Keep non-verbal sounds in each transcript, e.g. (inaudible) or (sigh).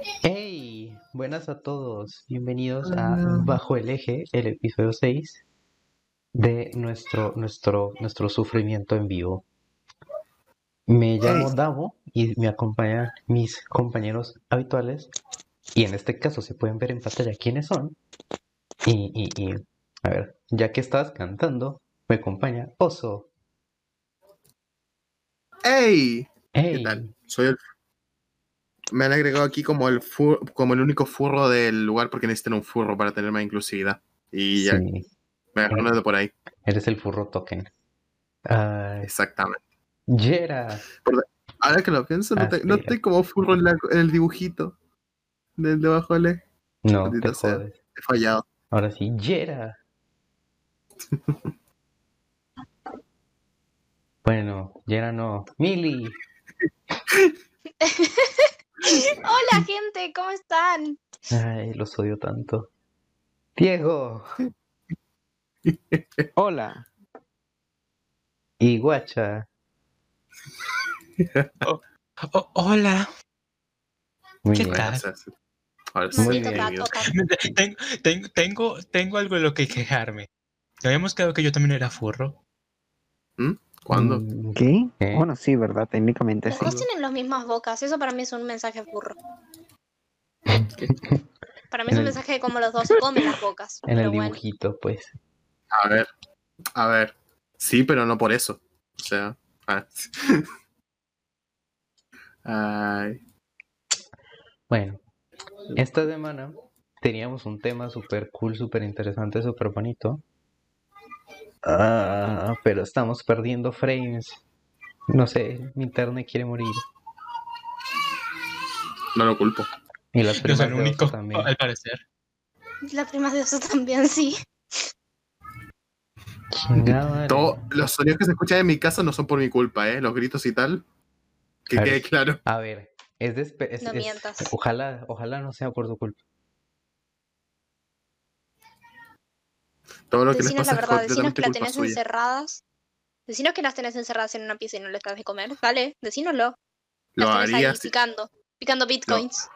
Hey, buenas a todos. Bienvenidos a Bajo el Eje, el episodio 6 de nuestro, nuestro, nuestro sufrimiento en vivo. Me llamo Davo y me acompañan mis compañeros habituales. Y en este caso se pueden ver en pantalla quiénes son. Y, y, y a ver, ya que estás cantando, me acompaña Oso. ¡Ey! Hey, ¿Qué tal? Soy el... Me han agregado aquí como el, fur- como el único furro del lugar porque necesitan un furro para tener más inclusividad. Y ya, sí, me agarraron de por ahí. eres el furro token. Ah, Exactamente. Yera. Ahora que lo pienso, no, te- no estoy como furro en, la- en el dibujito del debajo del E. No, te jodes. He fallado. Ahora sí, Yera. (laughs) Bueno, Yera no. Mili. (laughs) Hola gente, ¿cómo están? Ay, los odio tanto. Diego. Hola. Y Guacha. Oh, hola. Muy ¿Qué bien. tal? Ahora sí. Muy toca. Tengo, tengo, tengo, tengo algo de lo que quejarme. ¿No habíamos quedado que yo también era furro? ¿Cuándo? Mm, ¿Qué? ¿Qué? Bueno, sí, ¿verdad? Técnicamente Los sí. dos tienen las mismas bocas, eso para mí es un mensaje burro. (laughs) Para mí es un mensaje de cómo los dos se comen las bocas. (laughs) En el bueno. dibujito, pues. A ver. A ver. Sí, pero no por eso. O sea. (laughs) Ay. Bueno, esta semana teníamos un tema súper cool, súper interesante, súper bonito. Ah, pero estamos perdiendo frames. No sé, mi internet quiere morir. No lo culpo. Y las Yo primas soy el de Oso único, también. al parecer. Las primas de eso también, sí. Chingada madre. Todo- los sonidos que se escuchan en mi casa no son por mi culpa, ¿eh? Los gritos y tal. Que A ver. quede claro. A ver, es es- No es- mientas. ojalá, ojalá no sea por tu culpa. Todo lo que les Decinos pasa la es verdad, decinos completamente que las tenés suya. encerradas. Decinos que las tenés encerradas en una pieza y no les das de comer. Dale, decínoslo. Lo Las tenés haría ahí si- picando. Picando bitcoins.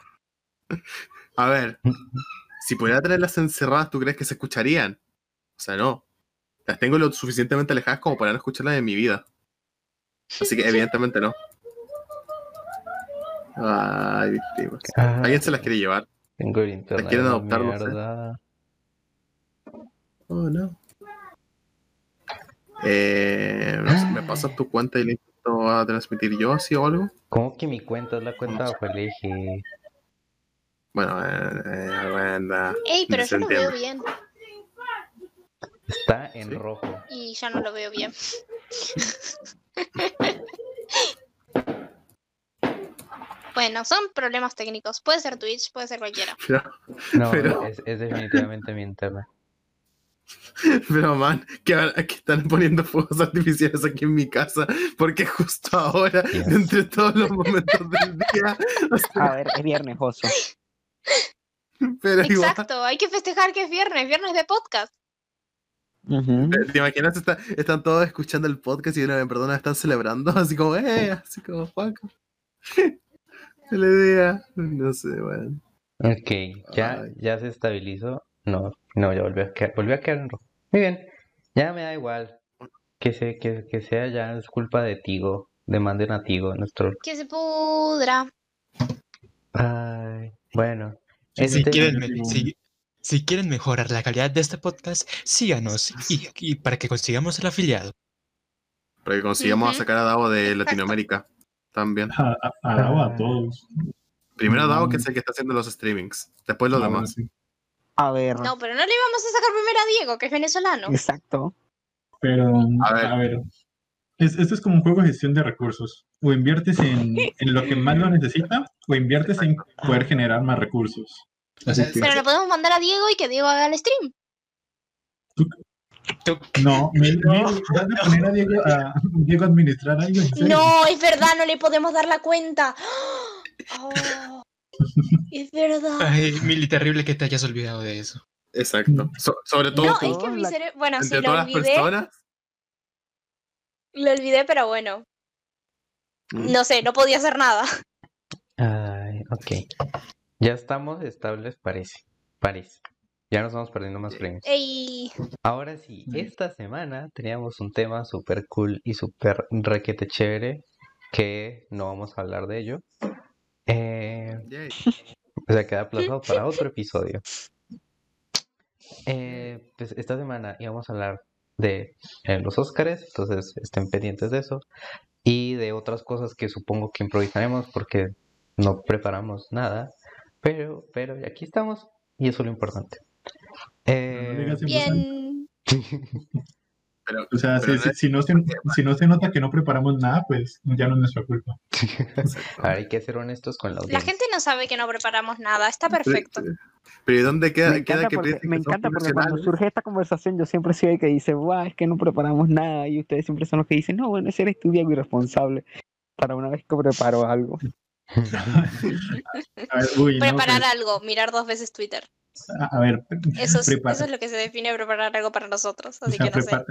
(laughs) A ver, si pudiera tenerlas encerradas, ¿tú crees que se escucharían? O sea, no. Las tengo lo suficientemente alejadas como para no escucharlas en mi vida. Así que (laughs) evidentemente no. Ay, víctimas. Ah, ¿Alguien se las quiere llevar? tengo el internet. quieren de adoptar. Oh, no. Eh, no sé, ¿me pasas tu cuenta y la intento a transmitir yo así o algo? ¿Cómo que mi cuenta es la cuenta el eje? Bueno, eh, eh, bueno, Ey, pero yo lo veo bien. Está en Sí. rojo. Y ya no lo veo bien. (laughs) Bueno, son problemas técnicos. Puede ser Twitch, puede ser cualquiera. Pero, No, Pero- es, es definitivamente mi internet. (laughs) pero man, que, están poniendo fuegos artificiales aquí en mi casa, porque justo ahora, Dios. entre todos los momentos del día, o sea, A ver, es viernes, oso. pero igual, Exacto, hay que festejar que es viernes, viernes de podcast. ¿te imaginas? Está- están todos escuchando el podcast y una perdona están celebrando, (laughs) así como, eh, así como, Juaco. La idea, no sé, bueno. Ok, ya, Ay. ya se estabilizó. No, no, ya volvió a quedar, volvió a quedar en rojo. Muy bien, ya me da igual. Que, se, que, que sea ya es culpa de Tigo. Demanden a Tigo, nuestro. Que se pudra. Ay, bueno. Si, Este- quieren, si, si quieren mejorar la calidad de este podcast, síganos y, y para que consigamos el afiliado. Para que consigamos sacar a Davo de Latinoamérica también. A, a, a Davo, a todos. Primero a Davo, que Mm. es el que está haciendo los streamings. Después los Ah, bueno, demás. sí. A ver. No, pero no le íbamos a sacar primero a Diego, que es venezolano. Exacto. Pero, A a ver. ver, es- esto es como un juego de gestión de recursos. O inviertes en, (laughs) en lo que más lo necesita, o inviertes en poder generar más recursos. O sea, Así que- Pero le podemos mandar a Diego y que Diego haga el stream. tú- No, (laughs) me, me- (laughs) vas a poner a Diego a, Diego a administrar algo. No, es verdad, no le podemos dar la cuenta. Oh, (gasps) es verdad. Ay, Mili, terrible que te hayas olvidado de eso. Exacto. So- sobre todo No, tú, es que mi cerebro. Bueno, sí, entre lo todas las olvidé. personas. Lo olvidé, pero bueno. Mm. No sé, no podía hacer nada. Ay, ok. Ya estamos estables, parece. Parece. Ya nos vamos perdiendo más frames. Ey, Ahora sí, esta semana teníamos un tema súper cool y súper requete chévere que no vamos a hablar de ello. Eh, Yay. o sea, queda aplazado para (laughs) otro episodio. Eh, pues esta semana íbamos a hablar de eh, los Óscares, entonces estén pendientes de eso. Y de otras cosas que supongo que improvisaremos porque no preparamos nada. Pero, pero aquí estamos y eso es lo importante. Eh, bien. (laughs) Pero, O sea, si, pero si- no si no se, si no se nota que no preparamos nada, pues ya no es nuestra culpa. (laughs) a ver, hay que ser honestos con la La audiencia. gente no sabe que no preparamos nada, está perfecto. Pero ¿y dónde queda, Me queda que porque, me encanta porque cuando surge esta conversación yo siempre soy el que dice, guau, es que no preparamos nada y ustedes siempre son los que dicen, no, bueno, ese eres tú, Diego, irresponsable para una vez que preparo algo. (laughs) A ver, uy, no, Preparar pues, algo, mirar dos veces Twitter. A, a ver, Eso es, prepara- eso es lo que se define preparar algo para nosotros. o Así sea, que no sé. prepara-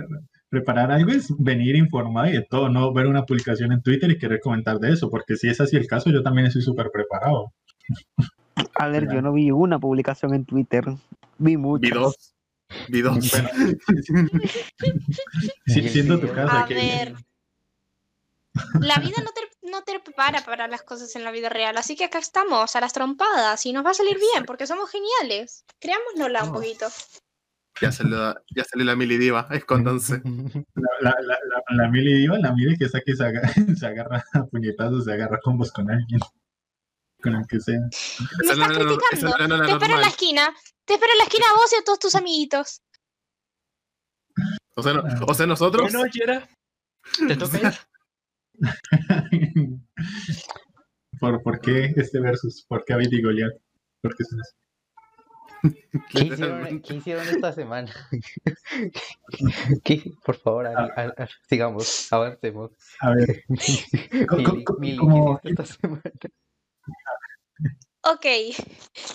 preparar algo es venir informado y de todo, no ver una publicación en Twitter y querer comentar de eso, porque si es así el caso, yo también estoy súper preparado. A ver, yo no vi una publicación en Twitter, vi muchas. Vi dos. Vi dos. Siendo tu casa, A que ver. La vida no te, no te prepara para las cosas en la vida real, así que acá estamos, a las trompadas, y nos va a salir bien, porque somos geniales. Creámosnosla un poquito. Ya salió, la- ya salió la mili diva. Escóndanse. (laughs) la, la, la, la, la mili diva, la mili que saque se, aga- (laughs) se agarra a puñetazos, se agarra combos con alguien, con el que sea. Me no estás criticando. no Te espero en la esquina. Te espero en la esquina a vos y a todos tus amiguitos. O sea, no- o sea, nosotros. Bueno, Yera, te toca (laughs) ir. (laughs) ¿Por, ¿Por qué este versus? ¿Por qué David y Goliat? ¿Por qué son así? ¿Qué hicieron, qué hicieron esta semana? (laughs) ¿Qué? Por favor, al- al- al- sigamos, avancemos. A ver, Mili, Mili, ¿qué hiciste esta semana? Ok,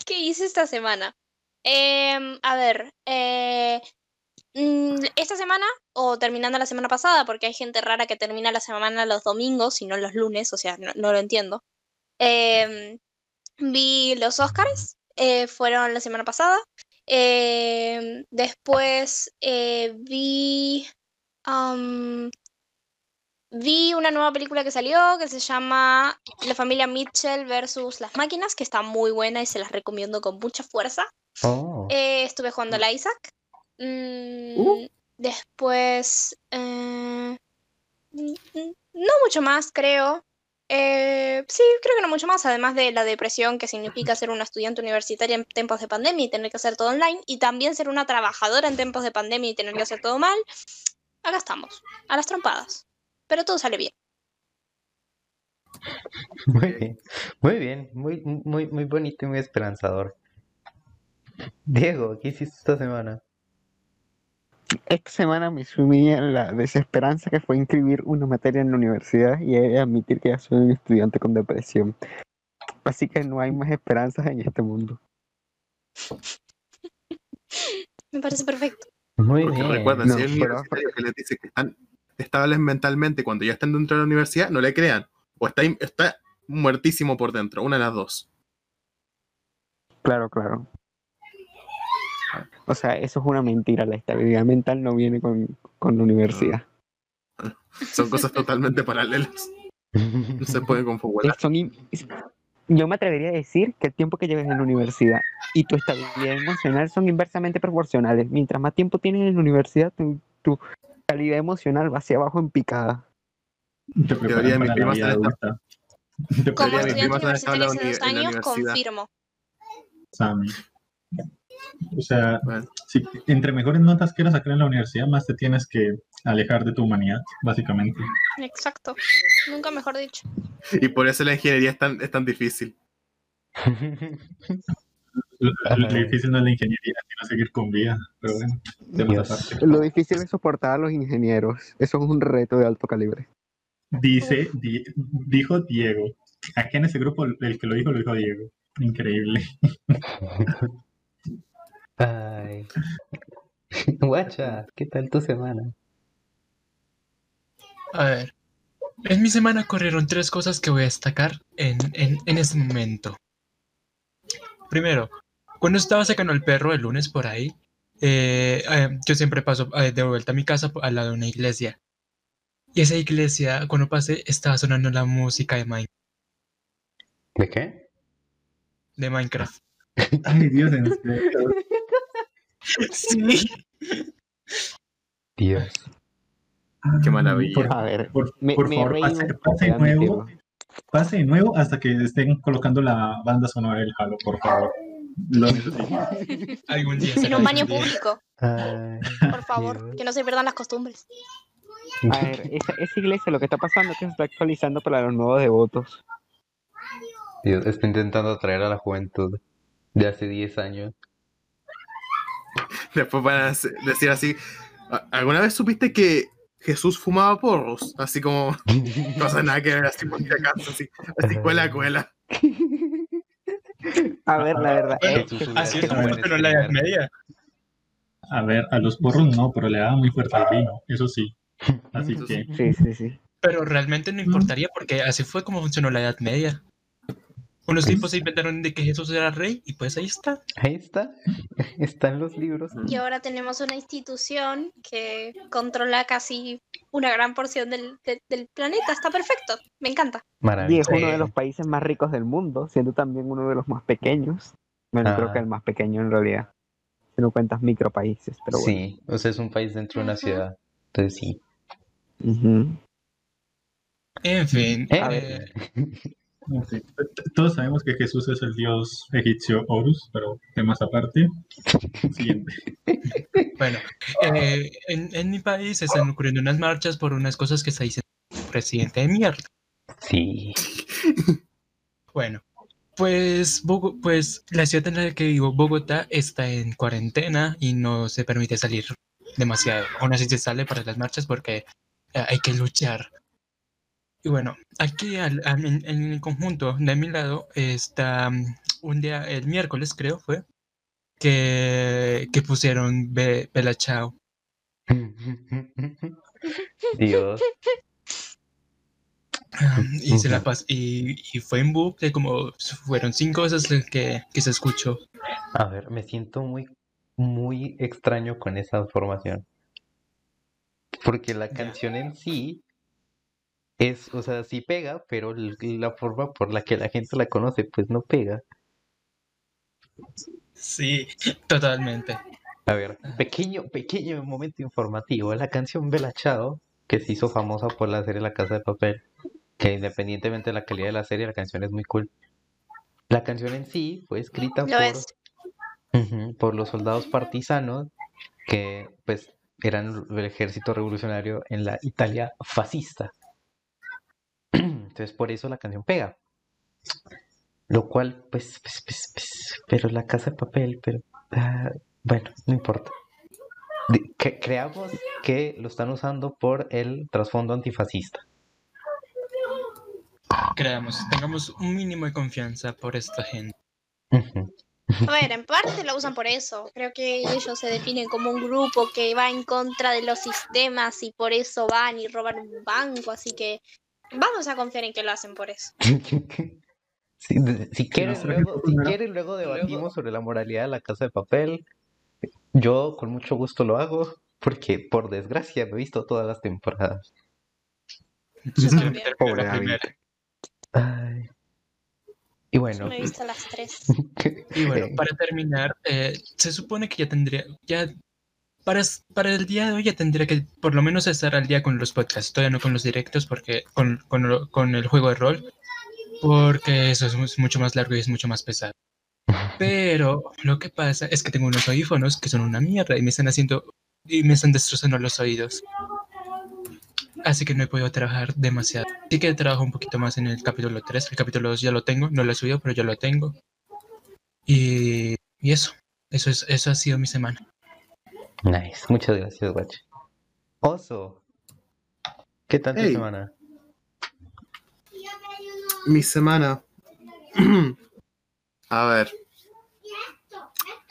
¿qué hice esta semana? Em, a ver, eh, mm, esta semana o terminando la semana pasada, porque hay gente rara que termina la semana los domingos y no los lunes, o sea, no, no lo entiendo. Em, vi los Oscars, eh, fueron la semana pasada. Em, después eh, vi, vi una nueva película que salió que se llama La familia Mitchell versus las máquinas, que está muy buena y se las recomiendo con mucha fuerza. Oh, Eh, estuve jugando a la Isaac. Mm, Uh. Después. eh, no mucho más, creo. Eh, sí, creo que no mucho más, además de la depresión que significa ser una estudiante universitaria en tiempos de pandemia y tener que hacer todo online, y también ser una trabajadora en tiempos de pandemia y tener que hacer todo mal. Acá estamos, a las trompadas. Pero todo sale bien. muy bien, muy bien, muy, muy, muy bonito y muy esperanzador. Diego, ¿qué hiciste esta semana? Esta semana me sumí a la desesperanza que fue inscribir una materia en la universidad y he de admitir que ya soy un estudiante con depresión. Así que no hay más esperanzas en este mundo. (laughs) Me parece perfecto. Muy Porque bien. recuerden, No, si hay pero- universitario que les dice que están estables mentalmente cuando ya están dentro de la universidad, no le crean. O está, está muertísimo por dentro, una de las dos. Claro, claro. O sea, eso es una mentira. La estabilidad mental no viene con, con la universidad. Son cosas totalmente paralelas. No se pueden confundir. Yo me atrevería a decir que el tiempo que lleves en la universidad y tu estabilidad emocional son inversamente proporcionales. Mientras más tiempo tienes en la universidad, tu, tu calidad emocional va hacia abajo en picada. Teoría de mis primas Como estudiante la hace dos años, confirmo. Sammy. O sea, Bueno, si entre mejores notas quieras sacar en la universidad, más te tienes que alejar de tu humanidad, básicamente. Exacto. Nunca mejor dicho. y por eso la ingeniería es tan, es tan difícil. Lo, difícil no es la ingeniería, sino seguir con vida. Pero bueno. Lo difícil es soportar a los ingenieros. Eso es un reto de alto calibre. Dice, di- dijo Diego. Aquí en ese grupo el que lo dijo lo dijo Diego. Increíble. (laughs) Ay. (laughs) Guacha, ¿qué tal tu semana? A ver, en mi semana corrieron tres cosas que voy a destacar en, en, en este momento. Primero, cuando estaba sacando al perro el lunes por ahí, eh, eh, yo siempre paso eh, de vuelta a mi casa al lado de una iglesia. Y esa iglesia, cuando pasé, estaba sonando la música de, Mine- ¿De qué? de Minecraft. Ay, Dios, en serio. (laughs) Sí. Dios. Qué maravilla. Por, A ver, por- me, por me favor, reí pase, de nuevo, pase de nuevo hasta que estén colocando la banda sonora del Halo, por favor. Lo necesito. (laughs) Algún día En será un baño público, Ay, por favor, Dios. que no se pierdan las costumbres. A ver, esa, esa iglesia lo que está pasando es que se está actualizando para los nuevos devotos. Dios, está intentando atraer a la juventud de hace 10 años. (laughs) Después van a decir así, "¿A- ¿alguna vez supiste que Jesús fumaba porros? Así como (laughs) cosas nada que ver, así por si acaso, así, así cuela, cuela. (laughs) A ver, la verdad, Bueno, es hubiera Así es como funcionó la Edad. Media. A ver, a los porros no, pero le daba muy fuerte al vino, eso sí. Así Eso que, sí, sí, sí. Pero realmente no importaría porque así fue como funcionó la Edad Media. Unos tipos se inventaron de que Jesús era rey y pues ahí está. Ahí está. (laughs) Están los libros. Y ahora tenemos una institución que controla casi una gran porción del, de- del planeta. Está perfecto. Me encanta. Y es uno de los países más ricos del mundo, siendo también uno de los más pequeños. Bueno, creo Ah. que el más pequeño en realidad. Si no cuentas micropaíses, pero bueno. Sí, o sea, es un país dentro de una ciudad. Entonces sí. En fin. Eh. A eh, (laughs) todos sabemos que Jesús es el dios egipcio Horus, pero temas aparte. (laughs) Siguiente. bueno, eh, en, en mi país se están ocurriendo unas marchas por unas cosas que está diciendo el presidente de mierda. Sí. Bueno, pues, Bogo- pues la ciudad en la que vivo, Bogotá, está en cuarentena y no se permite salir demasiado. Aún así se sale para las marchas porque eh, hay que luchar. Y bueno, aquí al- al- en, el conjunto de mi lado está mm, un día, el miércoles creo fue, que, que pusieron Be- Bella Chao. (laughs) Dios. Y, se la pas- y, y fue en bucle, como fueron cinco veces que, que se escuchó. A ver, me siento muy, muy extraño con esa información. Porque la canción en sí es, o sea, sí pega, pero la forma por la que la gente la conoce, pues no pega. Sí, totalmente. A ver, pequeño, pequeño momento informativo. La canción Bella que se hizo famosa por la serie La Casa de Papel, que independientemente de la calidad de la serie, la canción es muy cool. La canción en sí fue escrita por, por los soldados partisanos que pues eran el ejército revolucionario en la Italia fascista. Entonces por eso la canción pega. Lo cual, pues, pues, pues, pues, pero la casa de papel, pero ah, bueno, no importa. Que creamos que lo están usando por el trasfondo antifascista. Creamos, tengamos un mínimo de confianza por esta gente. A ver, en parte lo usan por eso. Creo que ellos se definen como un grupo que va en contra de los sistemas y por eso van y roban un banco. Así que vamos a confiar en que lo hacen por eso. (laughs) Si, si quieren, luego, si quieren, luego debatimos sobre la moralidad de la casa de papel. Yo con mucho gusto lo hago, porque por desgracia me he visto todas las temporadas. Pobre primera. Ay. Y bueno, me he visto las tres. (laughs) Y bueno, para terminar, eh, se supone que ya tendría, ya para, el día de hoy ya tendría que por lo menos estar al día con los podcasts, todavía no con los directos, porque con, con, el juego de rol, porque eso es mucho más largo y es mucho más pesado. (laughs) Pero lo que pasa es que tengo unos audífonos que son una mierda y me están haciendo y me están destrozando los oídos. Así que no he podido trabajar demasiado. Sí que trabajo un poquito más en el capítulo 3. El capítulo 2 ya lo tengo, no lo he subido, pero ya lo tengo. Y, y eso, eso, es, eso ha sido mi semana. Nice. Muchas gracias, Guache. Oso, ¿qué tal tu semana? Mi semana. (clears throat) A ver.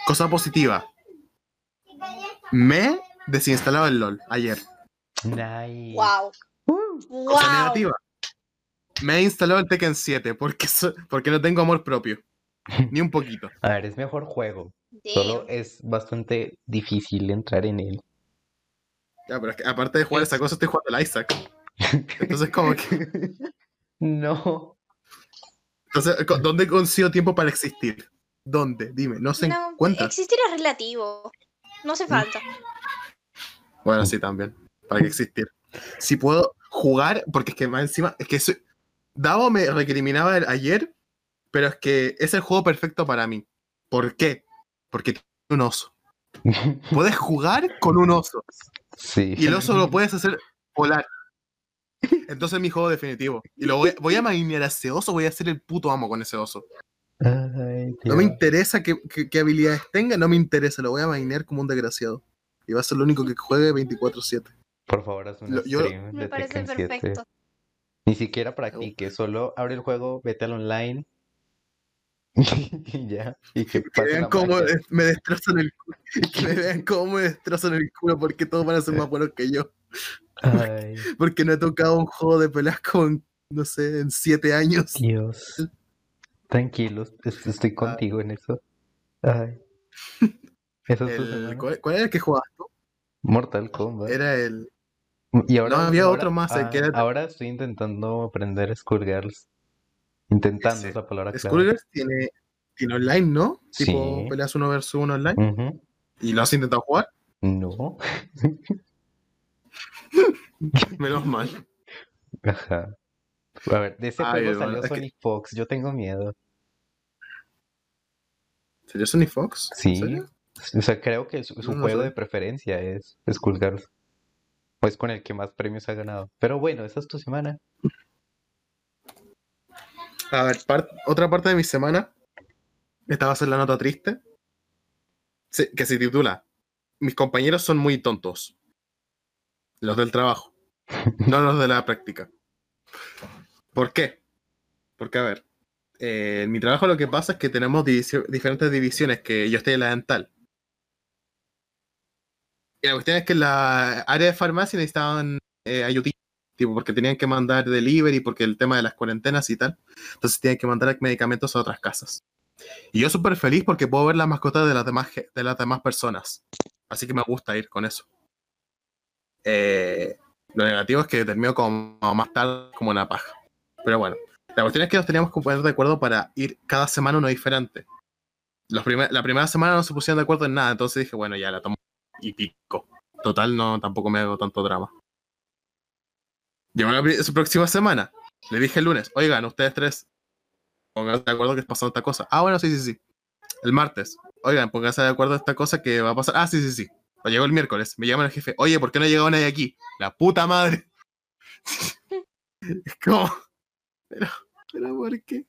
Cosa positiva. Me desinstalaba el LOL ayer. Nice. ¡Wow! Cosa ¡Wow! negativa. Me he instalado el Tekken 7 porque, so- porque no tengo amor propio. (laughs) Ni un poquito. A ver, es mejor juego. Solo es bastante difícil entrar en él. Ya, pero es que aparte de jugar esa cosa, estoy jugando al Isaac. Entonces, como que. (laughs) No. Entonces, ¿dónde consigo tiempo para existir? ¿Dónde? Dime, no se No, encuentra. existir es relativo. No Mm. hace falta. Bueno, sí, también. Para que existir. Si puedo jugar, porque es que más encima, es que soy... Davo me recriminaba el- ayer, pero es que es el juego perfecto para mí. ¿Por qué? Porque tiene un oso. (laughs) Puedes jugar con un oso. Sí. Y el oso lo puedes hacer volar. Entonces es mi juego definitivo. Y lo voy, voy a mainear a ese oso, voy a ser el puto amo con ese oso. Ay, No me interesa qué, qué- qué habilidades tenga, no me interesa, lo voy a mainear como un desgraciado. Y va a ser lo único que juegue 24-7. Por favor, haz un Lo- yo- stream Me parece Tekken 7. perfecto. Ni siquiera practique, solo abre el juego, vete al online. (laughs) y ya. Y que Que vean cómo magia. me destrozan el culo. (laughs) Que me vean cómo me destrozan el culo porque todos van a ser más buenos que yo. Ay, (laughs) Porque no he tocado un juego de peleas con, no sé, en 7 años. Dios. Tranquilos, es- estoy contigo en eso. Ay. Eso El-. ¿cuál, cuál era el que jugabas tú? Mortal Kombat. Era el. Y ahora, No, había ahora- otro más, el ah, que era- ahora estoy intentando aprender Skullgirls. Intentando Ese. esa palabra clave. Skullgirls tiene, tiene online, ¿no? Tipo, peleas uno versus uno online. ¿Y lo has intentado jugar? No. (laughs) Menos mal. Ajá. A ver, de ese Ay, juego salió es que- Sonic Fox. Yo tengo miedo. ¿Sería Sony Fox? ¿En Sí. serio? O sea, creo que su, su No, no juego sé. de preferencia es Skullgirls. Pues con el que más premios ha ganado. Pero bueno, esa es tu semana. A ver, otra parte de mi semana. Esta va a ser la nota triste. Sí, que se titula Mis compañeros son muy tontos. Los del trabajo. (laughs) No los de la práctica. ¿Por qué? Porque, a ver, eh, en mi trabajo lo que pasa es que tenemos divisio- diferentes divisiones, que yo estoy en la dental. Y la cuestión es que en la área de farmacia necesitaban eh, ayudita, tipo, porque tenían que mandar delivery, porque el tema de las cuarentenas y tal. Entonces tienen que mandar medicamentos a otras casas. Y yo súper feliz porque puedo ver las mascotas de las demás, de las demás personas. Así que me gusta ir con eso. Eh, lo negativo es que termino como más tarde como una paja. Pero bueno, la cuestión es que nos teníamos que poner de acuerdo para ir cada semana uno diferente. Los primer- la primera semana no se pusieron de acuerdo en nada, entonces dije, bueno, ya la tomo y pico. Total, no, tampoco me hago tanto drama. Llegó la próxima semana. Le dije el lunes, oigan, ustedes tres, pónganse de acuerdo que pasó esta cosa. Ah, bueno, sí, sí, sí. El martes, oigan, pónganse de acuerdo esta cosa que va a pasar. Ah, sí, sí, sí. O llegó el miércoles, me llama el jefe, oye, ¿por qué no ha llegado nadie aquí? La puta madre. (laughs) es como, pero, pero, ¿por qué?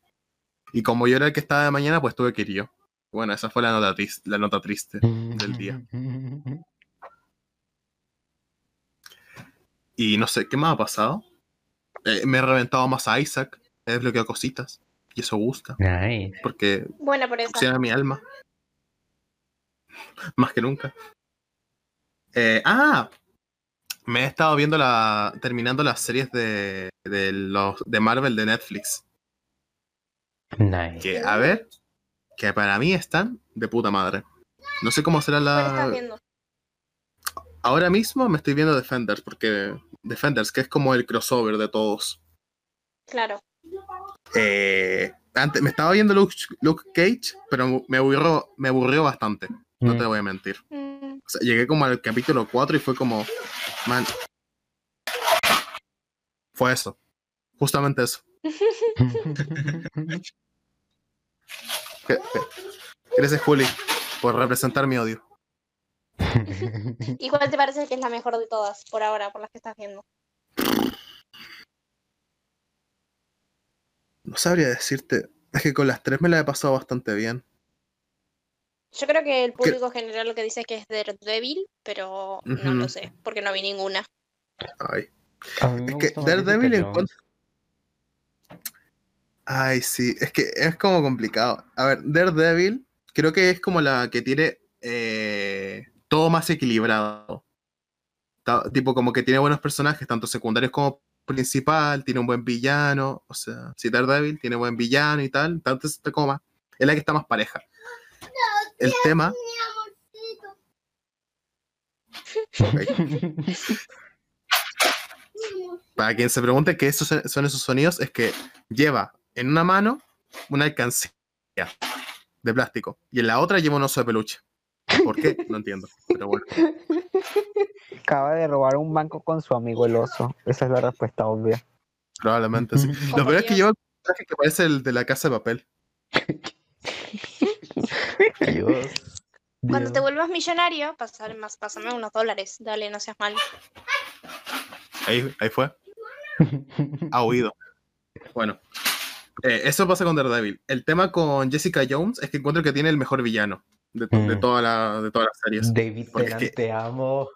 Y como yo era el que estaba de mañana, pues tuve que ir yo. Bueno, esa fue la nota, la nota triste. del día. (laughs) Y no sé, ¿qué más ha pasado? Eh, me he reventado más a Isaac, he desbloqueado cositas. Y eso gusta, Nice. porque Buena por eso. funciona mi alma. (laughs) Más que nunca. Eh, ah, me he estado viendo la. terminando las series de, de los de Marvel de Netflix. Nice. Que, a ver, que para mí están de puta madre. No sé cómo será ¿Cuál estás la. Ahora mismo me estoy viendo Defenders, porque. Defenders, que es como el crossover de todos. Claro. Eh, antes, me estaba viendo Luke, Luke Cage, pero me aburrió, me aburrió bastante. No Mm. te voy a mentir. Mm, O sea, llegué como al capítulo 4 y fue como. Man. Fue eso. Justamente eso. (laughs) Gracias, Juli, por representar mi odio. (laughs) ¿Y cuál te parece que es la mejor de todas por ahora, por las que estás viendo? No sabría decirte. Es que con las tres me la he pasado bastante bien. Yo creo que el público general lo que dice es que es Daredevil, pero no lo sé, porque no vi ninguna. Ay. Es que Daredevil Jessica encuentro. Ay, sí, es que es como complicado. A ver, Daredevil creo que es como la que tiene eh, todo más equilibrado. Tipo, como que tiene buenos personajes, tanto secundarios como principal, tiene un buen villano. O sea, si Daredevil tiene buen villano y tal, tanto está como más, Es la que está más pareja. El tema. Para quien se pregunte qué esos son esos sonidos, es que lleva en una mano una alcancía de plástico y en la otra lleva un oso de peluche. ¿Por qué? No entiendo. Pero bueno. Acaba de robar un banco con su amigo el oso. Esa es la respuesta obvia. Probablemente sí. (laughs) Lo peor es que lleva un traje que parece el de la casa de papel. Dios. Cuando te vuelvas millonario, pasar más, pásame unos dólares. Dale, no seas malo. Ahí, ahí fue. Ha huido. Bueno. eh, eso pasa con Daredevil. El tema con Jessica Jones es que encuentro que tiene el mejor villano de, de Mm. toda la, de todas las series. David es que- te amo.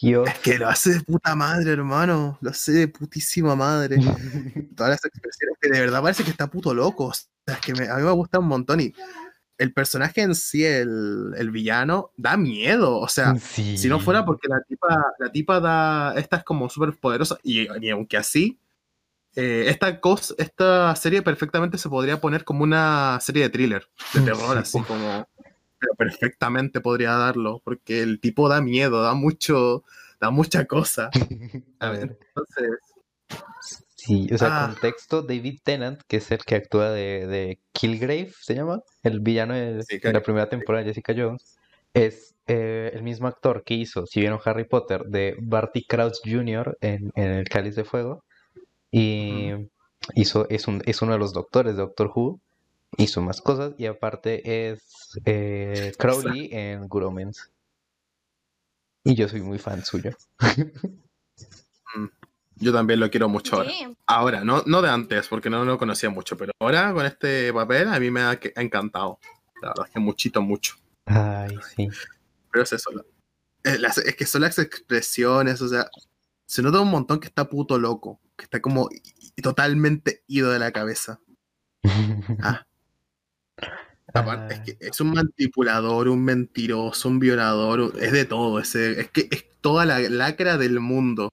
Dios. Es que lo hace de puta madre, hermano. Lo hace de putísima madre. (laughs) Todas las expresiones que de verdad parece que está puto loco. O sea, es que me- a mí me gusta un montón y el personaje en sí, el, el villano, da miedo. O sea, Sí. si no fuera porque la tipa, la tipa da, esta es como súper poderosa y, y aunque así, eh, esta, cosa, esta serie perfectamente se podría poner como una serie de thriller, de Mm, terror, sí, así como... Pero perfectamente podría darlo, porque el tipo da miedo, da mucho, da mucha cosa. (laughs) A ver. Entonces, Sí, o sea, Ah. contexto, David Tennant, que es el que actúa de, de Kilgrave, ¿se llama? El villano de, Sí, de claro. la primera temporada de Jessica Jones, es eh, el mismo actor que hizo, si vieron Harry Potter, de Barty Crouch Jr. en, en El Cáliz de Fuego, y hizo, es, un, es uno de los doctores de Doctor Who, hizo más cosas, y aparte es eh, (laughs) Crowley en Good Omens. Y yo soy muy fan suyo. yo también lo quiero mucho ahora. Sí. Ahora, no, no de antes, porque no lo conocía mucho, pero ahora con este papel a mí me ha, encantado. La verdad es que muchito, mucho. Ay, sí. Pero es eso. la- es, las- es que son las expresiones, o sea, se nota un montón que está puto loco, que está como totalmente ido de la cabeza. (laughs) Ah. Aparte, es Ah. que es un manipulador, un mentiroso, un violador, es de todo. ese- es que es toda la lacra del mundo.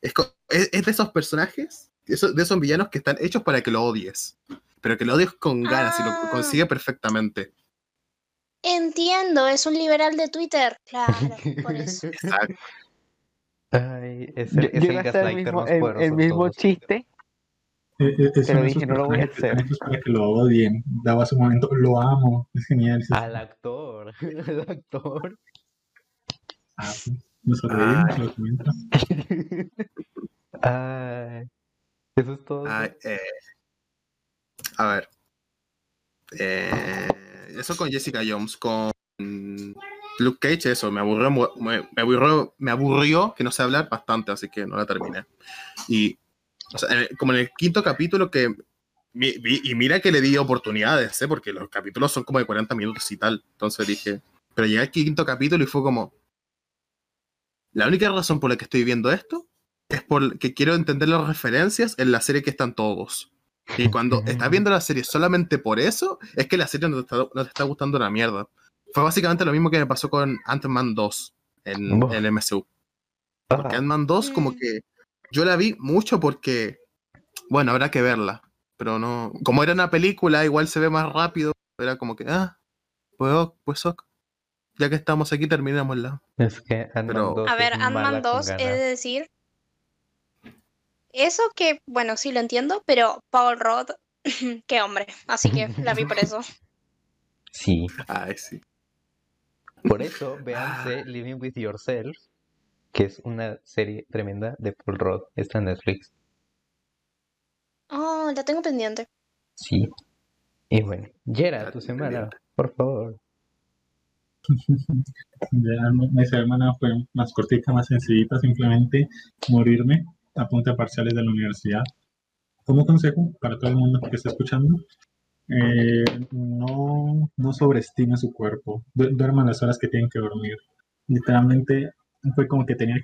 Es, es- es de esos personajes, de esos villanos que están hechos para que lo odies. Pero que lo odies con ganas y lo Ah. consigue perfectamente. Entiendo, es un liberal de Twitter. Claro, por (laughs) eso. Exacto. Ay, es Yo, el, es mismo, más el- mismo chiste, Eh, eh, uno de dije, no lo voy a hacer. para que lo odien. Daba su momento, lo amo. Es genial. Al actor, (laughs) al actor. Ah, sí. Nos lo. (laughs) Ay, eso es todo. Ay, eh, a ver. Eh, eso con Jessica Jones, con Luke Cage, eso, me aburrió, me, me aburrió, me aburrió que no sé hablar bastante, así que no la terminé. Y, o sea, en el- como en el quinto capítulo que... mi- vi- y mira que le di oportunidades, ¿eh? porque los capítulos son como de 40 minutos y tal. Entonces dije, pero llegué al quinto capítulo y fue como... La única razón por la que estoy viendo esto es porque quiero entender las referencias en la serie que están todos. Y cuando estás viendo la serie solamente por eso, es que la serie no te está, no te está gustando una mierda. Fue básicamente lo mismo que me pasó con Ant-Man 2 en, en el MCU. Porque Ah, Ant-Man 2 como Mm. que yo la vi mucho porque, bueno, habrá que verla. Pero no, como era una película, igual se ve más rápido. Era como que, ah, pues, ok, pues ok. Ya que estamos aquí, terminémosla. es que Ant-Man pero- 2 A ver, es Ant-Man con 2, he de ganas. decir. Eso que, bueno, sí lo entiendo, pero Paul Rudd, (clears throat) qué hombre. Así que la vi por eso. (laughs) Sí, Ay, sí. por eso véanse Living with Yourself, que es una serie tremenda de Paul Rudd. Está en Netflix. Oh, la tengo pendiente. Sí. Y bueno, Yera, tu semana, pendiente. por favor. (laughs) Ya mi semana fue más cortita, más sencillita, simplemente morirme a punta de parciales de la universidad. Como consejo para todo el mundo que está escuchando, eh, no, no sobreestime su cuerpo, Du- duerman las horas que tienen que dormir. Literalmente fue como que tenía,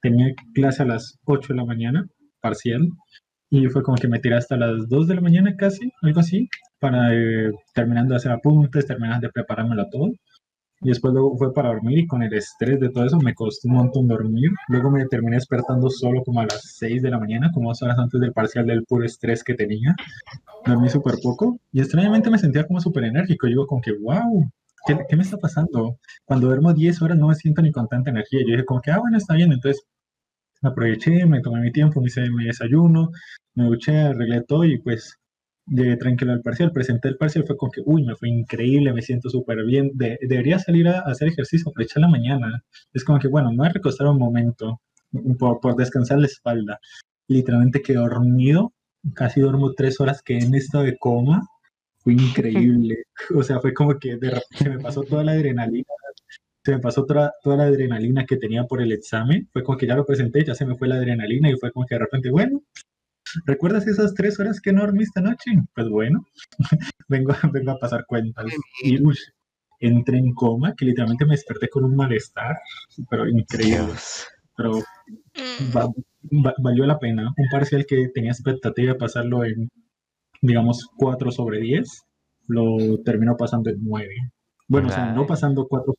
tenía clase a las 8 de la mañana, parcial, y fue como que me tiré hasta las 2 de la mañana casi, algo así, para eh, terminando de hacer apuntes, terminando de preparármelo todo. Y después luego fue para dormir y con el estrés de todo eso me costó un montón dormir. Luego me terminé despertando solo como a las 6 de la mañana, como dos horas antes del parcial del puro estrés que tenía. Dormí súper poco y extrañamente me sentía como súper enérgico. Yo digo como que, wow, ¿qué, ¿qué, me está pasando? Cuando duermo 10 horas no me siento ni con tanta energía. Yo dije como que, ah, bueno, está bien. Entonces aproveché, me tomé mi tiempo, me hice mi desayuno, me duché, arreglé todo y pues llegué tranquilo al parcial, presenté el parcial, fue como que, uy, me fue increíble, me siento súper bien, de, debería salir a, hacer ejercicio, aprovechar la mañana. Es como que, bueno, me voy a recostar un momento por, por descansar la espalda. Literalmente quedé dormido, casi duermo tres horas, que en estado de coma, fue (laughs) increíble. (laughs) o sea, fue como que de repente se me pasó toda la adrenalina, se me pasó toda, toda la adrenalina que tenía por el examen, fue como que ya lo presenté, ya se me fue la adrenalina y fue como que de repente, bueno, ¿Recuerdas esas tres horas que no dormí esta noche? Pues bueno, (laughs) vengo, vengo a pasar cuentas. Y uy, entré en coma, que literalmente me desperté con un malestar, pero increíble. Pero va, va, valió la pena. Un parcial que tenía expectativa de pasarlo en, digamos, 4 sobre 10, lo terminó pasando en 9. Bueno, o sea, no pasando 4,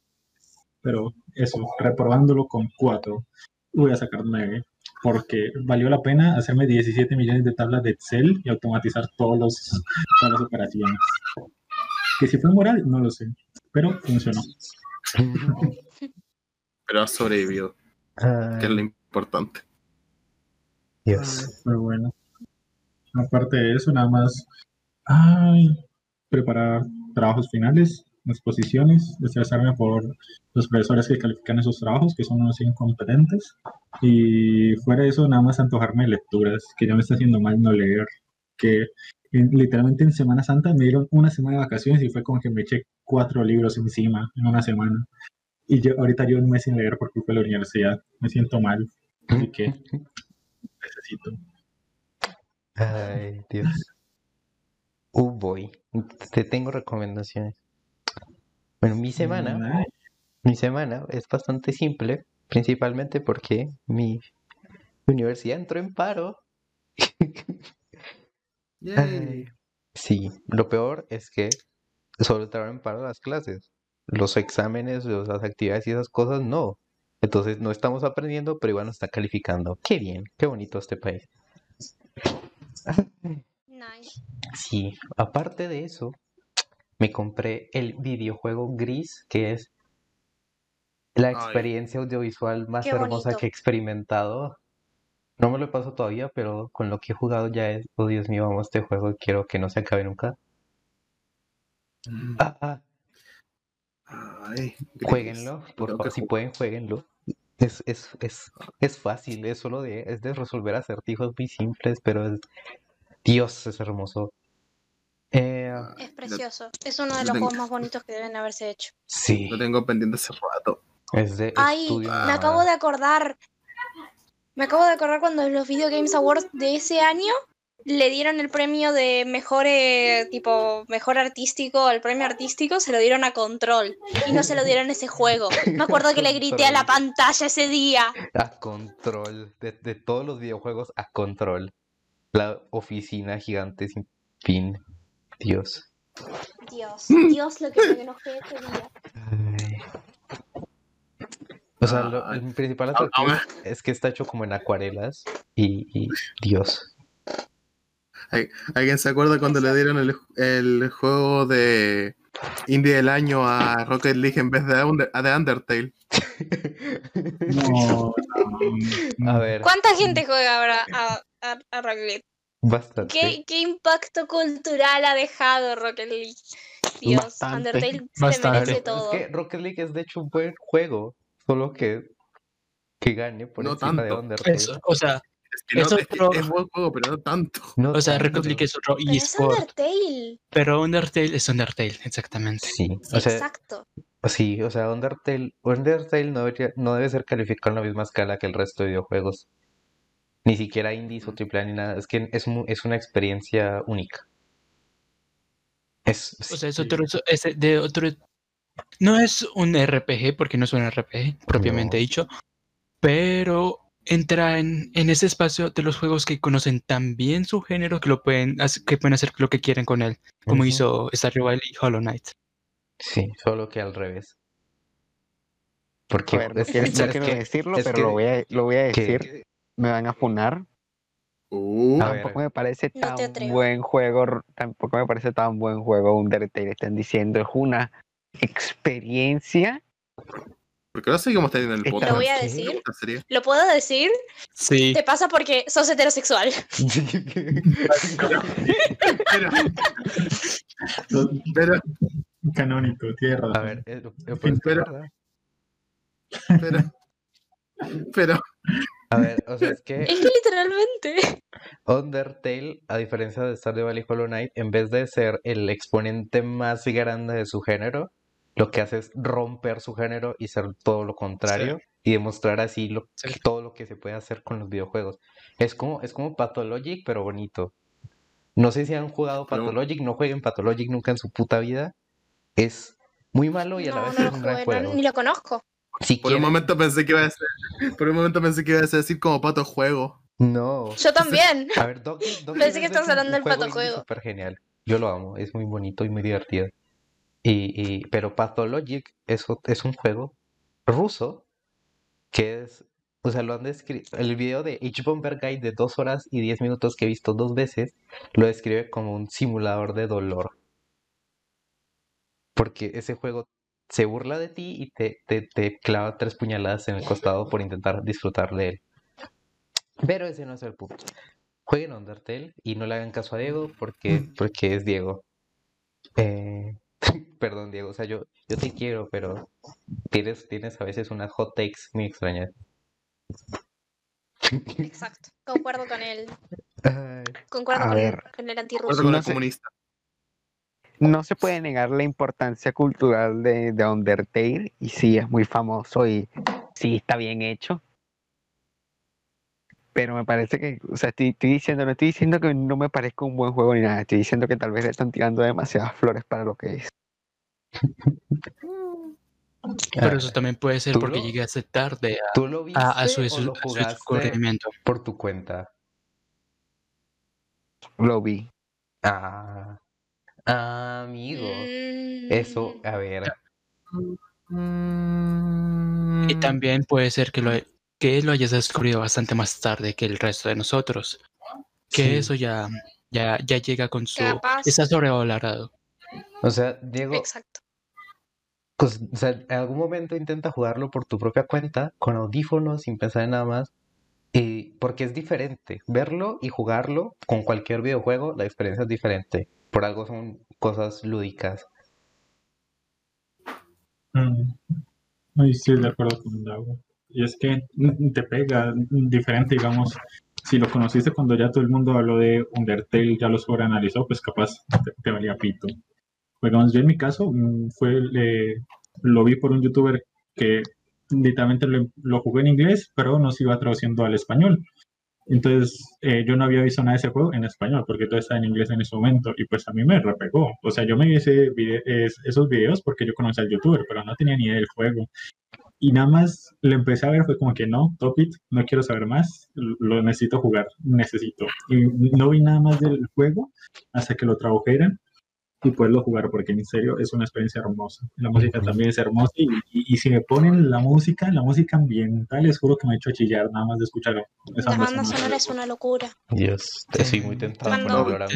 pero eso, reprobándolo con 4, voy a sacar 9 porque valió la pena hacerme 17 millones de tablas de Excel y automatizar todos los, todas las operaciones. Que si fue moral, no lo sé, pero funcionó. (laughs) Pero ha sobrevivido, que es lo importante. Dios. Muy bueno. Aparte de eso, nada más ay, preparar trabajos finales exposiciones, estresarme por los profesores que califican esos trabajos, que son unos incompetentes. Y fuera de eso, nada más antojarme lecturas, que ya me está haciendo mal no leer. Que literalmente en Semana Santa me dieron una semana de vacaciones y fue como que me eché cuatro libros encima en una semana. Y yo ahorita yo no me sin leer por culpa de la universidad. Me siento mal. Así que necesito. Ay, Dios. Oh boy. Te tengo recomendaciones. Bueno, mi semana, mi semana es bastante simple, principalmente porque mi universidad entró en paro. (laughs) Ay, sí, lo peor es que solo entraron en paro las clases. Los exámenes, las actividades y esas cosas no. Entonces no estamos aprendiendo, pero igual nos está calificando. Qué bien, qué bonito este país. Nice. Sí, aparte de eso, me compré el videojuego Gris, que es la Ay. experiencia audiovisual más Qué hermosa bonito. que he experimentado. No me lo paso todavía, pero con lo que he jugado ya es, oh Dios mío, amo este juego y quiero que no se acabe nunca. Ah, ah, Ay, jueguenlo, por favor, si pueden, jueguenlo. Es, es, es, es fácil, es solo de, es de resolver acertijos muy simples, pero es, Dios, es hermoso. Eh, Es precioso. Es uno de lo los tengo. juegos más bonitos que deben haberse hecho. sí, Lo tengo pendiente hace rato. es de Ay, estudio me acabo de acordar. Me acabo de acordar cuando en los Video Games Awards de ese año le dieron el premio de mejor eh, tipo mejor artístico, el premio artístico se lo dieron a Control y no se lo dieron a ese juego. Me acuerdo que le (laughs) grité a la pantalla ese día. A control, de, de todos los videojuegos a control. La oficina gigante sin fin. Dios. Dios, Dios lo que me enojé ese día. O sea, lo- el principal Ah, atractivo ah, es que está hecho como en acuarelas y, y Dios. ¿Alguien se acuerda cuando le dieron el, el juego de Indie del año a Rocket League en vez de Under- a The Undertale? No, no, (laughs) A ver, ¿Cuánta gente juega ahora a, a, a Rocket League? bastante. ¿Qué, ¿Qué impacto cultural ha dejado Rocket League? Dios, Bastante. Undertale se Bastante. merece Pero todo. Es que Rocket League es de hecho un buen juego, solo que que gane por No encima de tanto. Undertale. Eso, o sea, Es que no, Es otro- es buen juego, pero no tanto. No o sea. Rocket League es otro Pero es Undertale. pero Undertale es Undertale, exactamente. Sí, o sea, Exacto. sí, o sea, Undertale, Undertale no debería- no debe ser calificado en la misma escala que el resto de videojuegos. Ni siquiera indies o AAA ni nada. Es que es, es una experiencia única. Es, O sea, es otro, es de otro, no es un RPG porque no es un RPG propiamente No. dicho, pero entra en, en ese espacio de los juegos que conocen tan bien su género que lo pueden, que pueden hacer lo que quieren con él, como Ujú. hizo Stardew Valley y Hollow Knight. Sí, solo que al revés. Porque A ver, es- (laughs) quiero, es- no es quiero que- decirlo, es pero que- lo, voy a, lo voy a que- decir. Me van a funar. Uh, ver. Tampoco me parece No tan buen juego. Tampoco me parece tan buen juego Undertale. Están diciendo es una experiencia. ¿Por qué no seguimos teniendo el Lo podcast? voy a decir. ¿Lo puedo decir? Sí. Te pasa porque sos heterosexual. (laughs) Pero, pero, Canónico, razón. A ver, eh, lo- lo peor es que es Pero- pero, pero, A ver, o sea, es que Es que literalmente. Undertale, a diferencia de Stardew Valley Hollow Knight, en vez de ser el exponente más grande de su género, lo que hace es romper su género y ser todo lo contrario y demostrar así lo, Sí. todo lo que se puede hacer con los videojuegos. Es como, es como Pathologic, pero bonito. No sé si han jugado Pathologic, no jueguen Pathologic nunca en su puta vida. Es muy malo y a la No, vez no es un gran no- juego. ni lo conozco. Si por un momento pensé que iba a ser, por un momento pensé que iba a decir como pato juego. No. Yo también. A ver, Doggy Pensé que es estabas un- hablando del juego pato juego. súper genial. Yo lo amo, es muy bonito y muy divertido. Y, y- pero Pathologic es, es un juego ruso que es, o sea, lo han descrito, el video de H. Bomber Guide de 2 horas y 10 minutos que he visto dos veces, lo describe como un simulador de dolor. Porque ese juego se burla de ti y te, te, te clava tres puñaladas en el costado por intentar disfrutar de él. Pero ese no es el punto. Jueguen Undertale y no le hagan caso a Diego porque, porque es Diego. Eh, perdón, Diego, o sea, yo, yo te quiero, pero tienes, tienes a veces unas hot takes muy extrañas. Exacto. Concuerdo con él. Concuerdo A con, ver. con el antirruso. con No el comunista. No se puede negar la importancia cultural de, de Undertale. Y sí, es muy famoso y sí está bien hecho. Pero me parece que, o sea, estoy, estoy diciendo, no estoy diciendo que no me parezca un buen juego ni nada. Estoy diciendo que tal vez le están tirando demasiadas flores para lo que es. Pero ah, eso también puede ser ¿Tú porque lo- llegaste tarde a, ¿Tú lo viste a- a su, o lo a su por tu cuenta? Lo vi. Ah, ah, amigo. Eso, Mm, a ver. Y también puede ser que lo, que lo hayas descubrido bastante más tarde que el resto de nosotros. Que Sí. eso ya, ya, ya llega con su... Capaz. Está sobrevalorado. O sea, Diego, Exacto. Pues, o sea, en algún momento intenta jugarlo por tu propia cuenta, con audífonos, sin pensar en nada más. Y porque es diferente. Verlo y jugarlo con cualquier videojuego, la experiencia es diferente. Por algo son cosas lúdicas. Mm. Ay, estoy de acuerdo con. Y es que te pega diferente, digamos, si lo conociste cuando ya todo el mundo habló de Undertale, ya lo sobreanalizó, pues capaz te, te valía pito. Pues, digamos, yo en mi caso mm, fue, eh, lo vi por un youtuber que literalmente lo, lo jugué en inglés, pero no se iba traduciendo al español. Entonces, eh, yo no había visto nada de ese juego en español, porque todo estaba en inglés en ese momento, y pues a mí me repegó. O sea, yo me vi ese vide- es- esos videos porque yo conocía al youtuber, pero no tenía ni idea del juego. Y nada más lo empecé a ver, fue como que no, top it, no quiero saber más, lo necesito jugar, necesito. Y no vi nada más del juego hasta que lo tradujeran y poderlo jugar, porque en serio es una experiencia hermosa. La música también es hermosa y, y- y si me ponen la música, la música ambiental, les juro que me ha hecho chillar nada más de escuchar esa La banda sonora es una locura. Dios, estoy muy tentado por Cuando- hablar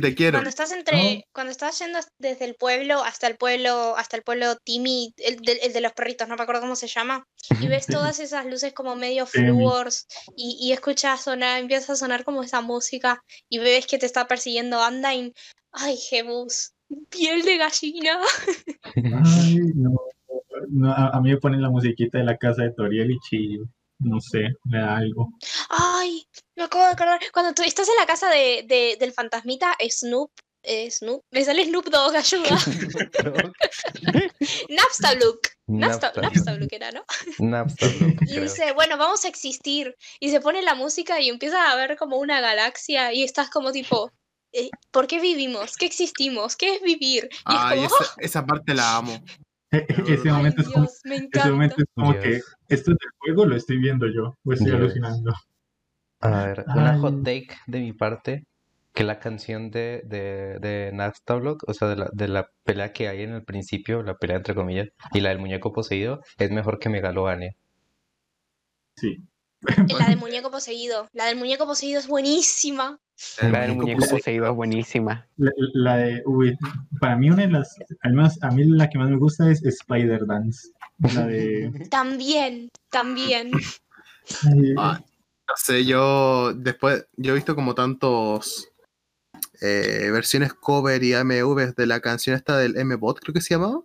te quiero. Cuando estás entre, cuando estás yendo desde el pueblo hasta el pueblo, hasta el pueblo Timmy, el de, el de los perritos, no me acuerdo cómo se llama, y ves (laughs) Sí. todas esas luces como medio fluors y, y escuchas sonar, empieza a sonar como esa música y ves que te está persiguiendo Undyne. Ay, Jebus, piel de gallina. Ay, no. No, a, a mí me ponen la musiquita de la casa de Toriel y chillo. No sé, me da algo. Ay, me acabo de acordar. Cuando tú estás en la casa de, de- del fantasmita, Snoop, eh, Snoop, me sale Snoop Dogg, ayuda. (laughs) Napstablook. Napstablook era, ¿no? Napster, loco, (laughs) Y creo. dice, bueno, vamos a existir. Y se pone la música y empieza a ver como una galaxia y estás como tipo, eh, ¿por qué vivimos? ¿Qué existimos? ¿Qué es vivir? Y Ay, es como, esa, esa parte la amo. (laughs) Ese ¡ay, momento es como, Dios, me ese momento es como que esto es del juego, lo estoy viendo yo, o estoy Dios. alucinando. A ver, una hot take de mi parte que la canción de, de, de Nastablock, o sea, de la, de la pelea que hay en el principio, la pelea entre comillas, y la del muñeco poseído, es mejor que Megalovania. Sí. (laughs) La del muñeco poseído. La del muñeco poseído es buenísima. La del muñeco poseído. poseído es buenísima. La, la de, uy, para mí una de las, al menos a mí la que más me gusta es Spider Dance. La de... (laughs) También, también. ay, Ah, no sé, yo después, yo he visto como tantos eh, versiones cover y AMVs de la canción esta del M-Bot, creo que se llamaba.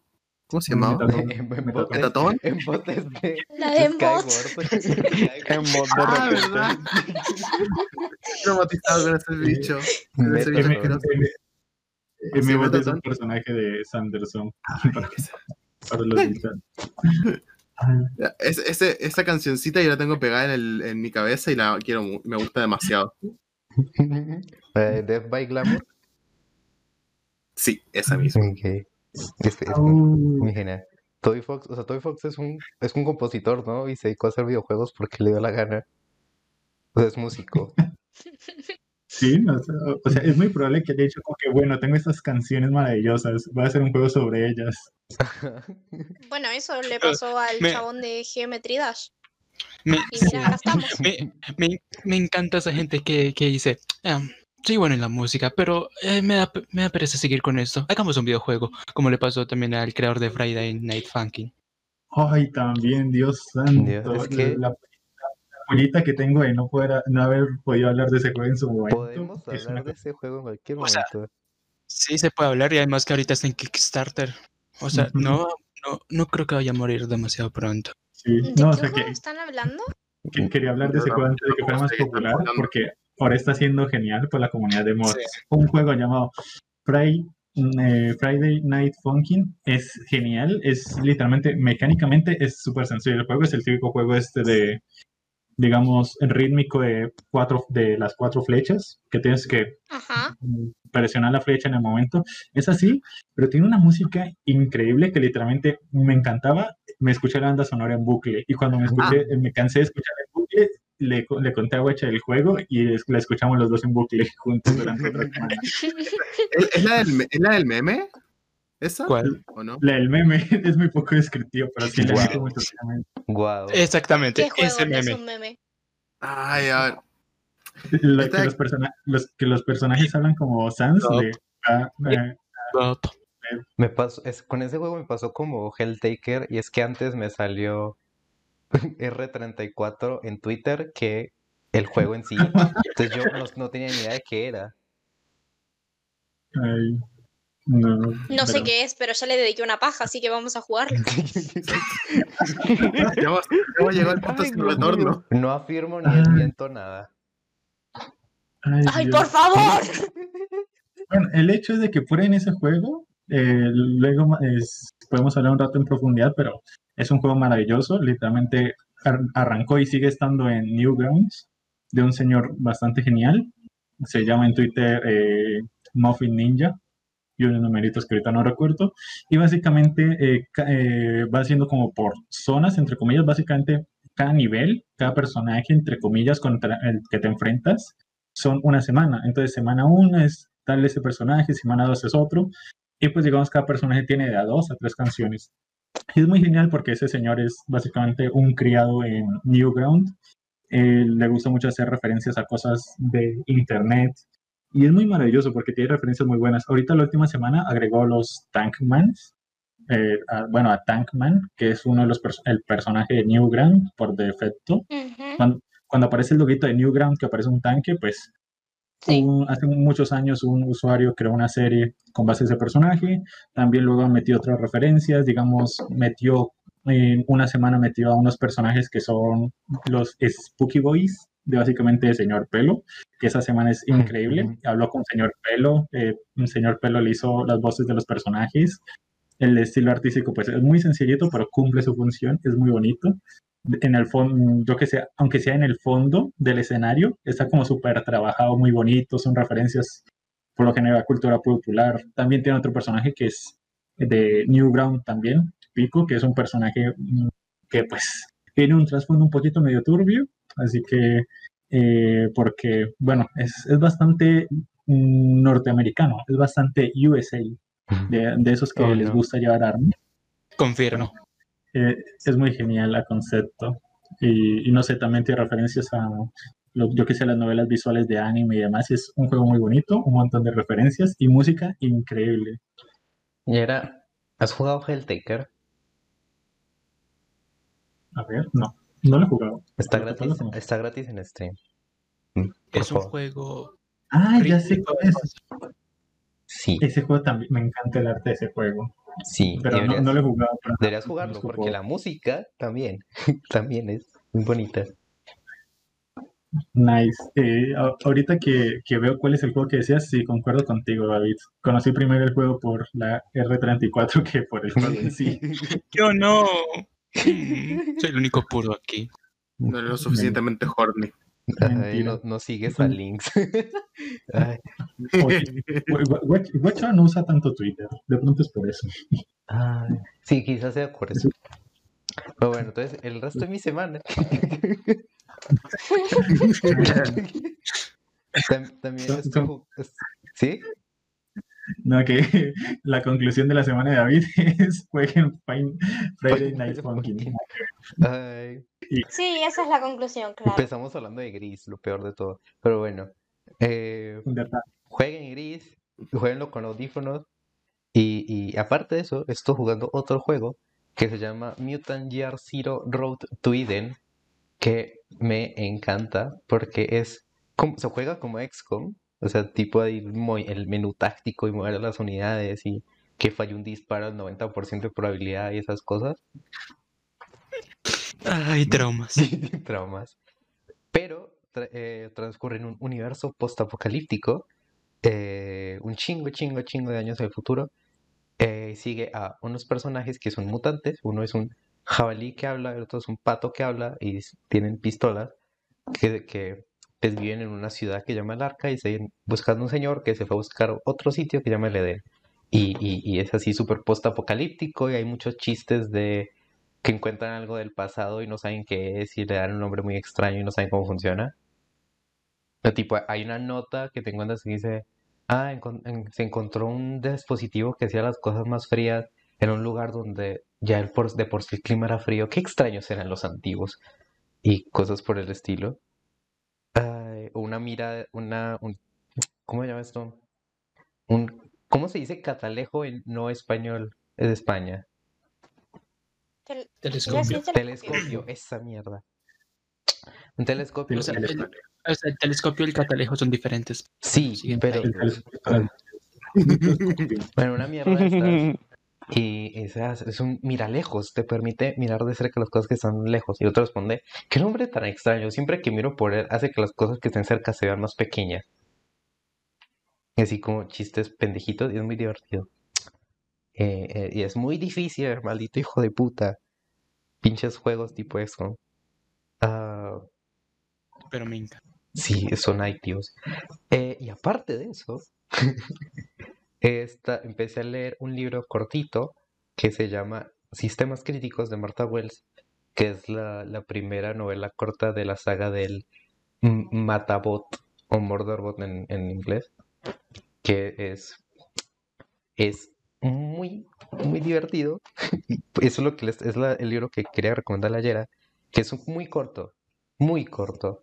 ¿Cómo se llamaba? Metatron. (laughs) En, en botes, en de, La de Embot. Skyward. (laughs) En voz de Ah. ¿verdad? Traumatizado con ese bicho. Con ese Metatron. bicho M- asqueroso. M- M- Sí, M-Bot es un personaje de Sanderson. (laughs) Ay, Para, los digital. Ay, Ya, es- ese- esa cancioncita yo la tengo pegada en, el- en mi cabeza y la quiero, me gusta demasiado. Death by Glamour. Sí, esa misma. Ok. (laughs) Es, es au. muy genial. Toy Fox, o sea, Toy Fox es un, es un compositor, ¿no? Y se dedicó a hacer videojuegos porque le dio la gana. O sea, es músico. (laughs) Sí, o sea, o sea, es muy probable que haya dicho como que, bueno, tengo estas canciones maravillosas, voy a hacer un juego sobre ellas. (laughs) Bueno, eso le pasó al me- chabón de Geometry Dash. Me, Y mira, acá estamos. me, me- me encanta esa gente que, que dice, "Ah, soy bueno en la música, pero eh, me, da, me da pereza seguir con esto. Hagamos un videojuego, como le pasó también al creador de Friday Night Funkin'. Ay, también, Dios santo. Dios, es que- La, la pollita que tengo de no, poder, no haber podido hablar de ese juego en su momento. Podemos es hablar una de ese juego en cualquier O sea, momento. Sí, se puede hablar y además que ahorita está en Kickstarter. O sea, no, no, no creo que vaya a morir demasiado pronto. Sí, ¿De no, o sea juego que, están hablando? que quería hablar de ese juego antes de que fuera más popular, porque ahora está siendo genial por la comunidad de mods. Sí. Un juego llamado Friday, eh, Friday Night Funkin' es genial, es literalmente, mecánicamente es súper sencillo. El juego es el típico juego este de, digamos, rítmico de, cuatro, de las cuatro flechas, que tienes que Ajá. presionar la flecha en el momento. Es así, pero tiene una música increíble que literalmente me encantaba. Me escuché la banda sonora en bucle y cuando me escuché, me cansé de escuchar en bucle, le, co- le conté a Wecha el juego y es- la escuchamos los dos en bucle (laughs) juntos durante otra (laughs) semana. ¿Es, es la del, ¿Es la del meme? ¿Esa? ¿Cuál? ¿O no? La del meme (laughs) es muy poco descriptivo, pero sí la Wow. también. Wow. Exactamente, ¿Qué juego ese no es meme. un meme? Ay, a ver. Lo- que, los persona- los- que los personajes hablan como Sans No. de... ah, eh, Top. Me pasó, es, con ese juego me pasó como Helltaker y es que antes me salió (laughs) R34 en Twitter que el juego en sí. Entonces yo no, no tenía ni idea de qué era. ay, no, No sé qué es, pero ya le dediqué una paja, así que vamos a jugarlo. (laughs) (laughs) Ya llegado al punto sin retorno. No afirmo ni desmiento nada. ay, ¡Ay, Dios. por favor! Bueno, el hecho es de que prueben ese juego, eh, luego es- podemos hablar un rato en profundidad, pero es un juego maravilloso, literalmente ar- arrancó y sigue estando en Newgrounds, de un señor bastante genial, se llama en Twitter eh, Muffin Ninja, y unos numeritos que ahorita no recuerdo, y básicamente eh, eh, va siendo como por zonas, entre comillas, básicamente cada nivel, cada personaje, entre comillas, contra el que te enfrentas, son una semana. Entonces, semana 1 es tal ese personaje, semana 2 es otro. Y pues, digamos, cada personaje tiene de a dos a tres canciones. Y es muy genial porque ese señor es básicamente un criado en Newground. Eh, le gusta mucho hacer referencias a cosas de internet. Y es muy maravilloso porque tiene referencias muy buenas. Ahorita la última semana agregó los Tankmans. eh, a- bueno, a Tankman, que es uno de los pers- el personaje de Newground por defecto Ujú. cuando, cuando aparece el loguito de Newground, que aparece un tanque, pues Sí. un- hace muchos años un usuario creó una serie con base de ese personaje. También luego metió otras referencias, digamos, metió en una semana metió a unos personajes que son los Spooky Boys, de básicamente el Señor Pelo, que esa semana es increíble. Habló con Señor Pelo, eh, Señor Pelo le hizo las voces de los personajes. El estilo artístico, pues es muy sencillito, pero cumple su función, es muy bonito en el fondo, yo que sé, aunque sea en el fondo del escenario, está como súper trabajado, muy bonito, son referencias por lo general a cultura popular. También tiene otro personaje que es de Newground también, Pico, que es un personaje mm, que pues tiene un trasfondo un poquito medio turbio, así que, eh, porque, bueno, es, es bastante mm, norteamericano, es bastante USA, de, de esos que Oh, les no. gusta llevar armas. Confirmo. Eh, es muy genial el concepto. Y, y no sé, también tiene referencias a, lo- yo que sé, las novelas visuales de anime y demás. y Es un juego muy bonito, un montón de referencias y música increíble. Y era, ¿has jugado Helltaker? A ver, no, no lo he jugado. Está gratis, está gratis en Steam. Mm, Es un juego. Ah, ya sé cuál es. Sí, Ese juego también, me encanta el arte de ese juego. Sí, Pero no, deberías, no lo he jugado. pero deberías no jugarlo porque la música también, (laughs) también es muy bonita. Nice. Eh, ahorita que, que veo cuál es el juego que decías, sí, concuerdo contigo, David. Conocí primero el juego por la R34 (laughs) que por el juego en sí. (laughs) Yo no. Soy el único puro aquí. No lo suficientemente horny. (laughs) Ay, no, no sigues a Links. (laughs) Ay, Oye, Gua- Gua- Guacha no usa tanto Twitter, de pronto es por eso. ay, sí, quizás sea por eso. Pero bueno, entonces el resto de mi semana. (laughs) Tam- También Son- estoy son- ju- es- ¿Sí? No, que (laughs) la conclusión de la semana de David (laughs) es jueguen Fine- Friday Night Funkin'. Sí, esa es la conclusión, claro. empezamos hablando de Gris, lo peor de todo. Pero bueno, eh, jueguen Gris, jueguenlo con audífonos. Y, y aparte de eso, estoy jugando otro juego que se llama Mutant Year Zero Road to Eden, que me encanta porque es como, se juega como XCOM, o sea, tipo de ir el menú táctico y mover las unidades y que falle un disparo al 90% de probabilidad y esas cosas. Ay, traumas. (laughs) traumas. Pero tra- eh, transcurre en un universo postapocalíptico, eh, un chingo, chingo, chingo de años en el futuro. Eh, sigue a unos personajes que son mutantes. Uno es un jabalí que habla, el otro es un pato que habla y tienen pistolas que, que pues, viven en una ciudad que llama el Arca y siguen buscando un señor que se fue a buscar otro sitio que llama el Edén. Y, y, es así súper postapocalíptico y hay muchos chistes de que encuentran algo del pasado y no saben qué es y le dan un nombre muy extraño y no saben cómo funciona. Pero tipo, hay una nota que te encuentras que dice, ah, se encontró un dispositivo que hacía las cosas más frías en un lugar donde ya el por- de por sí el clima era frío. Qué extraños eran los antiguos y cosas por el estilo. O una mira, una, un, (tsk) ¿cómo se llama esto? Un, ¿cómo se dice catalejo en no español? Es de España. Tel- Telescopio. Telescopio, esa mierda. Un telescopio. O sea, El- el, o sea, el telescopio y el catalejo son diferentes. Sí, pero (laughs) bueno, una mierda de estas. (laughs) Y esa es un mira lejos, te permite mirar de cerca las cosas que están lejos. Y otro responde, qué nombre tan extraño, siempre que miro por él hace que las cosas que estén cerca se vean más pequeñas. Y así como chistes pendejitos y es muy divertido. Eh, eh, y es muy difícil, maldito hijo de puta. Pinches juegos tipo eso. Ah, Pero me encanta. Sí, son adictivos. Eh, y aparte de eso, (laughs) esta, empecé a leer un libro cortito que se llama Sistemas Críticos de Martha Wells, que es la, primera novela corta de la saga del Matabot o Murderbot en, inglés, que es, es muy, muy divertido. (laughs) Eso es, lo que les- es el libro que quería recomendarle ayer, que es muy corto, muy corto.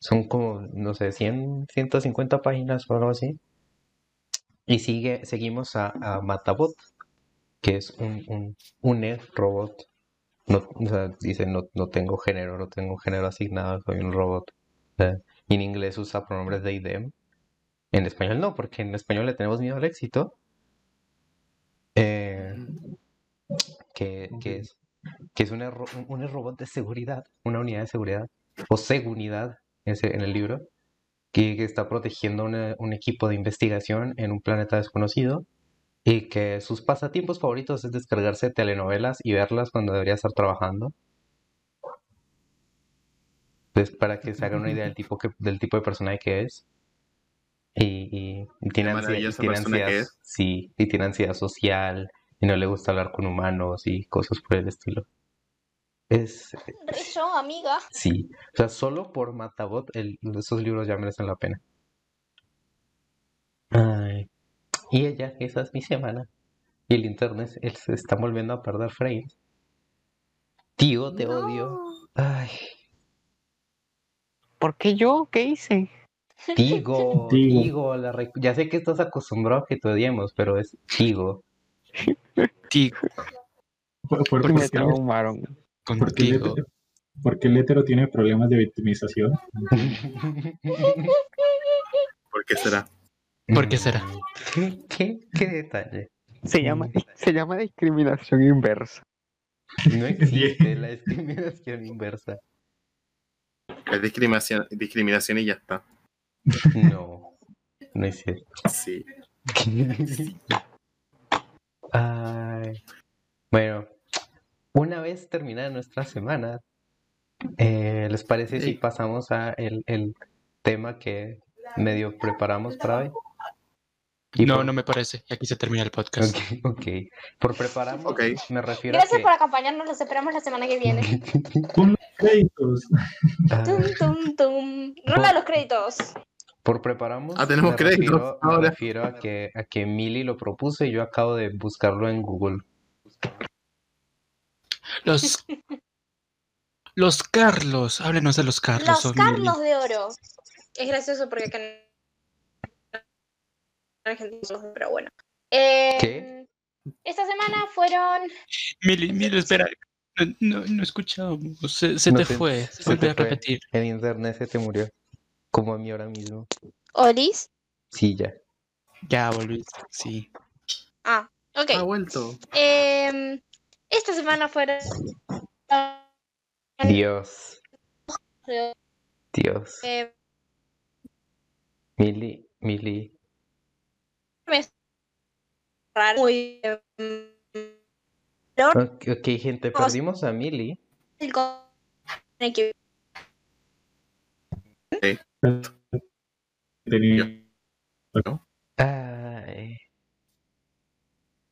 Son como, no sé, 100, 150 páginas o algo así. Y sigue, seguimos a, a Matabot, que es un, un, un robot. No, o sea, dice, no, no tengo género, no tengo género asignado, soy un robot. Eh, y en inglés usa pronombres de them. En español no, porque en español le tenemos miedo al éxito. Eh, que, que es, que es un, un, un robot de seguridad, una unidad de seguridad, o seguridad en el libro, que, está protegiendo una- un equipo de investigación en un planeta desconocido y que sus pasatiempos favoritos es descargarse telenovelas y verlas cuando debería estar trabajando. Pues para que se hagan una idea del tipo, que, del tipo de personaje que es. Y, y- y tiene ansiedad, tiene que es. sí, y tiene ansiedad social y no le gusta hablar con humanos y cosas por el estilo. Es, Re yo, amiga. Sí, o sea, solo por Matabot el, esos libros ya merecen la pena. Ay. Y ella, esa es mi semana. Y el internet él se está volviendo a perder frames. Tío, te odio. Ay, ¿Por qué yo? ¿Qué hice? Tigo, (laughs) Tigo. Tigo, la re- ya sé que estás acostumbrado a que te odiemos, pero es Tigo. (laughs) Contigo, ¿Por, por- Me por qué, traumaron. Por qué el contigo. hétero- por qué el hétero tiene problemas de victimización? ¿Por qué será? ¿Por qué será? ¿Qué, qué, qué detalle? Se llama, se llama discriminación inversa. No (laughs) existe la discriminación inversa. Es discriminación, discriminación y ya está. No, no es cierto. Sí. (laughs) Ay. Bueno, una vez terminada nuestra semana, eh, ¿les parece si pasamos a el, el tema que medio preparamos para hoy? Y No, por- no me parece. Aquí se termina el podcast. Ok. Por preparamos, Ok. me refiero a Gracias que... por acompañarnos, los esperamos la semana que viene. (laughs) Créditos. Ah, Tum, tum, tum. Rola los créditos. por preparamos, Ah, tenemos me créditos refiero, me ahora. refiero a que, a que Mili lo propuso y yo acabo de buscarlo en Google. Los. Los Carlos. Háblenos de los Carlos. Los. Carlos de Oro. Es gracioso porque acá en Argentina pero bueno. Eh, ¿Qué? Esta semana fueron Mili, Mili, espera. No, no, no escuchamos. Se, se No te te- fue. se Vuelve te a fue. repetir. El internet se te murió. Como a mí ahora mismo. Olis. Sí, ya. Ya volviste. Sí. Ah, ok. Ha vuelto. Em, esta semana fueron Dios. Dios. eh, Mili, Mili. muy em, Ok, gente, perdimos a Mili. Ay.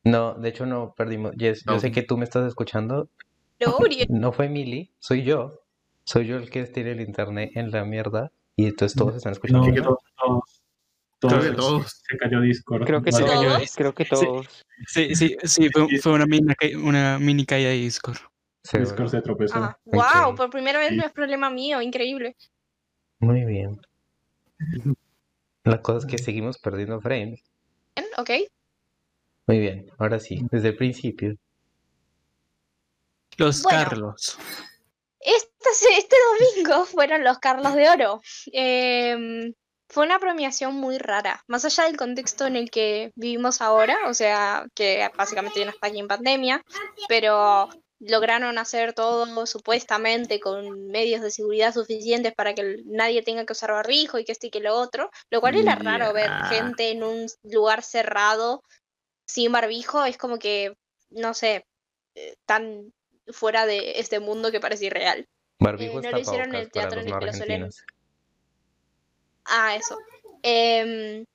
No, de hecho no perdimos. Yes, yo No. sé que tú me estás escuchando. murió. (laughs) No fue Mili, soy yo. Soy yo el que tiene el internet en la mierda. Y entonces todos están escuchando. No, que todos, todos, Creo que todos todos. se cayó Discord. Creo que Se Vale. cayó. ¿Todos? Creo que todos. Sí, sí, sí. Fue, fue una, mini, una mini caída de Discord. Discord se tropezó. Ah, wow, por primera vez Sí. no es problema mío, increíble. Muy bien. (laughs) La cosa es que seguimos perdiendo frames. Bien, Ok. Muy bien, ahora sí, desde el principio. Los Bueno. Carlos. Este, este domingo (laughs) fueron los Carlos de Oro. Em, fue una premiación muy rara, más allá del contexto en el que vivimos ahora, o sea, que básicamente ya no está aquí en pandemia, pero lograron hacer todo supuestamente con medios de seguridad suficientes para que nadie tenga que usar barbijo y que esto y que lo otro, lo cual era raro ver gente en un lugar cerrado sin barbijo, es como que, no sé, eh, tan fuera de este mundo que parece irreal. Barbijos no lo hicieron en el teatro el que lo suelen- argentinos. Ah, eso. Em,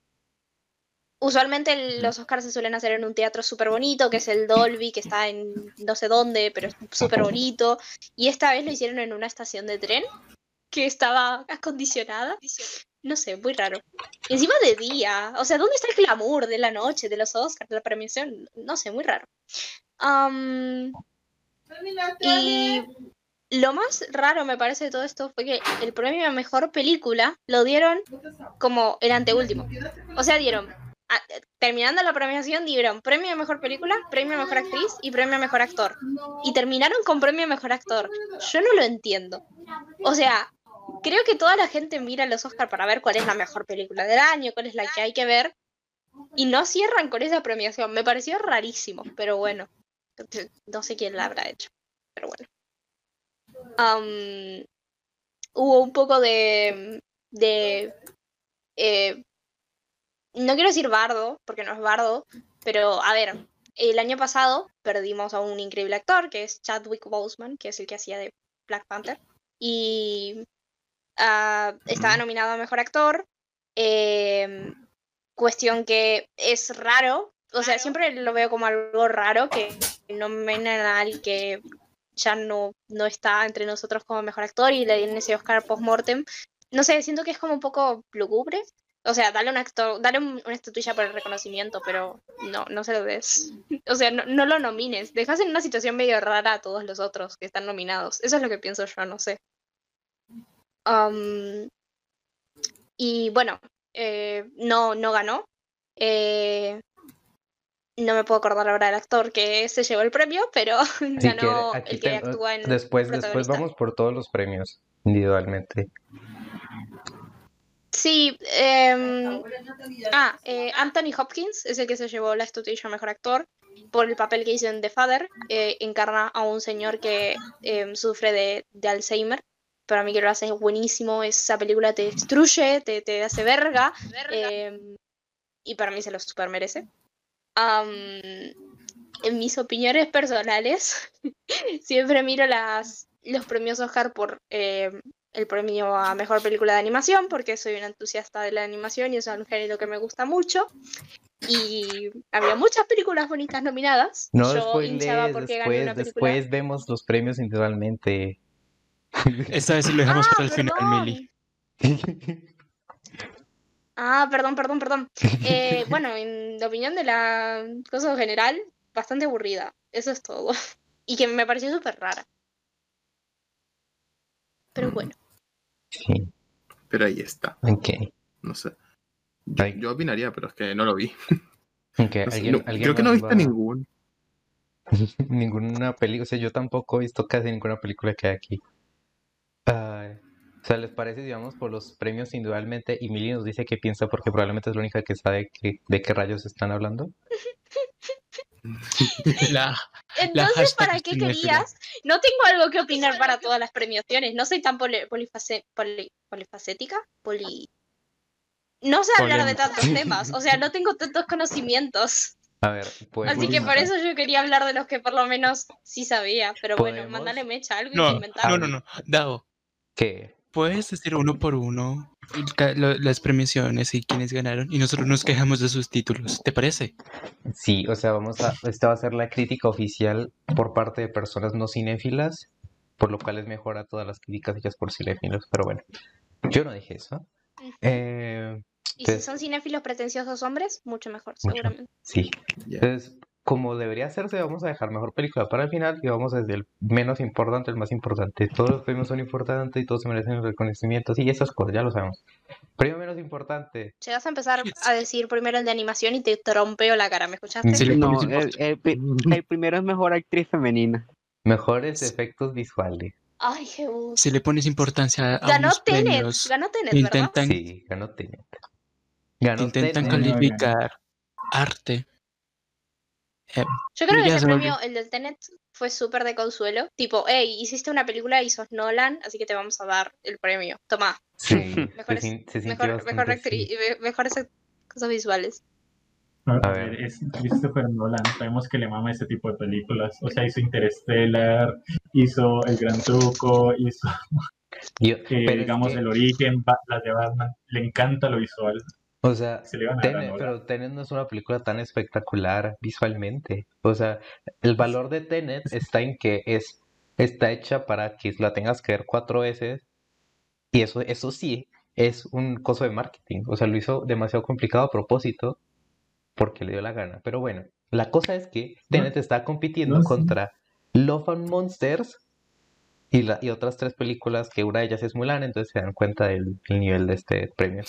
usualmente los Oscars se suelen hacer en un teatro súper bonito, que es el Dolby, que está en no sé dónde, pero es súper bonito. Y esta vez lo hicieron en una estación de tren que estaba acondicionada. No sé, muy raro. Encima de día. O sea, ¿dónde está el glamour de la noche, de los Oscars, de la premiación? No sé, muy raro. Y lo más raro me parece de todo esto fue que el premio a mejor película lo dieron como el anteúltimo. O sea, dieron, a- terminando la premiación, dieron premio a mejor película, premio a mejor actriz y premio a mejor actor. Y terminaron con premio a mejor actor. Yo no lo entiendo. O sea, creo que toda la gente mira los Oscars para ver cuál es la mejor película del año, cuál es la que hay que ver. Y no cierran con esa premiación. Me pareció rarísimo, pero bueno. No sé quién la habrá hecho. Pero bueno. Hubo un poco de. de. eh, no quiero decir bardo, porque no es bardo, pero a ver, el año pasado perdimos a un increíble actor, que es Chadwick Boseman, que es el que hacía de Black Panther, y ah, estaba nominado a Mejor Actor. em, cuestión que es raro, o sea, siempre lo veo como algo raro, que nominen a alguien que ya no, no está entre nosotros como mejor actor y le den ese Oscar post-mortem. No sé, siento que es como un poco lúgubre. O sea, dale un actor, dale un- una estatuilla por el reconocimiento, pero no, no se lo des. (laughs) O sea, no, no lo nomines. Dejas en una situación medio rara a todos los otros que están nominados. Eso es lo que pienso yo, no sé. Y bueno, eh, no, no ganó. Eh, no me puedo acordar ahora del actor que se llevó el premio, pero (laughs) ganó el que actúa en después, después vamos por todos los premios individualmente. Sí, em, ah, eh, Anthony Hopkins es el que se llevó la estatuilla mejor actor por el papel que hizo en The Father. eh, encarna a un señor que em, sufre de, de Alzheimer. Para mí que lo hace buenísimo. Esa película te destruye, te, te hace verga. em, y para mí se lo super merece. Am, en mis opiniones personales, (laughs) siempre miro las, los premios Oscar por em, el premio a mejor película de animación porque soy una entusiasta de la animación y es un género que me gusta mucho. Y había muchas películas bonitas nominadas. No Yo hinchaba spoilees, porque gané una después, película. después vemos los premios individualmente. Esta vez sí lo dejamos Ah, para el final, perdón. Mili. Ah, perdón, perdón, perdón. Eh, (laughs) bueno, en la opinión de la cosa general, bastante aburrida. Eso es todo. (laughs) Y que me pareció súper rara. Pero bueno. Sí, Pero ahí está. ok. No sé. Yo, opinaría, pero es que no lo vi. (laughs) Ok, No sé, ¿alguien- no, alguien creo que no viste va- ningún. Ninguna película, o sea, yo tampoco he visto casi ninguna película que hay aquí. Ay, o sea, ¿les parece, digamos, por los premios individualmente? Y Mili nos dice qué piensa porque probablemente es la única que sabe que- de qué rayos están hablando. (laughs) La, Entonces, ¿para qué querías? No tengo algo que opinar para todas las premiaciones. No soy tan poli- polifacé- poli- polifacética. Poli... No sé hablar de tantos temas. O sea, no tengo tantos conocimientos. A ver, pues... Así que por eso yo quería hablar de los que por lo menos sí sabía. Pero bueno, mándale mecha, algo no, que inventar. no, no, no. Dao, ¿Qué? puedes decir uno por uno las premiaciones y quiénes ganaron y nosotros nos quejamos de sus títulos. ¿Te parece? Sí, o sea, vamos a... Esta va a ser la crítica oficial por parte de personas no cinéfilas, por lo cual es mejor a todas las críticas hechas por cinéfilos, pero bueno, yo no dije eso. Eh, Y si son cinéfilos pretenciosos hombres, mucho mejor, seguramente. sí, Ya. Entonces, como debería hacerse, vamos a dejar mejor película para el final y vamos desde el menos importante al más importante. Todos los premios son importantes y todos se merecen reconocimientos y esas cosas, ya lo sabemos. Premio menos importante. Llegas a empezar a decir primero el de animación y te trompeo la cara, ¿me escuchaste? Sí, No, el, el pri- el primero es mejor actriz femenina. Mejores Sí. efectos visuales. Ay, Jesús. Si le pones importancia a Ganó unos Tenet, premios, ganó Tenet, ¿verdad? intentan, Sí, ganó Tenet. Ganó intentan Tenet. calificar arte. Eh, Yo creo que ese premio, el del Tenet, fue súper de consuelo. Tipo, hey, hiciste una película y sos Nolan, así que te vamos a dar el premio. Toma, Sí, Mejores- se, se mejor, actriz, mejores cosas visuales. A A ver, es Christopher Nolan, sabemos que le mama ese tipo de películas. O sea, hizo Interstellar, hizo El Gran Truco, hizo, Yo- (laughs) eh, pero es digamos, que, El Origen, las de Batman. Le encanta lo visual. O sea, Se le Tenet, pero Tenet no es una película tan espectacular visualmente. O sea, el valor de Tenet está en que es, está hecha para que la tengas que ver cuatro veces. Y eso, eso sí, es un coso de marketing. O sea, lo hizo demasiado complicado a propósito porque le dio la gana. Pero bueno, la cosa es que Tenet está compitiendo no, sí. contra Love and Monsters y, la, y otras tres películas que una de ellas es Mulan, entonces se dan cuenta del, del nivel de este premio.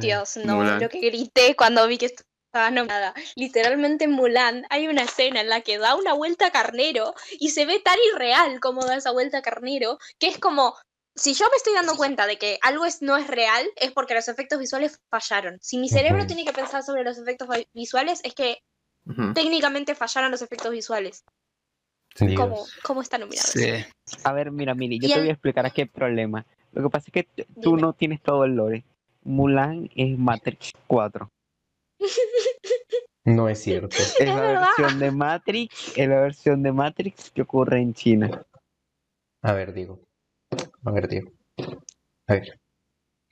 Dios, no, Mulan. lo que grité cuando vi que estaba nominada. Literalmente en Mulan hay una escena en la que da una vuelta a carnero y se ve tan irreal como da esa vuelta a carnero, que es como, si yo me estoy dando cuenta de que algo es, no es real, es porque los efectos visuales fallaron. Si mi cerebro tiene que pensar sobre los efectos vi- visuales, es que técnicamente fallaron los efectos visuales. ¿Cómo, cómo está nominado? sí. A ver, mira, Miri, yo te el- voy a explicar aquí el problema. Lo que pasa es que tú Dime. no tienes todo el lore. Mulan es Matrix 4. No es cierto. (laughs) Es Es la verdad. versión de Matrix, es la versión de Matrix que ocurre en China. A ver, Diego. A ver, Diego. A ver.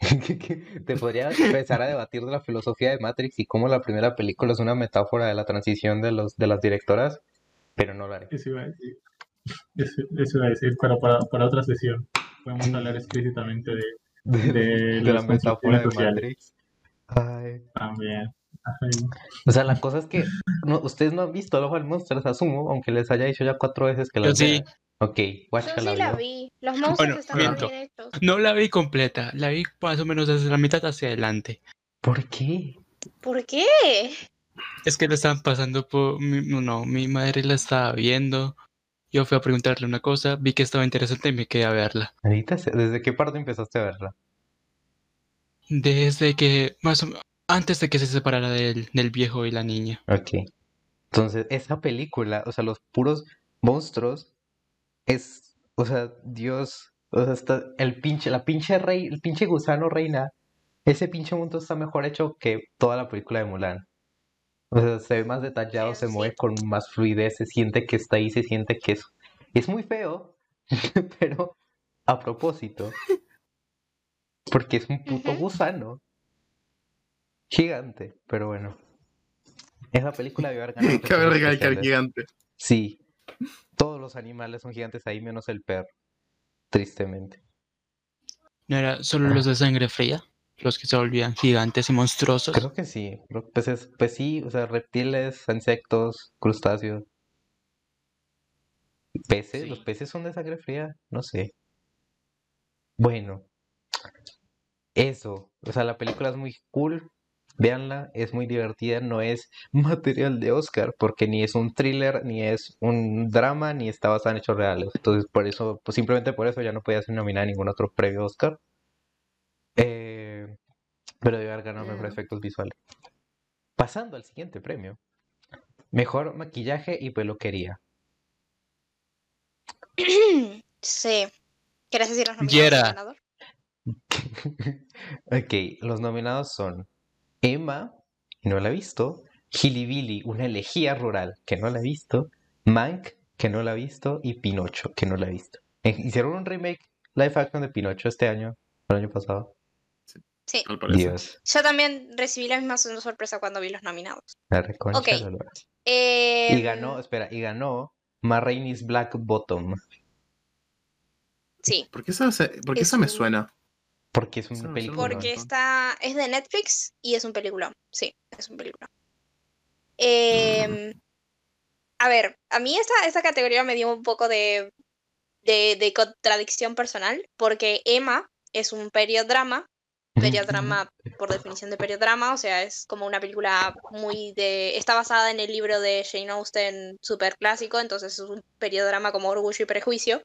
(laughs) Te podría empezar a debatir de la filosofía de Matrix y cómo la primera película es una metáfora de la transición de los de las directoras, pero no lo haré. Eso iba a decir. Eso, eso iba a decir, para, para otra sesión. Podemos hablar explícitamente de, de, de de la metáfora de. Matrix. Ay. También. Ay, O sea, la cosa es que no, ustedes no han visto Love and Monsters, asumo, aunque les haya dicho ya cuatro veces que Yo las sí. Ok, Yo sí la vi. Los monstruos Bueno, están muy miento. bien hechos. No la vi completa, la vi más o menos desde la mitad hacia adelante. ¿Por qué? ¿Por qué? Es que la estaban pasando por... mi- No, mi madre la estaba viendo. Yo fui a preguntarle una cosa, vi que estaba interesante y me quedé a verla. Ahorita, ¿desde qué parte empezaste a verla? Desde que... Más o menos... Antes de que se separara del, del viejo y la niña. Ok. Entonces, esa película, o sea, los puros monstruos, es, o sea, Dios, o sea, está, el pinche, la pinche rey, el pinche gusano reina, ese pinche mundo está mejor hecho que toda la película de Mulan. O sea, se ve más detallado, se sí. mueve con más fluidez, se siente que está ahí, se siente que es, es muy feo, (laughs) pero a propósito, porque es un puto gusano gigante, pero bueno. Esa película debió haber ganado Cabe efectos recalcar especiales. gigante. Sí, todos los animales son gigantes ahí, menos el perro, tristemente. ¿No era solo los de sangre fría? Los que se volvían gigantes y monstruosos. Creo que sí, pues, es- pues sí, o sea, reptiles, insectos, crustáceos. ¿Peces? Sí. ¿Los peces son de sangre fría? No sé. Bueno, eso, o sea, la película es muy cool, véanla, es muy divertida, no es material de Oscar, porque ni es un thriller, ni es un drama, ni está basada en hechos reales. Entonces, por eso, pues simplemente por eso ya no podía ser nominada a ningún otro premio Oscar. Eh, pero debe haber ganado mejor efectos visuales. Pasando al siguiente premio. Mejor maquillaje y peluquería. (clears throat) Sí. ¿Quieres decir los nominados Yera. y el ganador? (laughs) Ok, los nominados son Emma, que no la he visto, Billy, una elegía rural, que no la he visto, Mank, que no la he visto, y Pinocho, que no la he visto. Eh, Hicieron un remake live action de Pinocho este año, el año pasado. Sí. Al parecer. Dios, Yo también recibí la misma sorpresa cuando vi los nominados. la reconcha. Eh, Y ganó, espera, y ganó Ma Rainey's Black Bottom, Sí, ¿Por qué esa, se- por qué Es esa me un- suena? porque es no película. porque está, es de Netflix y es un película. Sí, es un película. Em, a ver, a mí esta, esta categoría me dio un poco de, de, de contradicción personal, porque Emma es un periodrama, periodrama por definición de periodrama, o sea, es como una película muy de... Está basada en el libro de Jane Austen super clásico, entonces es un periodrama como Orgullo y Prejuicio.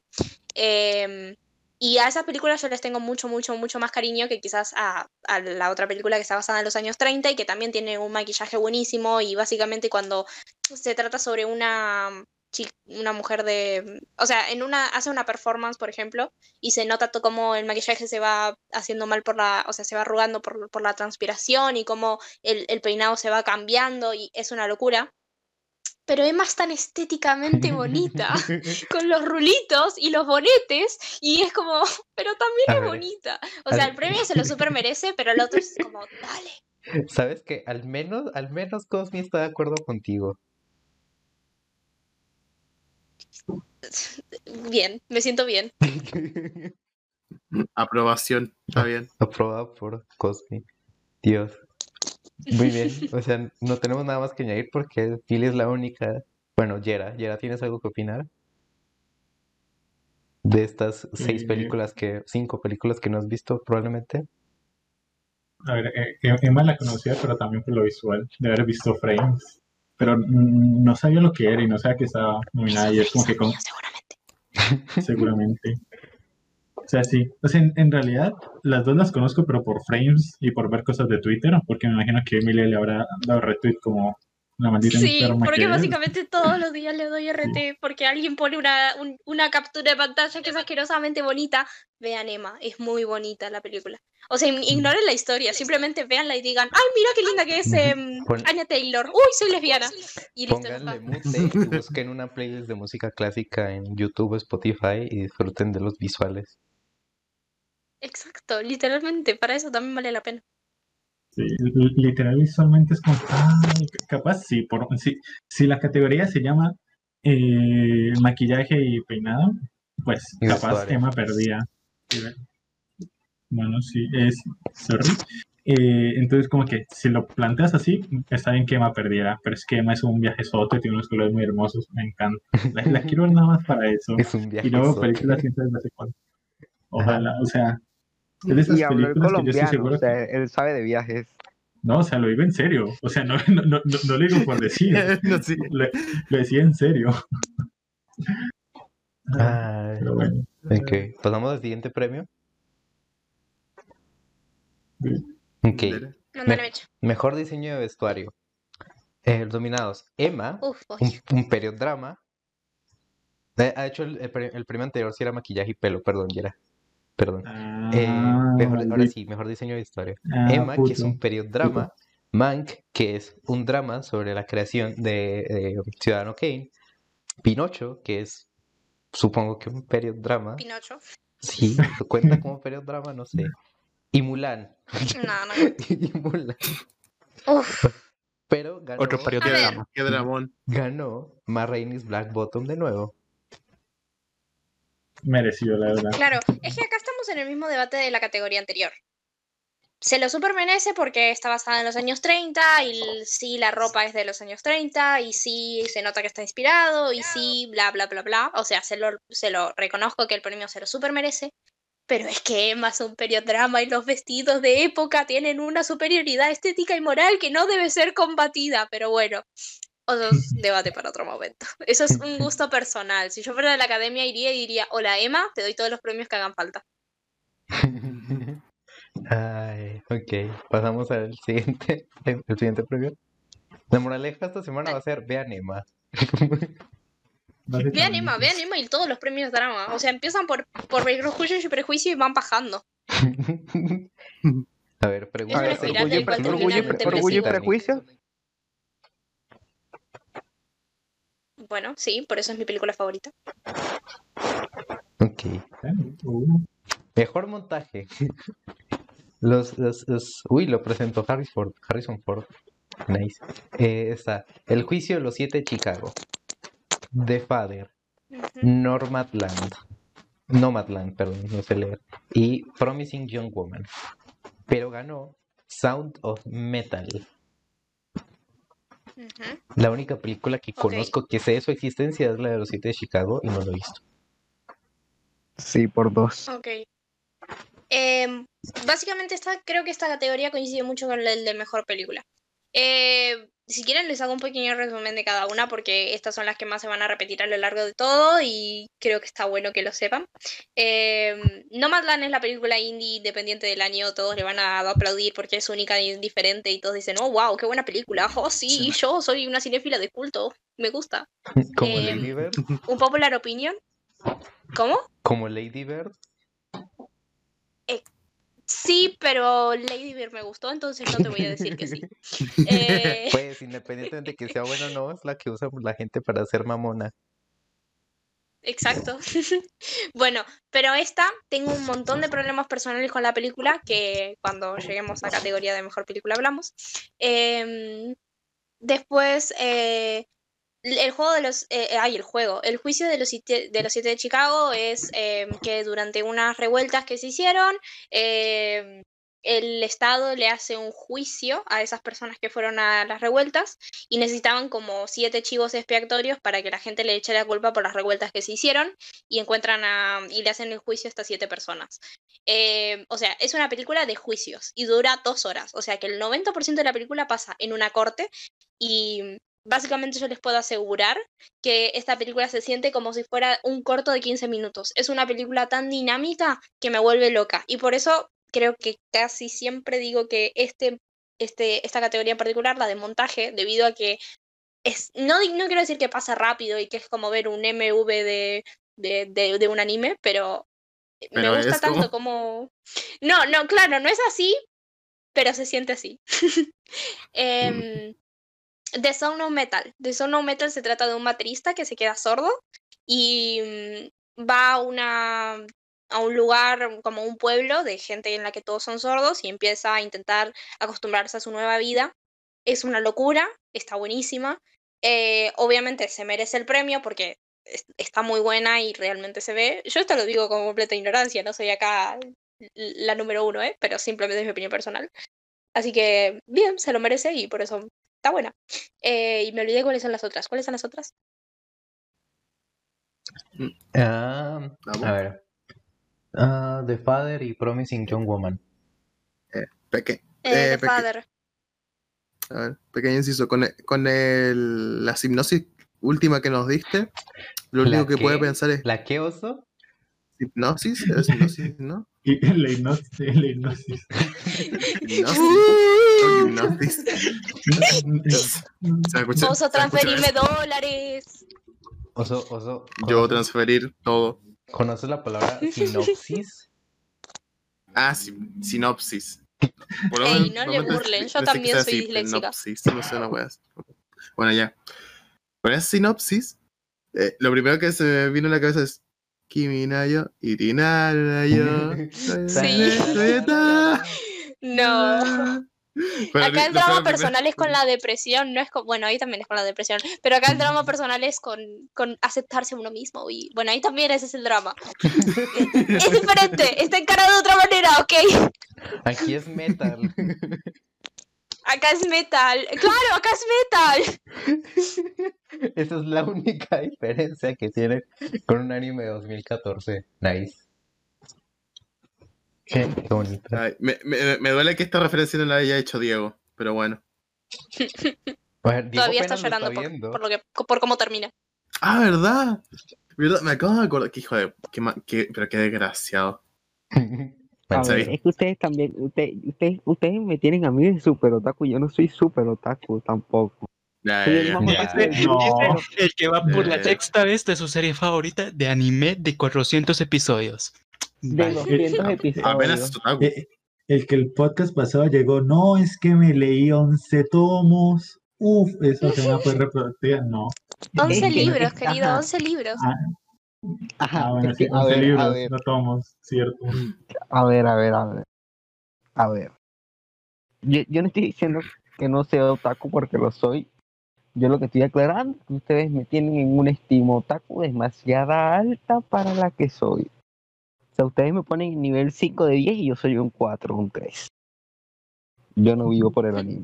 Em, y a esas películas yo les tengo mucho, mucho, mucho más cariño que quizás a, la otra película que está basada en los años 30 y que también tiene un maquillaje buenísimo y básicamente cuando se trata sobre una una mujer de, o sea, en una hace una performance, por ejemplo, y se nota cómo el maquillaje se va haciendo mal por la, o sea, se va arrugando por, por la transpiración y cómo el, el peinado se va cambiando y es una locura. Pero Emma es tan estéticamente bonita, (laughs) con los rulitos y los bonetes, y es como, (laughs) pero también es bonita. O sea, el premio se lo super merece, pero el otro es como, dale. ¿Sabes qué? Al menos, al menos Cosmi está de acuerdo contigo. Bien, me siento bien. (laughs) Aprobación, está bien. (laughs) Aprobado por Cosmi. Dios. Muy bien. O sea, no tenemos nada más que añadir porque Pili es la única. Bueno, Yera, Yera, ¿tienes algo que opinar? De estas seis Eh, películas que, cinco películas que no has visto probablemente. A ver, eh, Emma la conocía, pero también por lo visual, de haber visto Frames. Pero no sabía lo que era y no sabía que estaba nominada y es como que con- seguramente. seguramente. O sea, sí. O sea, en, en realidad, las dos las conozco, pero por Frames y por ver cosas de Twitter, porque me imagino que Emilia le habrá dado retweet como la maldita Sí, porque es. básicamente todos los días le doy (laughs) RT porque alguien pone una, un- una captura de pantalla que es asquerosamente bonita. Vean Emma, es muy bonita la película. O sea, ign- ignoren la historia, simplemente véanla y digan, ay, mira qué linda que es Pon- Anya Taylor. Uy, soy lesbiana. Y listo, Pónganle mute y (laughs) busquen una playlist de música clásica en YouTube o Spotify y disfruten de los visuales. Exacto, literalmente, para eso también vale la pena. Sí, li- literal visualmente es como, ay, capaz sí, por, si, si la categoría se llama eh, maquillaje y peinado, pues capaz. Emma perdía. Sí, Bueno, sí, es. Sorry. Eh, entonces, como que si lo planteas así, está bien que Emma perdiera, pero es que Emma es un viaje soto y tiene unos colores muy hermosos, me encanta. La, la quiero ver nada más para eso. (laughs) Es un viaje. Y sote. películas desde cuándo. Ojalá, o sea, es de esas Y habló el películas que yo estoy colombiano, seguro o sea, él sabe de viajes. No, o sea, lo digo en serio. O sea, no, no, no, no, lo digo por decir. (laughs) No, sí. Lo, lo decía en serio. Ay, Pero bueno. ok, pasamos al siguiente premio. Sí. Ok, mejor diseño de vestuario. Eh, dominados, Emma, Uf, un, un period drama. Eh, ha hecho el, el premio anterior si era maquillaje y pelo, perdón, ya era. Perdón. Eh, Ah, mejor, ahora sí, mejor diseño de historia. Ah, Emma, que es un period drama. Mank, que es un drama sobre la creación de, de Ciudadano Kane. Pinocho, que es, supongo que un period drama. Pinocho. Sí, cuenta como period drama, no sé. Y Mulan. No, no. (laughs) Y Mulan. Uf, Pero ganó, Otro ganó Ma Rainey's Black Bottom de nuevo. Merecido, la verdad. claro. Es que acá estamos en el mismo debate de la categoría anterior. Se lo super merece porque está basada en los años 30 y sí la ropa es de los años 30 y sí se nota que está inspirado y sí bla bla bla bla. O sea, se lo, se lo reconozco que el premio se lo super merece. Pero es que Emma es un periodrama y los vestidos de época tienen una superioridad estética y moral que no debe ser combatida. Pero bueno, otro debate para otro momento. (laughs) Eso es un gusto personal. Si yo fuera de la academia iría y diría, hola Emma, te doy todos los premios que hagan falta. (laughs) Ay, ok. Pasamos al siguiente, el siguiente premio. La moraleja esta semana va a ser vean Emma. (laughs) Vean Emma, vean Emma y todos los premios drama. O sea, empiezan por, por prejuicios y prejuicios y van bajando. A ver, pregunta orgullo, orgullo, orgullo, orgullo y prejuicio. Bueno, sí, por eso es mi película favorita. Ok. Uh, Mejor montaje. (laughs) Los, los, los- Uy, lo presentó Harrison Ford. Harrison Ford. Nice. Eh, está El juicio de los siete de Chicago. The Father. Ujú. Nomadland. Nomadland, perdón, no sé leer. Y Promising Young Woman. Pero ganó Sound of Metal. La única película que conozco que sé de su existencia es la de los siete de Chicago y no lo he visto. Sí, por dos. Ok. Em, básicamente esta, creo que esta categoría coincide mucho con el de mejor película. Eh, si quieren les hago un pequeño resumen de cada una porque estas son las que más se van a repetir a lo largo de todo y creo que está bueno que lo sepan. Eh, Nomadland es la película indie independiente del año, todos le van a aplaudir porque es única y diferente y todos dicen, oh, wow, qué buena película, oh, sí, yo soy una cinéfila de culto, me gusta. (laughs) Como Em, Lady Bird. Un popular opinion. ¿Cómo? Como Lady Bird. Sí, pero Lady Bird me gustó, entonces no te voy a decir que sí. Eh, Pues (laughs) independientemente de que sea bueno o no, es la que usa la gente para hacer mamona. exacto. (laughs) Bueno, pero esta, tengo un montón de problemas personales con la película, que cuando lleguemos a categoría de mejor película hablamos. Em, después, eh, el juego de los... eh, ay, el juego. El juicio de los de, los siete de Chicago es em, que durante unas revueltas que se hicieron, em, el Estado le hace un juicio a esas personas que fueron a las revueltas y necesitaban como siete chivos expiatorios para que la gente le eche la culpa por las revueltas que se hicieron y encuentran y le hacen el juicio a estas siete personas. Eh, o sea, es una película de juicios y dura dos horas. O sea que el 90% de la película pasa en una corte y básicamente yo les puedo asegurar que esta película se siente como si fuera un corto de 15 minutos. Es una película tan dinámica que me vuelve loca y por eso creo que casi siempre digo que este, este, esta categoría en particular, la de montaje, debido a que es, no, no quiero decir que pasa rápido y que es como ver un MV de, de, de- de un anime, pero, Pero me gusta tanto como- como... No, no, claro, no es así, pero se siente así. (laughs) Em, The Sound of Metal. The Sound of Metal se trata de un baterista que se queda sordo y mm, va a una a un lugar como un pueblo de gente en la que todos son sordos y empieza a intentar acostumbrarse a su nueva vida. Es una locura, está buenísima. Eh, obviamente se merece el premio porque es- está muy buena y realmente se ve. Yo esto lo digo con completa ignorancia, no soy acá la número uno, ¿eh? Pero simplemente es mi opinión personal. Así que, bien, se lo merece y por eso está buena. Eh, y me olvidé cuáles son las otras. ¿Cuáles son las otras? Ah, Vamos. a ver. Ah, The Father y Promising Young Woman. Peque- Eh, eh, The peque- Father. a ver, pequeño inciso. Con, el- con el- la hipnosis última que nos diste, lo ¿La único que qué? puede pensar es ¿La qué oso? hipnosis, es hipnosis, ¿no? (laughs) La hipnosis. La hipnosis. (laughs) Hipnosis. (laughs) (laughs) o hipnosis. (laughs) (laughs) Se escucha- Oso, se escucha transferirme dólares. Oso, oso. Yo ¿conoces- transferir todo. ¿Conoces la palabra sinopsis? Ah, sí, sinopsis. Ey, no le burlen, yo también soy así, disléxica. Sinopsis, no sé, una wea así. Bueno, ya. Con esa sinopsis, eh, lo primero que se me vino a la cabeza es Kimi Nayo, Irina Nayo. Sí. No. Pero acá el drama personal es con la depresión, no es con. Bueno, ahí también es con la depresión. Pero acá el drama personal es con, con aceptarse a uno mismo. Y bueno, ahí también ese es el drama. (laughs) es diferente, está encarado de otra manera, ¿ok? Aquí es metal. Acá es metal. Claro, acá es metal. Esa es la única diferencia que tiene con un anime de 2014. Nice. Qué, bonito. Ay, me, me- me duele que esta referencia no la haya hecho Diego, pero bueno. (laughs) Diego Todavía está llorando por, lo que, por cómo termina. Ah, ¿verdad? ¿Verdad? Me acabo de acordar. Que hijo de. Qué pero qué desgraciado. (laughs) Ver, es que ustedes también, ustedes, ustedes, ustedes me tienen a mí de super otaku, yo no soy super otaku tampoco. Ya, el ya. No. que va por la sexta vez de su serie favorita de anime de 400 episodios. De Vaya. 200 episodios. Apenas es otaku. Eh, El que el podcast pasado llegó, no, es que me leí 11 tomos. Uf, esa semana fue reproductiva. No. 11 Es que- libros, querido, ajá. 11 libros. Ah, Ajá, ah, bueno, es sí, que, a 11 ver, a libros, ver, no tomos, cierto. a ver, a ver, a ver. A ver. Yo, yo no estoy diciendo que no sea otaku porque lo soy. Yo lo que estoy aclarando es que ustedes me tienen en una estima otaku demasiada alta para la que soy. O sea, ustedes me ponen en nivel 5 de 10 y yo soy un 4, un 3. Yo no vivo por el anime.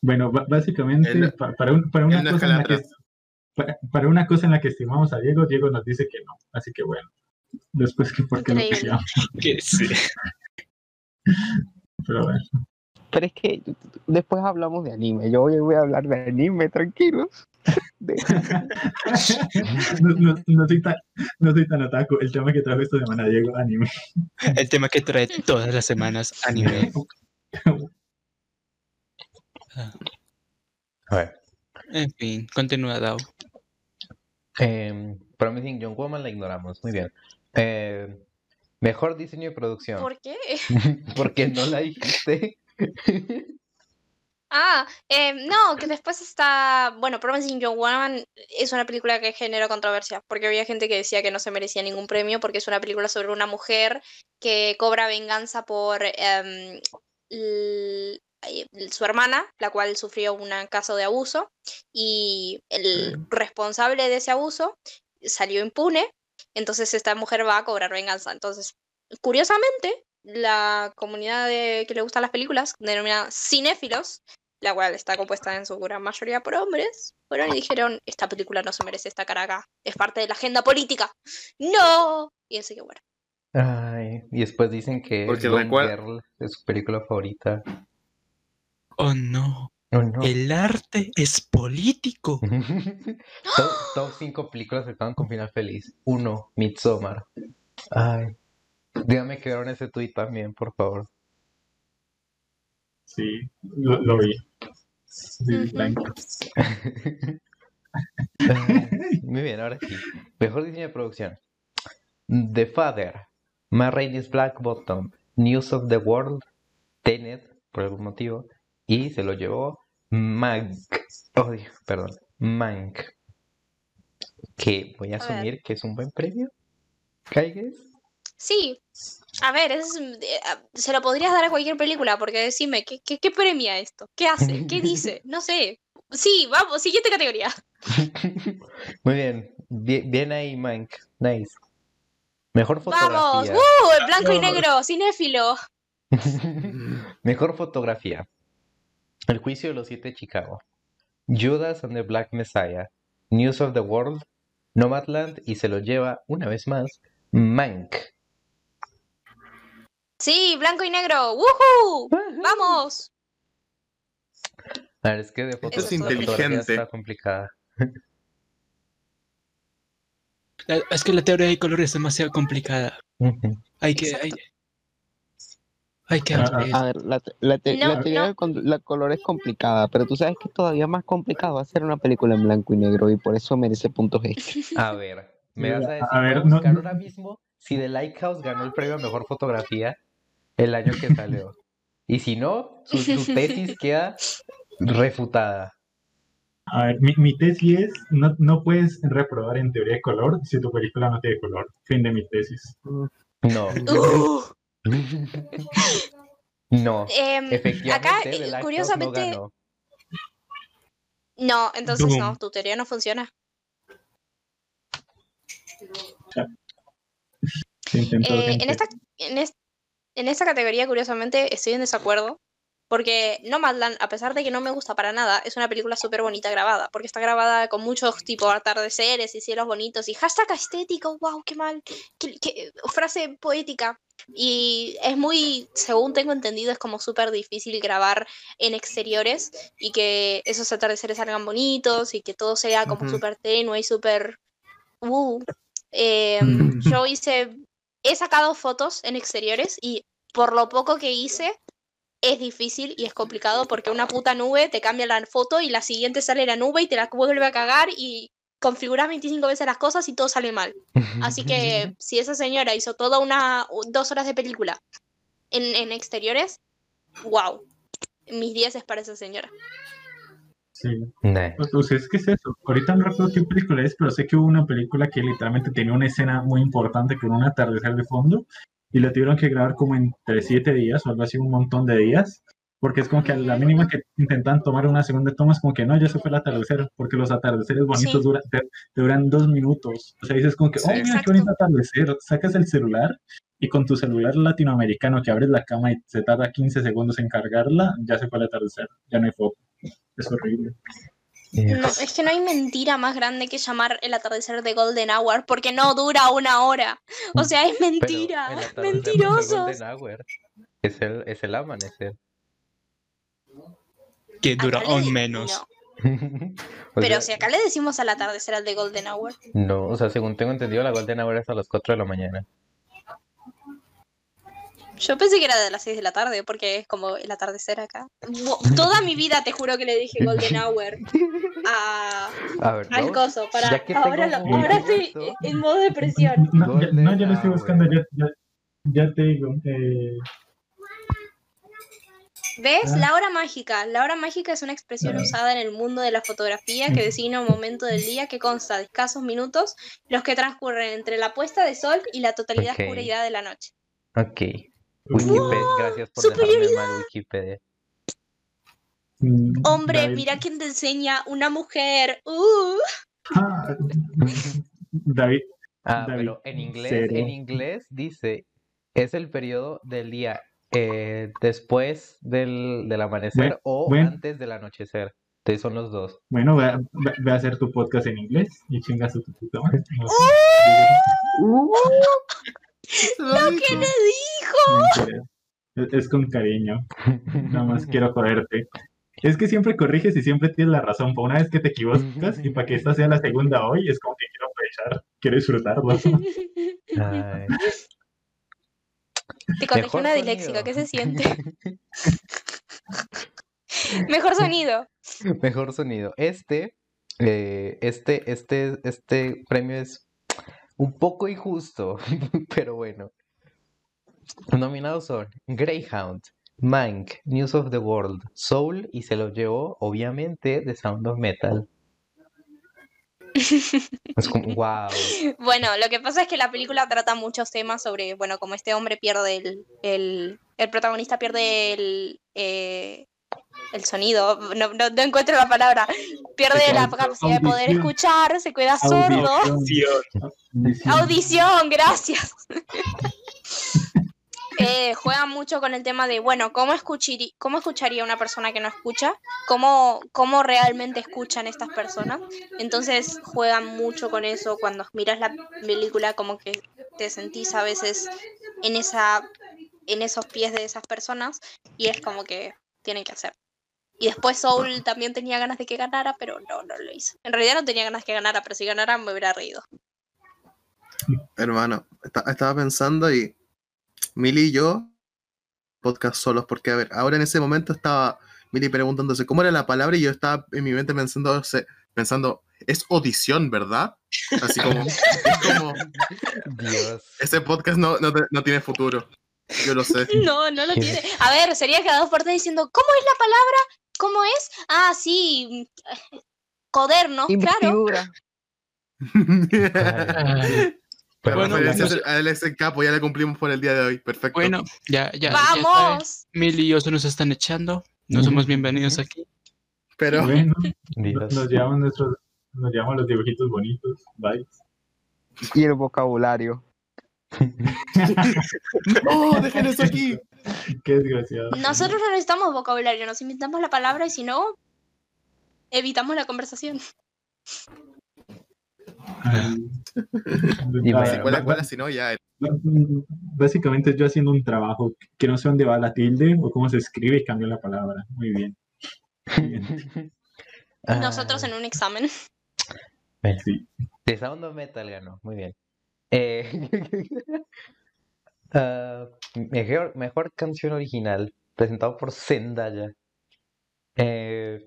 Bueno, básicamente, En- pa- para, un- para una cosa en la que para, para una cosa en la que estimamos a Diego, Diego nos dice que no. Así que bueno. Después que por qué lo. Que sí. Pero bueno. Pero es que después hablamos de anime. Yo hoy voy a hablar de anime, tranquilos. (laughs) De- (laughs) No, no, no soy tan, no soy tan otaku. El tema que trajo esta semana Diego, anime. El tema que trae todas las semanas anime. Ah, (laughs) A ver. En fin, continúa Dao. Em, Promising Young Woman la ignoramos. Muy bien. Em, mejor diseño y producción. ¿Por qué? Porque no la dijiste. (laughs) Ah, eh, no, que después está. Bueno, Promising Young Woman es una película que generó controversia, porque había gente que decía que no se merecía ningún premio, porque es una película sobre una mujer que cobra venganza por em, su hermana, la cual sufrió un caso de abuso, y el responsable de ese abuso salió impune, entonces esta mujer va a cobrar venganza. Entonces, curiosamente, la comunidad de, que le gustan las películas, denominada cinéfilos, la cual está compuesta en su gran mayoría por hombres, fueron y dijeron, esta película no se merece esta cara acá, es parte de la agenda política. ¡No! Y así que bueno. Ay, y después dicen que Porque Gone recuer- Girl es su película favorita. Oh no, Oh, no. el arte es político. (laughs) top, top 5 películas que acaban con final feliz. 1. Midsommar. Ay. Dígame que vieron ese tweet también, por favor. Sí, lo, lo vi. Sí, Ay, (laughs) Muy bien, ahora sí. Mejor diseño de producción. The Father. My Rain is Black Bottom. News of the World. Tenet, por algún motivo. Y se lo llevó Mank. Oh, perdón. Mank. Que voy a A ver. asumir que es un buen premio. ¿Caigas? Sí, a ver, es, eh, ah, se lo podrías dar a cualquier película, porque decime, ¿qué, qué, qué premia esto? ¿Qué hace? ¿Qué (laughs) dice? No sé. Sí, vamos, siguiente categoría. (laughs) Muy bien. bien. Bien ahí, Mank. Nice. Mejor ¡Vamos! fotografía. ¡Uh! El blanco y negro, cinéfilo. (laughs) Mejor fotografía. El juicio de los siete de Chicago. Judas and the Black Messiah. News of the World. Nomadland y se lo lleva una vez más Mank. Sí, blanco y negro. ¡Woohoo! ¡Vamos! A ver, es que de foto Es inteligente. está complicada. La- Es que la teoría de color es demasiado complicada. Hay que. Hay, hay que. Ah. A ver, la, te- la, te- No, la teoría no. del con- la color es complicada, pero tú sabes que es todavía más complicado hacer una película en blanco y negro y por eso merece puntos extra. A ver, me vas a decir, A ver, voy a no- buscar no- ahora mismo si The Lighthouse ganó el premio a mejor fotografía el año que salió. Y si no, su, su (laughs) tesis queda refutada. A ver, mi, mi tesis es, no, no puedes reprobar en teoría de color si tu película no tiene color. Fin de mi tesis. No, Uh, (laughs) (laughs) no. em, Efectivamente, acá, curiosamente, no ganó. no, entonces no, tu teoría no funciona. Eh, en, esta, en, en esta categoría, curiosamente, estoy en desacuerdo. Porque Nomadland, a pesar de que no me gusta para nada, es una película súper bonita grabada. Porque está grabada con muchos tipo atardeceres y cielos bonitos. Y hashtag estético, wow, qué mal. qué- qué- frase poética. Y es muy, según tengo entendido, es como súper difícil grabar en exteriores y que esos atardeceres salgan bonitos y que todo sea como Ujú. súper tenue y súper... Uh. Eh, Mm. yo hice, he sacado fotos en exteriores y por lo poco que hice es difícil y es complicado porque una puta nube te cambia la foto y la siguiente sale la nube y te la vuelve a cagar y configuras 25 veces las cosas y todo sale mal. (laughs) Así que si esa señora hizo toda una dos horas de película en, en exteriores, wow. Mis 10 es para esa señora. Sí. Nah. Pues, pues, es que es eso. Ahorita no recuerdo qué película es, pero sé que hubo una película que literalmente tenía una escena muy importante con un atardecer de fondo y lo tuvieron que grabar como entre siete días o algo así, un montón de días, porque es como que a la mínima que intentan tomar una segunda toma es como que no, ya se fue el atardecer, porque los atardeceres bonitos Sí. duran, te, te duran dos minutos. O sea, dices como que, Sí. oh, mira Exacto. qué bonito atardecer, sacas el celular y con tu celular latinoamericano que abres la cama y se tarda 15 segundos en cargarla, ya se fue el atardecer, ya no hay foco. Es horrible. No, es que no hay mentira más grande que llamar el atardecer de Golden Hour porque no dura una hora. O sea, es mentira. no es el Mentirosos. Golden Hour, Es el, es el amanecer. Que dura Acá aún menos. no, (laughs) O Pero sea, si acá le decimos al atardecer al de Golden Hour. No, o sea, según tengo entendido, la Golden Hour es a las 4 de la mañana. Yo pensé que era de las 6 de la tarde porque es como el atardecer acá. Toda mi vida te juro que le dije Golden (laughs) Hour a, A ver, al coso. Para, ahora, lo- ahora estoy esto. en modo depresión. No, ya, no, ya Golden lo estoy buscando, ya, ya, ya te digo. eh, ¿Ves? Ah. La hora mágica. La hora mágica es una expresión Ah. usada en el mundo de la fotografía que designa un momento del día que consta de escasos minutos, los que transcurren entre la puesta de sol y la totalidad Ok. oscuridad de la noche. Ok. Wikipedia, gracias por dejarme mal Wikipedia. mm, Hombre, David- mira quién te enseña una mujer. Uh. Ah, David, Ah, David, pero en inglés, ¿serio? en inglés dice, es el periodo del día eh, después del, del amanecer Bueno, o bueno. antes del anochecer. Entonces son los dos. bueno, ve, a- ve- ve a hacer tu podcast en inglés y chingas a tu puta madre. No, (laughs) ¡Lo que le dijo! mentira. Es, con cariño, nada más (laughs) quiero joderte. Es que siempre corriges y siempre tienes la razón. Para una vez que te equivocas y para que esta sea la segunda hoy, es como que quiero aprovechar, quiero disfrutarlo. Ay, (laughs) Te mejor una disléxica, ¿qué se siente? (laughs) Mejor sonido. Mejor sonido. Este, eh, este, este, este premio es un poco injusto, (laughs) pero bueno. Nominados son Greyhound, Mank, News of the World, Soul y se lo llevó, obviamente, The Sound of Metal. Es como, (laughs) wow. Bueno, lo que pasa es que la película trata muchos temas sobre, bueno, como este hombre pierde el, el, el protagonista pierde el, eh, el sonido, no, no- no encuentro la palabra. Pierde la capacidad de poder escuchar, se queda sordo. Audición. Audición. Audición, gracias. (laughs) Eh, juegan mucho con el tema de, bueno, ¿cómo, escuchiri- ¿cómo escucharía una persona que no escucha? ¿Cómo, ¿Cómo realmente escuchan estas personas? Entonces juegan mucho con eso. Cuando miras la película, como que te sentís a veces en, esa, en esos pies de esas personas y es como que tienen que hacer. Y después Soul también tenía ganas de que ganara, pero no, no lo hizo. En realidad no tenía ganas de que ganara, pero si ganara me hubiera reído. Hermano, esta- estaba pensando y Mili y yo, podcast solos, porque a ver, ahora en ese momento estaba Mili preguntándose cómo era la palabra y yo estaba en mi mente pensando, pensando es audición, ¿verdad? Así como, (laughs) es como, Dios. ese podcast no, no, no tiene futuro. Yo lo sé. No, no lo tiene. A ver, sería cada dos por tres diciendo, ¿cómo es la palabra? ¿Cómo es? Ah, sí. Codernos, claro. (laughs) Pero Bueno, bueno, vamos- a él es el capo, ya le cumplimos por el día de hoy. Perfecto. bueno, ya, ya. ya ¡Vamos! Mil y yo se nos están echando. No somos bienvenidos aquí. pero Bueno, (laughs) nos llevamos nuestros, nos llevamos los dibujitos bonitos. Bye. Y el vocabulario. (laughs) ¡No! ¡Dejen eso aquí! Qué desgraciado. Nosotros no necesitamos vocabulario, nos inventamos la palabra y si no, evitamos la conversación. Y bueno, Si no, ya. Básicamente yo haciendo un trabajo que no sé dónde va la tilde o cómo se escribe y cambio la palabra. Muy bien. Muy bien. Nosotros en un examen. Sí. The Sound of Metal ganó, muy bien. Eh, (laughs) ah, mejor, mejor canción original, presentado por Zendaya. Eh,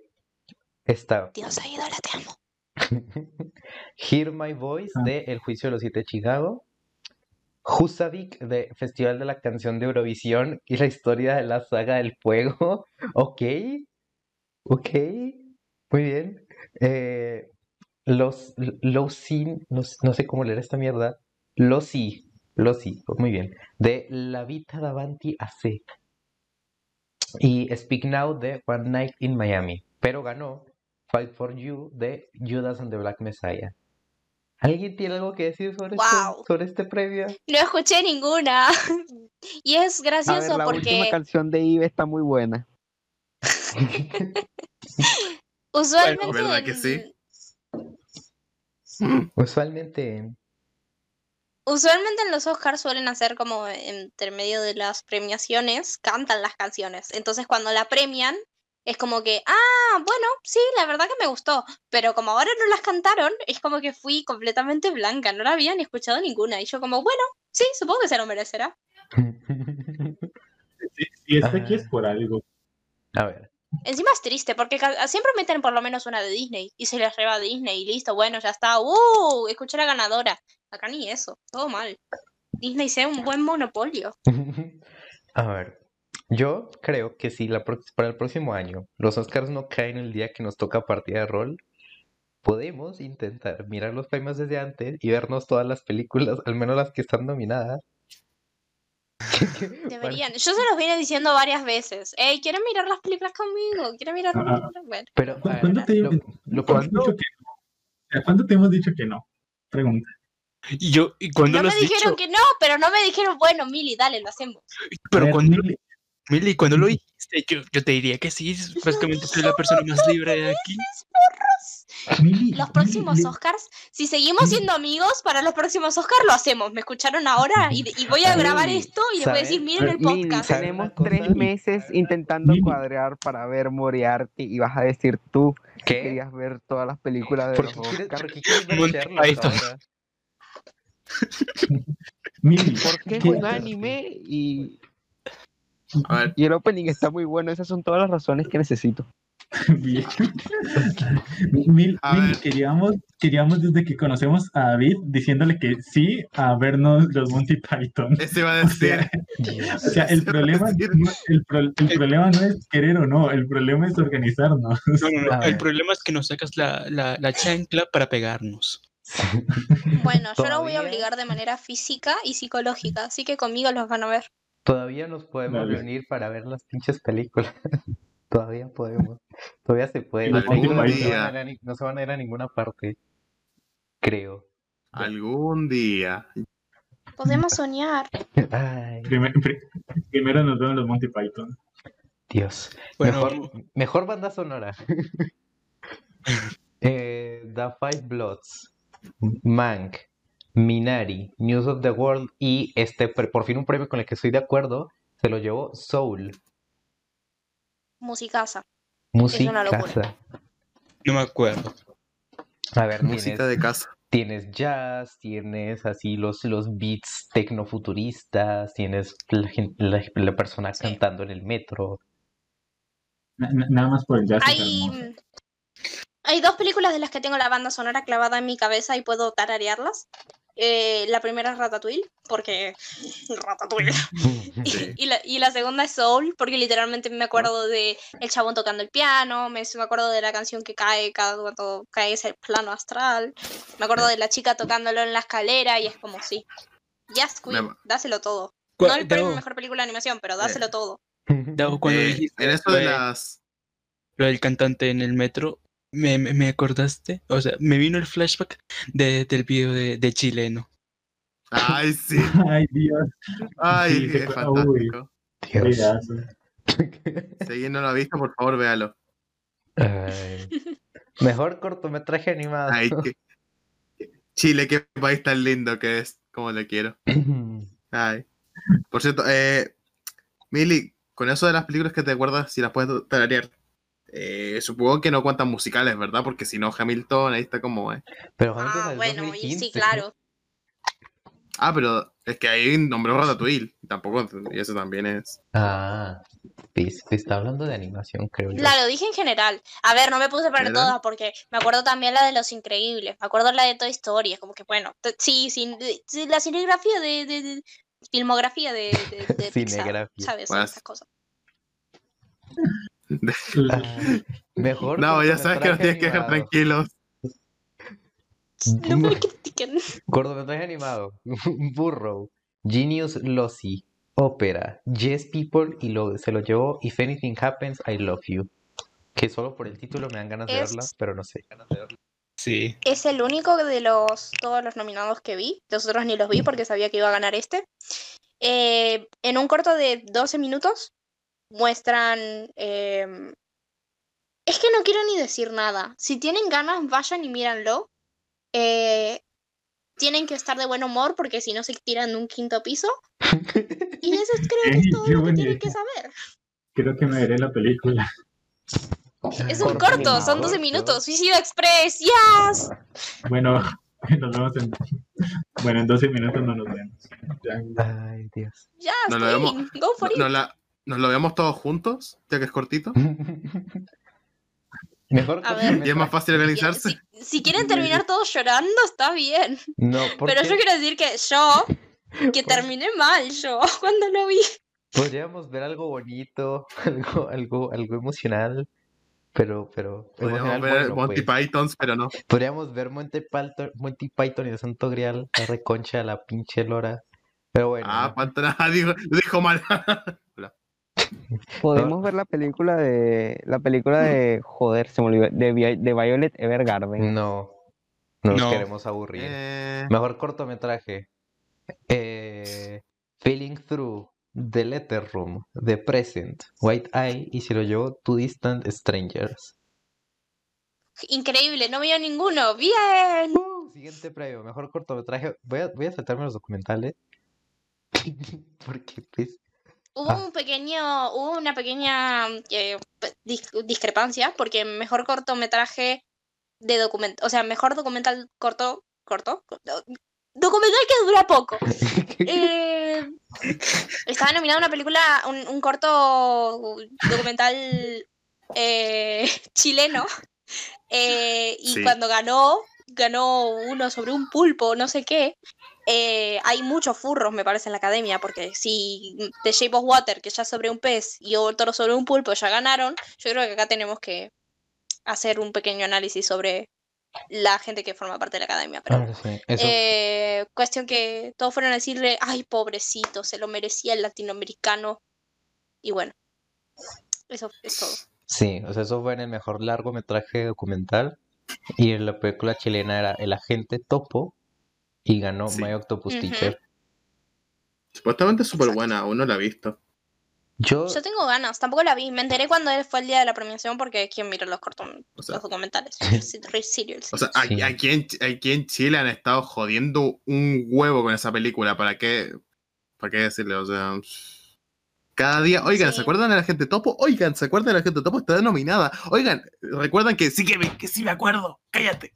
está Dios, ídola, te amo. (laughs) Hear My Voice Ah. de El Juicio de los Siete de Chicago. Husavik de Festival de la Canción de Eurovisión y la historia de la saga del fuego. (laughs) Ok, ok, muy bien. Eh, los Losi, no, s- no sé cómo leer esta mierda. Losi, Losi, muy bien. De La Vita Davanti a C. Y Speak Now de One Night in Miami. Pero ganó Fight for You de Judas and the Black Messiah. ¿Alguien tiene algo que decir sobre, este, sobre este previo? No escuché ninguna. (laughs) Y es A ver, gracioso la última porque canción de Ive está muy buena. (laughs) usualmente. ¿verdad que sí? en- Usualmente, Usualmente en los Oscars suelen hacer como entre medio de las premiaciones, cantan las canciones. Entonces cuando la premian, es como que, ah, bueno, sí, la verdad que me gustó. Pero como ahora no las cantaron, es como que fui completamente blanca, no la había ni escuchado ninguna. Y yo como, bueno, sí, supongo que se lo merecerá. Si está aquí es por algo. a ver, Encima es triste, porque siempre meten por lo menos una de Disney. Y se les reba a Disney y listo, bueno, ya está. ¡Uh! Escuché la ganadora. Acá ni eso, todo mal. Disney sea un buen monopolio. (laughs) a ver, yo creo que si la para el próximo año los Oscars no caen el día que nos toca partida de rol, podemos intentar mirar los premios desde antes y vernos todas las películas, al menos las que están nominadas. (laughs) Deberían. Yo se los vine diciendo varias veces. Ey, ¿quieren mirar las películas conmigo? ¿Quieren mirar las películas? Bueno, Pero, a ¿Cu- ver, ¿Cuándo te, lo, lo ¿cuándo has poquito- dicho que no? O sea, ¿Cuándo te hemos dicho que no? Pregunta. Y yo, ¿y cuándo no lo me dijeron dicho? que no, pero no me dijeron, bueno, Mili, dale, lo hacemos. Pero ver, cuando, Mili, Mili, cuando lo dijiste, yo, yo te diría que sí. Básicamente soy la persona más libre de aquí. Mili, Los próximos Mili, Oscars, si seguimos siendo amigos, para los próximos Oscars lo hacemos. ¿Me escucharon ahora? Y, y voy a grabar esto y les voy a decir, miren el podcast. ¿saben tenemos tres meses intentando Mili. cuadrar para ver Moriarty y vas a decir tú que querías ver todas las películas de ¿Por los Oscars. Porque es ¿qué- un anime y, A ver, y el opening está muy bueno. Esas son todas las razones que necesito. (laughs) Bien. (laughs) Mil, A Mil, queríamos, queríamos desde que conocemos a David diciéndole que sí a vernos los Monty Python. ese iba a O decir. sea, Dios. o sea, el (laughs) a problema, no- el, pro- el problema no es querer o no, el problema es organizarnos. No, no, El problema es que nos sacas la, la, la chancla para pegarnos. Bueno, yo lo voy a obligar de manera física y psicológica, así que conmigo los van a ver. Todavía nos podemos reunir para ver las pinches películas. (laughs) Todavía podemos. Todavía se puede. Los no se día. van a ir a ni- no se van a ir a ninguna parte. Creo. Algún día. Podemos soñar. (laughs) Ay, Primer- pri- primero nos vemos los Monty Python. Dios. Bueno, Mejor, mejor banda sonora. (laughs) Eh, the Five Bloods, Mank, Minari, News of the World y este, por fin un premio con el que estoy de acuerdo, se lo llevó Soul, locura. musicaza. no me acuerdo. A ver, Música tienes, de casa. tienes jazz, tienes así los, los beats tecnofuturistas, tienes la, la- la persona Sí. cantando en el metro. Na- na- nada más por el jazz. Hay. Hay dos películas de las que tengo la banda sonora clavada en mi cabeza y puedo tararearlas. Eh, la primera es Ratatouille, porque (laughs) Ratatouille. (laughs) Sí. Y, la, y la segunda es Soul, porque literalmente me acuerdo de el chabón tocando el piano, me, me acuerdo de la canción que cae cada cuando cae ese plano astral, me acuerdo de la chica tocándolo en la escalera y es como, sí, Yes Queen, Me- dáselo todo. No el premio mejor película de animación, pero dáselo todo. Davo, cuando Eh, dijiste en eso de- las. lo del cantante en el metro, me, me, me acordaste, o sea, me vino el flashback de, del video de, de chileno. Ay, sí. (laughs) Ay, Dios. Ay, Sí, es fantástico. Dios. Si alguien no lo ha visto, por favor, véalo. Ay. Mejor cortometraje animado. Ay, qué- Chile, qué país tan lindo que es. Como le quiero. (clears throat) Ay. Por cierto, eh, Mili, con eso de las películas que te acuerdas, si las puedes tararear, eh, supongo que no cuentan musicales, ¿verdad? Porque si no, Hamilton ahí está como. eh. Pero Hamilton Ah, es bueno, y sí, 2015. claro. Ah, pero es que ahí nombró Ratatouille. Tampoco, y eso también es. Ah, pues está hablando de animación, creo yo. Claro, dije en general. A ver, no me puse para todas porque me acuerdo también la de Los Increíbles. Me acuerdo la de Toy Story. Es como que, bueno, sí, sí, la cinegrafía de, de- de- filmografía de, de, de Pixar, (laughs) Cinegrafía. ¿sabes? Pues. Esas cosas. (laughs) Mejor No, ya sabes que nos tienes que dejar tranquilos. No me critiquen. Cortometraje animado. (laughs) Burrow, Genius Lossy, Ópera, Yes People y lo, se lo llevó If Anything Happens, I Love You. Que solo por el título me dan ganas de verla, pero no sé. Sí. Es el único de los todos los nominados que vi. Los otros ni los vi porque sabía que iba a ganar este. Eh, en un corto de 12 minutos muestran... em, es que no quiero ni decir nada. Si tienen ganas, vayan y míranlo. Eh, tienen que estar de buen humor porque si no se tiran de un quinto piso. (laughs) Y eso es- creo que es todo lo que tienen que saber. Creo que me veré la película. Es un Corto son animado, 12 Dios. minutos. Suicida Express, yes. Bueno, (laughs) nos vemos en. Bueno, en 12 minutos no nos vemos. Ya. Ay, Dios. Yes, lo vemos- Queen, go for it. ¿Nos, la, ¿Nos lo vemos todos juntos? Ya que es cortito. (laughs) Mejor A ver. Y es más fácil organizarse. Si, si quieren terminar todos llorando, está bien. No, Pero yo quiero decir que yo, que (laughs) terminé mal yo (laughs) cuando lo vi. podríamos ver algo bonito, algo, algo, algo emocional. Pero, pero, Podríamos emocional, ver bueno, Monty pues. Pythons, pero no. Podríamos ver Monty Python, Monty Python y el Santo Grial, la reconcha, la pinche lora. Pero bueno, Ah, ¿no? Dijo mal. Podemos ver la película de. La película de. Joder, se me olvidó. De, Vi- de Violet Evergarden. no, no nos No. queremos aburrir. Eh, Mejor cortometraje. Eh, Feeling Through, The Letter Room, The Present, White Eye y se lo llevó Two Distant Strangers. Increíble, no veo ninguno. Bien. Siguiente premio, mejor cortometraje. Voy a, voy a saltarme los documentales. (laughs) Porque pues, Hubo Ah. un pequeño, hubo una pequeña eh, pe- dis- discrepancia porque mejor cortometraje de documental, o sea, mejor documental corto, corto, do- documental que dura poco. (laughs) Eh, estaba nominada una película, un, un corto documental eh, (laughs) chileno. eh, y Sí. cuando ganó, ganó uno sobre un pulpo, no sé qué. Eh, hay muchos furros, me parece, en la academia, porque si The Shape of Water, que ya sobre un pez, y otro sobre un pulpo ya ganaron, yo creo que acá tenemos que hacer un pequeño análisis sobre la gente que forma parte de la academia. Pero ah, sí, eh, cuestión que todos fueron a decirle, ay, pobrecito, se lo merecía el latinoamericano. Y bueno, eso es todo. Sí, o sea, eso fue en el mejor largometraje documental. Y en la película chilena era El Agente Topo y ganó Sí. My Octopus Ujú. Teacher. Supuestamente es súper buena, aún no la he visto. Yo, Yo tengo ganas, tampoco la vi. Me enteré cuando fue el día de la premiación porque quién mira los cortos, O sea, los documentales. (laughs) O sea aquí, aquí en, aquí en Chile han estado jodiendo un huevo con esa película. ¿Para qué? ¿Para qué decirle? O sea, cada día, oigan, Sí. ¿se acuerdan de la gente topo? Oigan, ¿se acuerdan de la gente topo? Está denominada. Oigan, recuerdan que sí que, me- que sí me acuerdo. Cállate.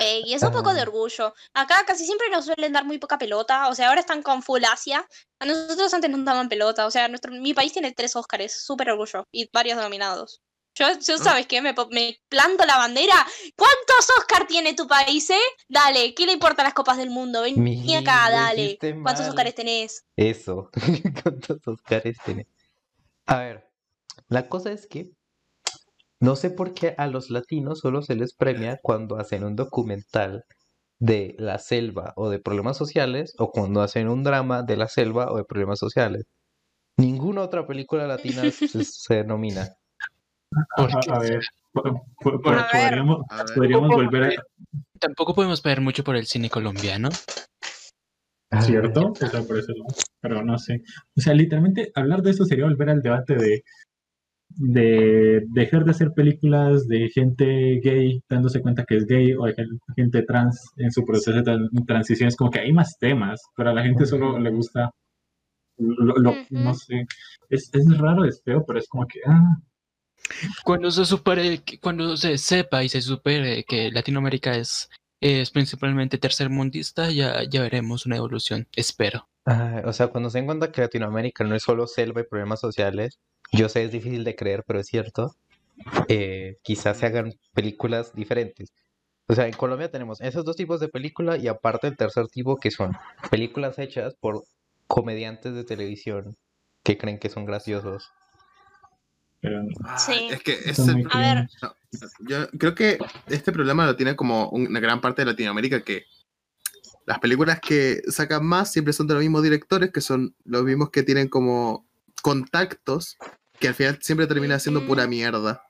Eh, y es un poco de orgullo. Acá casi siempre nos suelen dar muy poca pelota. O sea, ahora están con full Asia. A nosotros antes nos daban pelota. O sea, nuestro, mi país tiene tres Óscares. Súper orgullo. Y varios nominados. Yo, yo Ah. ¿sabes qué? Me, planto la bandera. ¿Cuántos Óscar tiene tu país, eh? Dale, ¿qué le importan las copas del mundo? Ven Mi, acá, dale. ¿Cuántos mal. Óscares tenés? Eso. (laughs) ¿Cuántos Oscars tiene? A ver, la cosa es que no sé por qué a los latinos solo se les premia cuando hacen un documental de la selva o de problemas sociales o cuando hacen un drama de la selva o de problemas sociales. Ninguna otra película latina (laughs) se, se nomina. ¿Por A, ver, podríamos, A ver. podríamos volver a, Tampoco podemos ver mucho por el cine colombiano. ¿Cierto? O sea, por eso. Pero no sé. O sea, literalmente hablar de eso sería volver al debate de, de dejar de hacer películas de gente gay dándose cuenta que es gay o de gen- gente trans en su proceso de tran- transición. Es como que hay más temas, pero a la gente solo le gusta. Lo, lo- no sé. Es, es raro, es feo, pero es como que. Ah, Cuando se supere, cuando se sepa y se supere que Latinoamérica es, es principalmente tercermundista, ya, ya veremos una evolución, espero. Ah, o sea, cuando se den cuenta que Latinoamérica no es solo selva y problemas sociales, yo sé es difícil de creer, pero es cierto, eh, quizás se hagan películas diferentes. O sea, en Colombia tenemos esos dos tipos de película y aparte el tercer tipo que son películas hechas por comediantes de televisión que creen que son graciosos. Pero Sí. Es que es el- A ver. Yo creo que este problema lo tiene como una gran parte de Latinoamérica que las películas que sacan más siempre son de los mismos directores, que son los mismos que tienen como contactos, que al final siempre termina siendo pura mierda.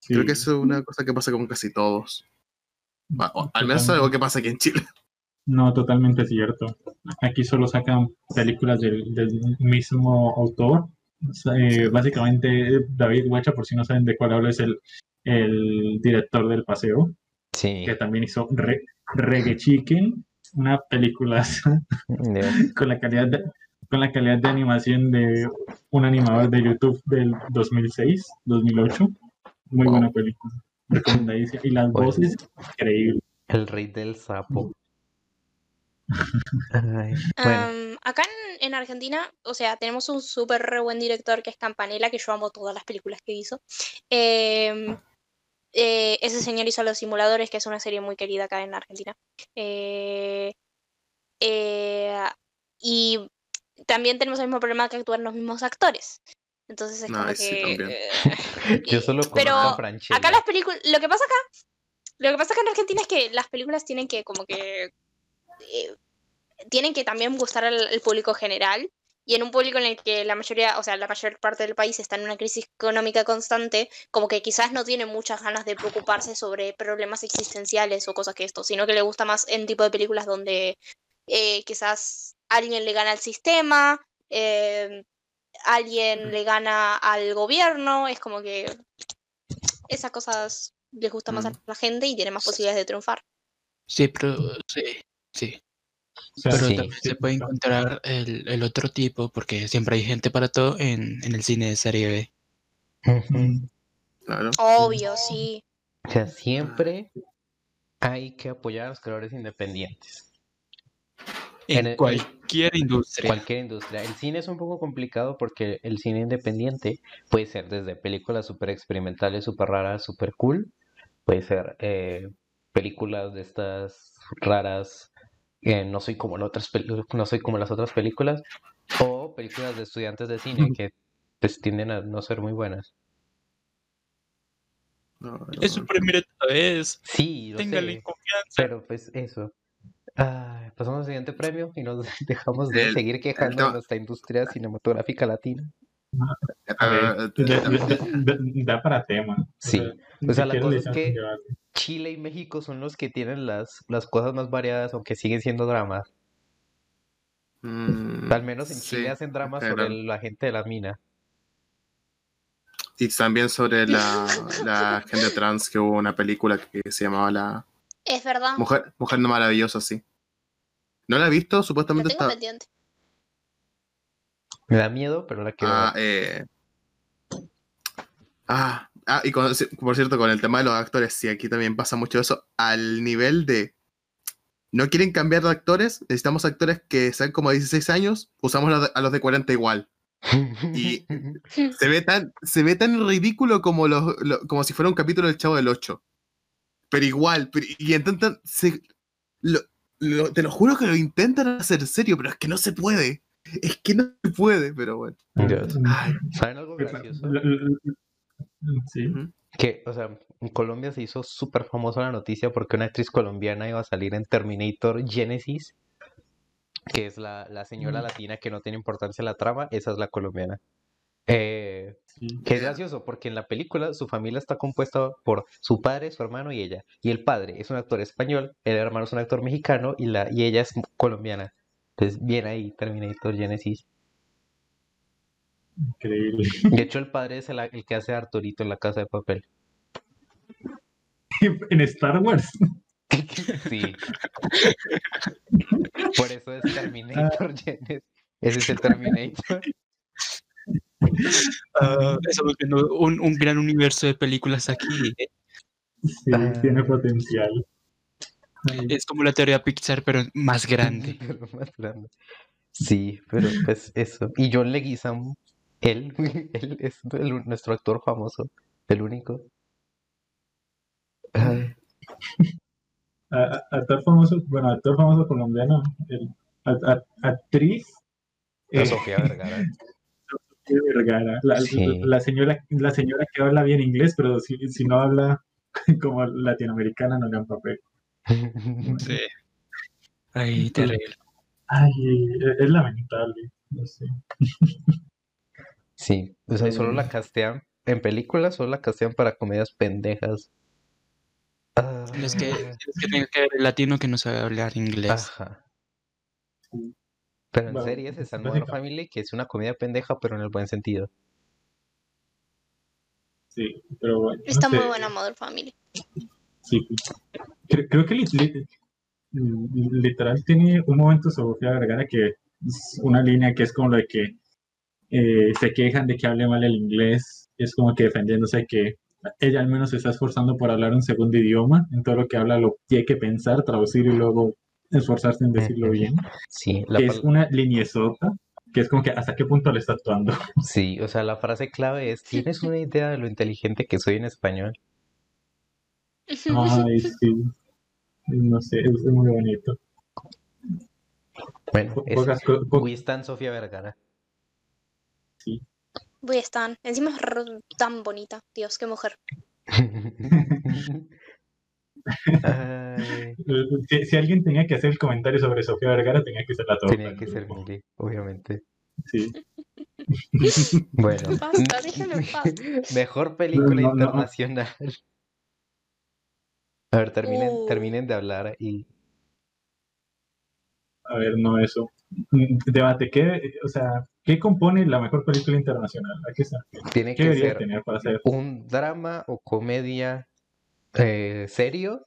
Sí. Creo que eso es una cosa que pasa con casi todos. O al menos es algo que pasa aquí en Chile. No, totalmente cierto. Aquí solo sacan películas del, del mismo autor. Eh, básicamente, David Huacha, por si no saben de cuál hablo, es el, el director del paseo, Sí. que también hizo Re- Reggae Chicken, una película de- (laughs) con la calidad de, con la calidad de animación de un animador de YouTube del 2006, 2008. Muy Wow. buena película. Recomendadísima. Y las voces, increíbles. El rey del sapo. (laughs) Ay, bueno, acá en, en Argentina, o sea, tenemos un súper re buen director que es Campanella, que yo amo todas las películas que hizo. Em, eh, ese señor hizo Los Simuladores, que es una serie muy querida acá en Argentina. Eh, eh, y también tenemos el mismo problema que actúan los mismos actores. Entonces es como Ay, sí, que... eh, (laughs) yo solo pero. Acá las películas, lo que pasa acá, lo que pasa acá en Argentina es que las películas tienen que como que eh, tienen que también gustar al, al público general y en un público en el que la mayoría, o sea, la mayor parte del país está en una crisis económica constante, como que quizás no tiene muchas ganas de preocuparse sobre problemas existenciales o cosas que esto, sino que le gusta más en tipo de películas donde eh, quizás alguien le gana al sistema, eh, alguien le gana al gobierno, es como que esas cosas les gusta más a la gente y tienen más posibilidades de triunfar. Sí, pero sí, sí. O sea, Pero Sí. también se puede encontrar el, el otro tipo, porque siempre hay gente para todo en, en el cine de serie B. Claro. Obvio, sí. O sea, siempre hay que apoyar a los creadores independientes. En, En el- cualquier industria. Cualquier industria. El cine es un poco complicado porque el cine independiente puede ser desde películas súper experimentales, súper raras, súper cool. Puede ser eh, películas de estas raras, eh, no soy como las otras no soy como las otras películas. O películas de estudiantes de cine que pues tienden a no ser muy buenas. No, no, Es su primera vez. Sí, Téngale sé. confianza. Pero pues eso. Ah, pasamos al siguiente premio y nos (laughs) dejamos de El- seguir quejando de nuestra industria cinematográfica latina. A ver, Eh, da, para tema. Sí. O sea, la cosa es que-. Chile y México son los que tienen las, las cosas más variadas, aunque siguen siendo dramas. mm, Al menos en sí, Chile hacen dramas sobre la gente de la mina. Y también sobre la, (laughs) la gente trans, que hubo una película que se llamaba La Es verdad. Mujer, Mujer no Maravillosa, sí. ¿No la he visto? Lo Supuestamente tengo está... pendiente. Me da miedo, pero la quiero Ah, eh... ah, ah, y con- por cierto, con el tema de los actores, sí, aquí también pasa mucho eso, al nivel de... No quieren cambiar de actores, necesitamos actores que sean como de 16 años, usamos a los de 40 igual. y- (laughs) Se ve tan, se ve tan ridículo como, los, lo- como si fuera un capítulo del Chavo del 8. Pero igual, pero- y intentan... se- lo- lo- te lo juro que lo intentan hacer serio, pero es que no se puede. (laughs) Es que no se puede, pero bueno. Dios. Ay. ¿Saben algo gracioso? Sí. Que, o sea, en Colombia se hizo súper famosa la noticia porque una actriz colombiana iba a salir en Terminator Genesis, que es la, la señora Mm. latina que no tiene importancia en la trama, esa es la colombiana. Eh, sí. que es gracioso porque en la película su familia está compuesta por su padre, su hermano y ella. Y el padre es un actor español, el hermano es un actor mexicano y, la, y ella es colombiana. Entonces, bien ahí, Terminator Genesis. Increíble. De (laughs) hecho, el padre es el, el que hace a Arturito en la casa de papel. (laughs) en Star Wars. (laughs) Sí. Por eso es Terminator Genesis. Ese es el Terminator. Ah, estamos viendo un, un gran universo de películas aquí. ¿eh? Sí, Ah. tiene potencial. Es como la teoría Pixar, pero más grande. (laughs) Pero más grande. Sí, pero pues eso. Y John Leguizamo, él, (laughs) él es el- nuestro actor famoso, el único. Ay, a- actor famoso, bueno, actor famoso colombiano, el, a- a- actriz la eh, Sofía Vergara. (laughs) Sofía Vergara, la, Sí. la señora, la señora que habla bien inglés, pero si, si no habla como latinoamericana no le dan papel. Sí. Ay, terrible. Ay, es, es lamentable, no sé. Sí, o sea, y solo la castean en películas, solo la castean para comedias pendejas. Ah, Es que, es que tenga que haber el latino que no sabe hablar inglés. Ajá. Pero en Bueno, series está Modern básica- Family, que es una comedia pendeja, pero en el buen sentido. Sí, pero bueno, no Está muy buena Modern Family. Sí. Creo, creo que li- li- literal tiene un momento Sofía Vergara que es una línea que es como lo de que eh, se quejan de que hable mal el inglés, es como que defendiéndose que ella al menos se está esforzando por hablar un segundo idioma, en todo lo que habla lo tiene que pensar, traducir y luego esforzarse en decirlo bien, Sí, la que es una liniezota, que es como que hasta qué punto le está actuando. sí, o sea, la frase clave es, ¿tienes una idea de lo inteligente que soy en español? Ay, (laughs) sí. No sé, es muy bonito. Bueno, Po- es pocas co- po- Wistan Sofía Vergara. Voy a estar. Encima es tan bonita. Dios, qué mujer. (laughs) Ay, Si, si alguien tenía que hacer el comentario sobre Sofía Vergara, tenía que ser la top. tenía que ser Milly, obviamente. Sí. (laughs) Bueno, Basta, déjenme en paz. mejor película No, no, no. A ver, terminen, Uh. terminen de hablar y A ver, no eso. Debate, ¿qué, o sea, ¿qué compone la mejor película internacional? ¿A qué, está? tiene ¿Qué que ser tener para ser? un drama o comedia eh, serio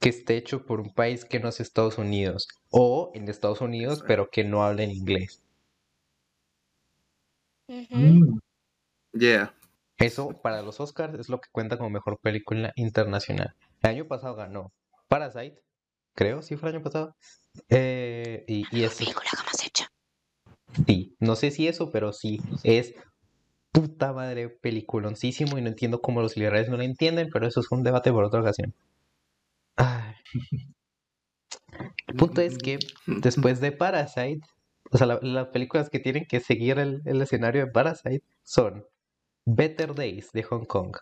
que esté hecho por un país que no es Estados Unidos o en Estados Unidos pero que no hable en inglés. Mm, Yeah. Eso para los Oscars es lo que cuenta como mejor película internacional. El año pasado ganó Parasite, creo, sí fue el año pasado. Eh, y, y es, Película jamás hecha. sí, no sé si eso, pero sí, es puta madre peliculoncísimo y no entiendo cómo los liberales no lo entienden, pero eso es un debate por otra ocasión. Ay. El punto es que después de Parasite, o sea, la- las películas que tienen que seguir el, el escenario de Parasite son Better Days de Hong Kong.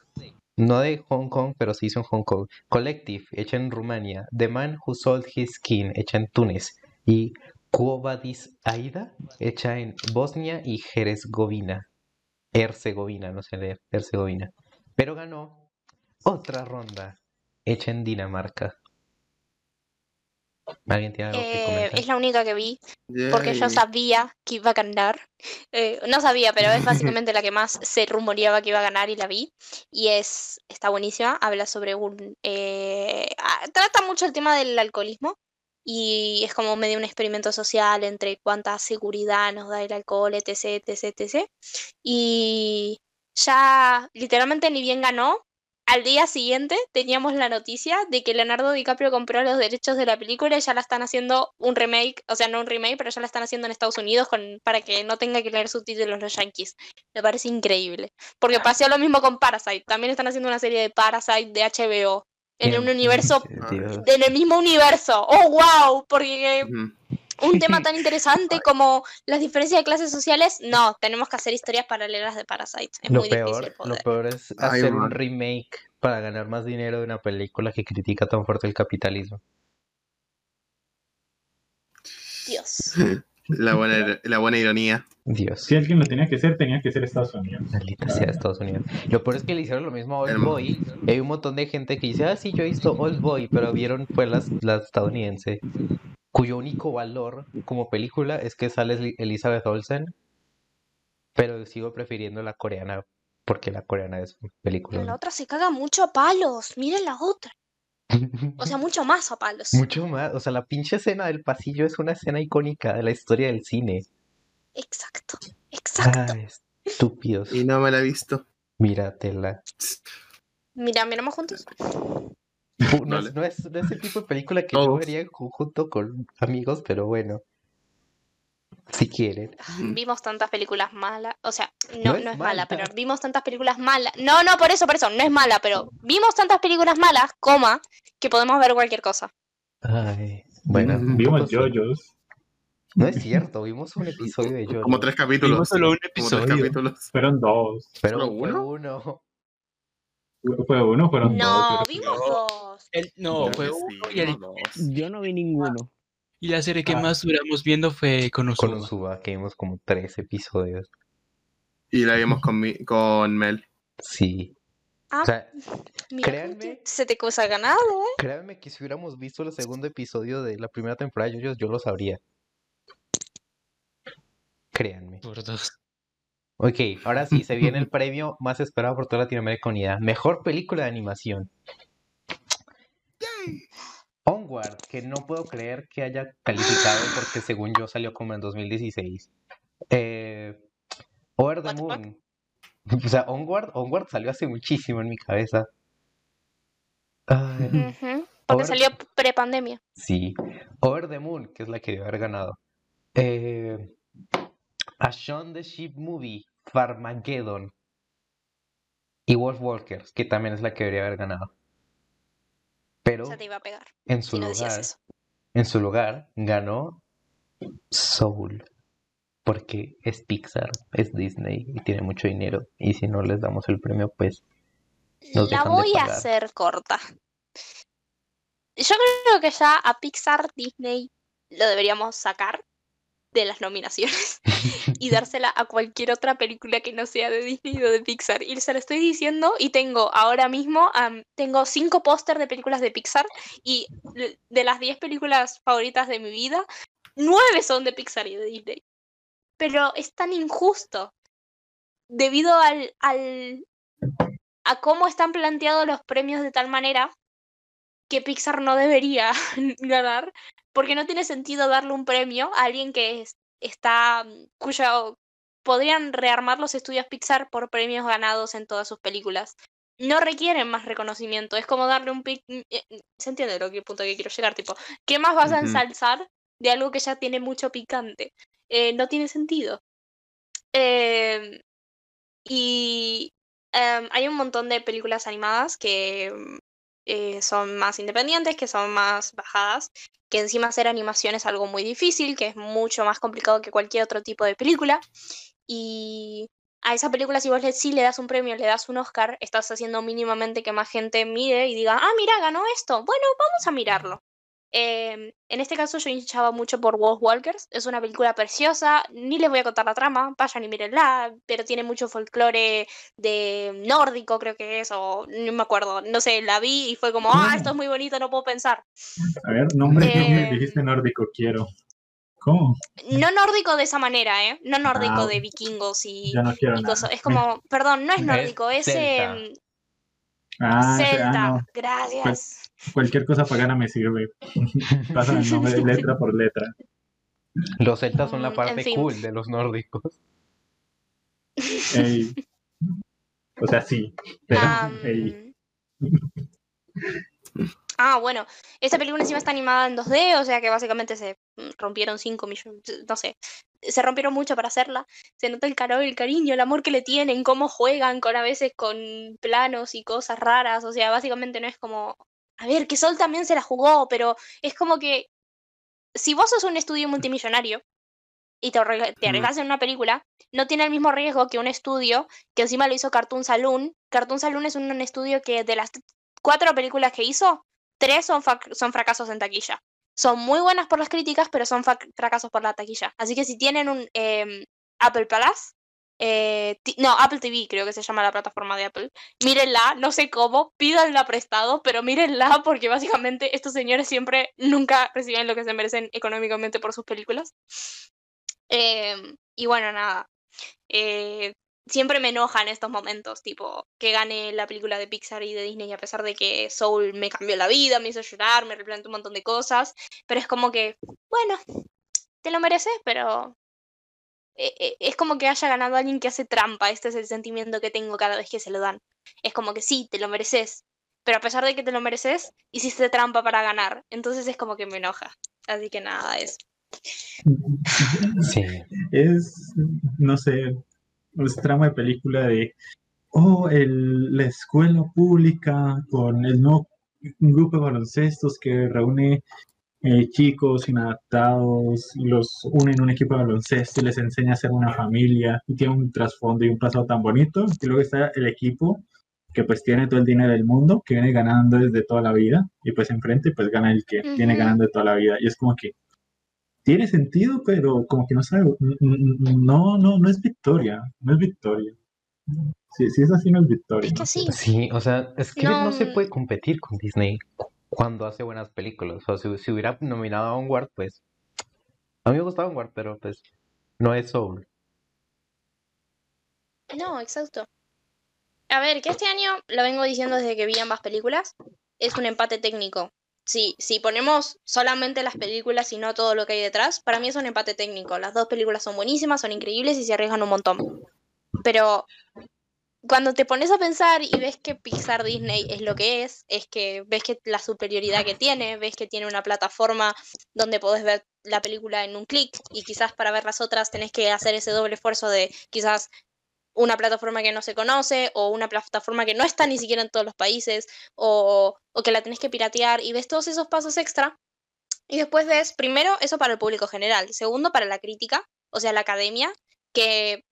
No de Hong Kong, pero se hizo en Hong Kong. Collective, hecha en Rumania. The Man Who Sold His Skin, hecha en Túnez. Y Quo Vadis Aida, hecha en Bosnia y Herzegovina. Herzegovina, no sé leer, Herzegovina. Pero ganó otra ronda hecha en Dinamarca. ¿Alguien tiene algo que Eh, comentar? es la única que vi, porque yo sabía que iba a ganar. Eh, no sabía, pero es básicamente la que más se rumoreaba que iba a ganar y la vi. Y es, está buenísima, habla sobre un... eh, ah, trata mucho el tema del alcoholismo y es como medio un experimento social entre cuánta seguridad nos da el alcohol, etc, etc, etc. Y ya literalmente ni bien ganó. Al día siguiente teníamos la noticia de que Leonardo DiCaprio compró los derechos de la película y ya la están haciendo un remake, o sea, no un remake, pero ya la están haciendo en Estados Unidos con, para que no tenga que leer subtítulos los yankees. Me parece increíble. Porque pasó lo mismo con Parasite. También están haciendo una serie de Parasite de HBO en un universo, en el mismo universo. ¡Oh, wow! Porque. Un tema tan interesante como las diferencias de clases sociales, no, tenemos que hacer historias paralelas de Parasite. Es Lo muy difícil peor, lo poder. peor es Ay, hacer un remake para ganar más dinero de una película que critica tan fuerte el capitalismo. Dios. (laughs) La buena, la buena ironía. Dios. Si alguien lo tenía que hacer, tenía que ser Estados Unidos. Maldita sea Estados Unidos. Lo peor es que le hicieron lo mismo a Old Boy. Y hay un montón de gente que dice, ah, sí, yo he visto Old Boy, pero vieron fue la, la estadounidense, cuyo único valor como película es que sale Eli- Elizabeth Olsen, pero sigo prefiriendo la coreana, porque la coreana es La película. otra se caga mucho a palos. Miren la otra. O sea, mucho más a palos. (laughs) Mucho más, o sea, la pinche escena del pasillo es una escena icónica de la historia del cine. Exacto. Exacto. Ay, estúpidos. Y no me la he visto. Míratela. Mira, miramos juntos. No, Vale. es, no, es, no es el tipo de película que Oh. yo vería ju- junto con amigos, pero bueno. Si quieren. Ah. Vimos tantas películas malas. O sea, no, No no es mala, mala. pero vimos tantas películas malas. No, no, por eso, por eso, no es mala, pero vimos tantas películas malas, coma, que podemos ver cualquier cosa. Ay, bueno. Mm, Vimos. JoJo's, No es cierto, vimos un episodio de yo. Como tres capítulos. Vimos solo un Como tres episodio. capítulos. fueron dos. Pero ¿Solo fue uno? uno. Fue uno, fueron No, dos. vimos dos. El- no, fue uno y, el- dos. Yo no vi ninguno. y la serie que Ah. más duramos viendo fue Con Konosuba. Usuba, que vimos como tres episodios. Y la vimos con, mi- con Mel. Sí. Ah, O sea, mira, créanme. se te cosa ganado, ¿eh? créanme que si hubiéramos visto el segundo episodio de la primera temporada de yo, yo lo sabría. Créanme. Por dos. Ok, ahora sí, se viene el (laughs) premio más esperado por toda Latinoamérica Unida. Mejor película de animación. Onward, que no puedo creer que haya calificado porque según yo salió como en 2016. Eh, Over the? Moon. (laughs) O sea, Onward, Onward salió hace muchísimo en mi cabeza. Ay, Porque Over- salió prepandemia. Sí. Over the Moon, que es la que debe haber ganado. Eh, A Shaun the Sheep Movie, Farmageddon. Y Wolf Walkers, que también es la que debería haber ganado. Pero Se te iba a pegar en si su no lugar, eso. en su lugar ganó Soul. Porque es Pixar, es Disney y tiene mucho dinero. Y si no les damos el premio, pues nos La dejan de voy a hacer corta. Yo creo que ya a Pixar, Disney lo deberíamos sacar de las nominaciones (laughs) y dársela a cualquier otra película que no sea de Disney o de Pixar. Y se lo estoy diciendo y tengo ahora mismo, am, tengo cinco póster de películas de Pixar y de las 10 películas favoritas de mi vida, nueve son de Pixar y de Disney. Pero es tan injusto debido al, al, a cómo están planteados los premios de tal manera que Pixar no debería (laughs) ganar, porque no tiene sentido darle un premio a alguien que es- está, cuyo podrían rearmar los estudios Pixar por premios ganados en todas sus películas. No requieren más reconocimiento, es como darle un pic... eh, eh, ¿Se entiende lo que punto que quiero llegar? Tipo, ¿qué más vas a ensalzar de algo que ya tiene mucho picante? Eh, no tiene sentido. Em, y em, hay un montón de películas animadas que eh, son más independientes, que son más bajadas, que encima hacer animación es algo muy difícil, que es mucho más complicado que cualquier otro tipo de película. Y a esa película, si vos le, sí le das un premio, le das un Oscar, estás haciendo mínimamente que más gente mire y diga, ah, mira, ganó esto. Bueno, vamos a mirarlo. Eh, en este caso yo hinchaba mucho por Wolf Walkers. Es una película preciosa. Ni les voy a contar la trama, vayan y mírenla. Pero tiene mucho folclore de nórdico, creo que es, o no me acuerdo. No sé, la vi y fue como, ah, esto es muy bonito, no puedo pensar. A ver, nombre, nombre, Eh, dijiste nórdico, quiero. ¿Cómo? No nórdico de esa manera, ¿eh? No nórdico Ah, de vikingos y, Ya no quiero y cosas. Es como, perdón, no es nórdico, es em, Ah, ah, no. Gracias. Cualquier cosa pagana me sirve. (laughs) Pásame el nombre de letra por letra. Los celtas son la Mm, en parte fin. cool de los nórdicos. Ey. O sea, sí. Pero, ey. Ah, bueno, esta película encima está animada en 2D, o sea que básicamente se rompieron 5 millones, no sé, se rompieron mucho para hacerla. Se nota el calor, el cariño, el amor que le tienen, cómo juegan con a veces con planos y cosas raras, o sea, básicamente no es como, a ver, que Sol también se la jugó, pero es como que si vos sos un estudio multimillonario y te, te Mm. arriesgas en una película, no tiene el mismo riesgo que un estudio que encima lo hizo Cartoon Saloon. Cartoon Saloon es un estudio que de las cuatro películas que hizo, tres son, son fracasos en taquilla. Son muy buenas por las críticas, pero son fracasos por la taquilla. Así que si tienen un em, Apple Plus, eh, no, Apple TV creo que se llama la plataforma de Apple, mírenla, no sé cómo, pídanla prestado, pero mírenla porque básicamente estos señores siempre nunca reciben lo que se merecen económicamente por sus películas. Em, y bueno, nada. eh, siempre me enoja en estos momentos, tipo, que gane la película de Pixar y de Disney, a pesar de que Soul me cambió la vida, me hizo llorar, me replanteó un montón de cosas, pero es como que, bueno, te lo mereces, pero eh, eh, es como que haya ganado alguien que hace trampa, este es el sentimiento que tengo cada vez que se lo dan. Es como que sí, te lo mereces, pero a pesar de que te lo mereces, hiciste trampa para ganar, entonces es como que me enoja. Así que nada, es... (laughs) Sí. Es, no sé, es trama de película de, oh, el, la escuela pública con el nuevo un grupo de baloncestos que reúne eh, chicos inadaptados y los une en un equipo de baloncesto y les enseña a ser una familia y tiene un trasfondo y un pasado tan bonito. Y luego está el equipo que pues tiene todo el dinero del mundo, que viene ganando desde toda la vida y pues enfrente pues gana el que viene Ujú. ganando de toda la vida. Y es como que tiene sentido, pero como que no sabe, no, no, no es victoria, no es victoria. Si, si es así, no es victoria. Es que sí. Sí, o sea, es que no, No, se puede competir con Disney cu- cuando hace buenas películas. O sea, si, si hubiera nominado a Onward, pues. A mí me gustaba Onward, pero pues. No es Soul. No, exacto. A ver, que este año, lo vengo diciendo desde que vi ambas películas, es un empate técnico. Sí, si ponemos solamente las películas y no todo lo que hay detrás, para mí es un empate técnico. Las dos películas son buenísimas, son increíbles y se arriesgan un montón. Pero cuando te pones a pensar y ves que Pixar Disney es lo que es, es que ves que la superioridad que tiene, ves que tiene una plataforma donde podés ver la película en un clic y quizás para ver las otras tenés que hacer ese doble esfuerzo de quizás una plataforma que no se conoce o una plataforma que no está ni siquiera en todos los países o, o que la tenés que piratear y ves todos esos pasos extra. Y después ves primero eso para el público general, segundo para la crítica, o sea, la academia, que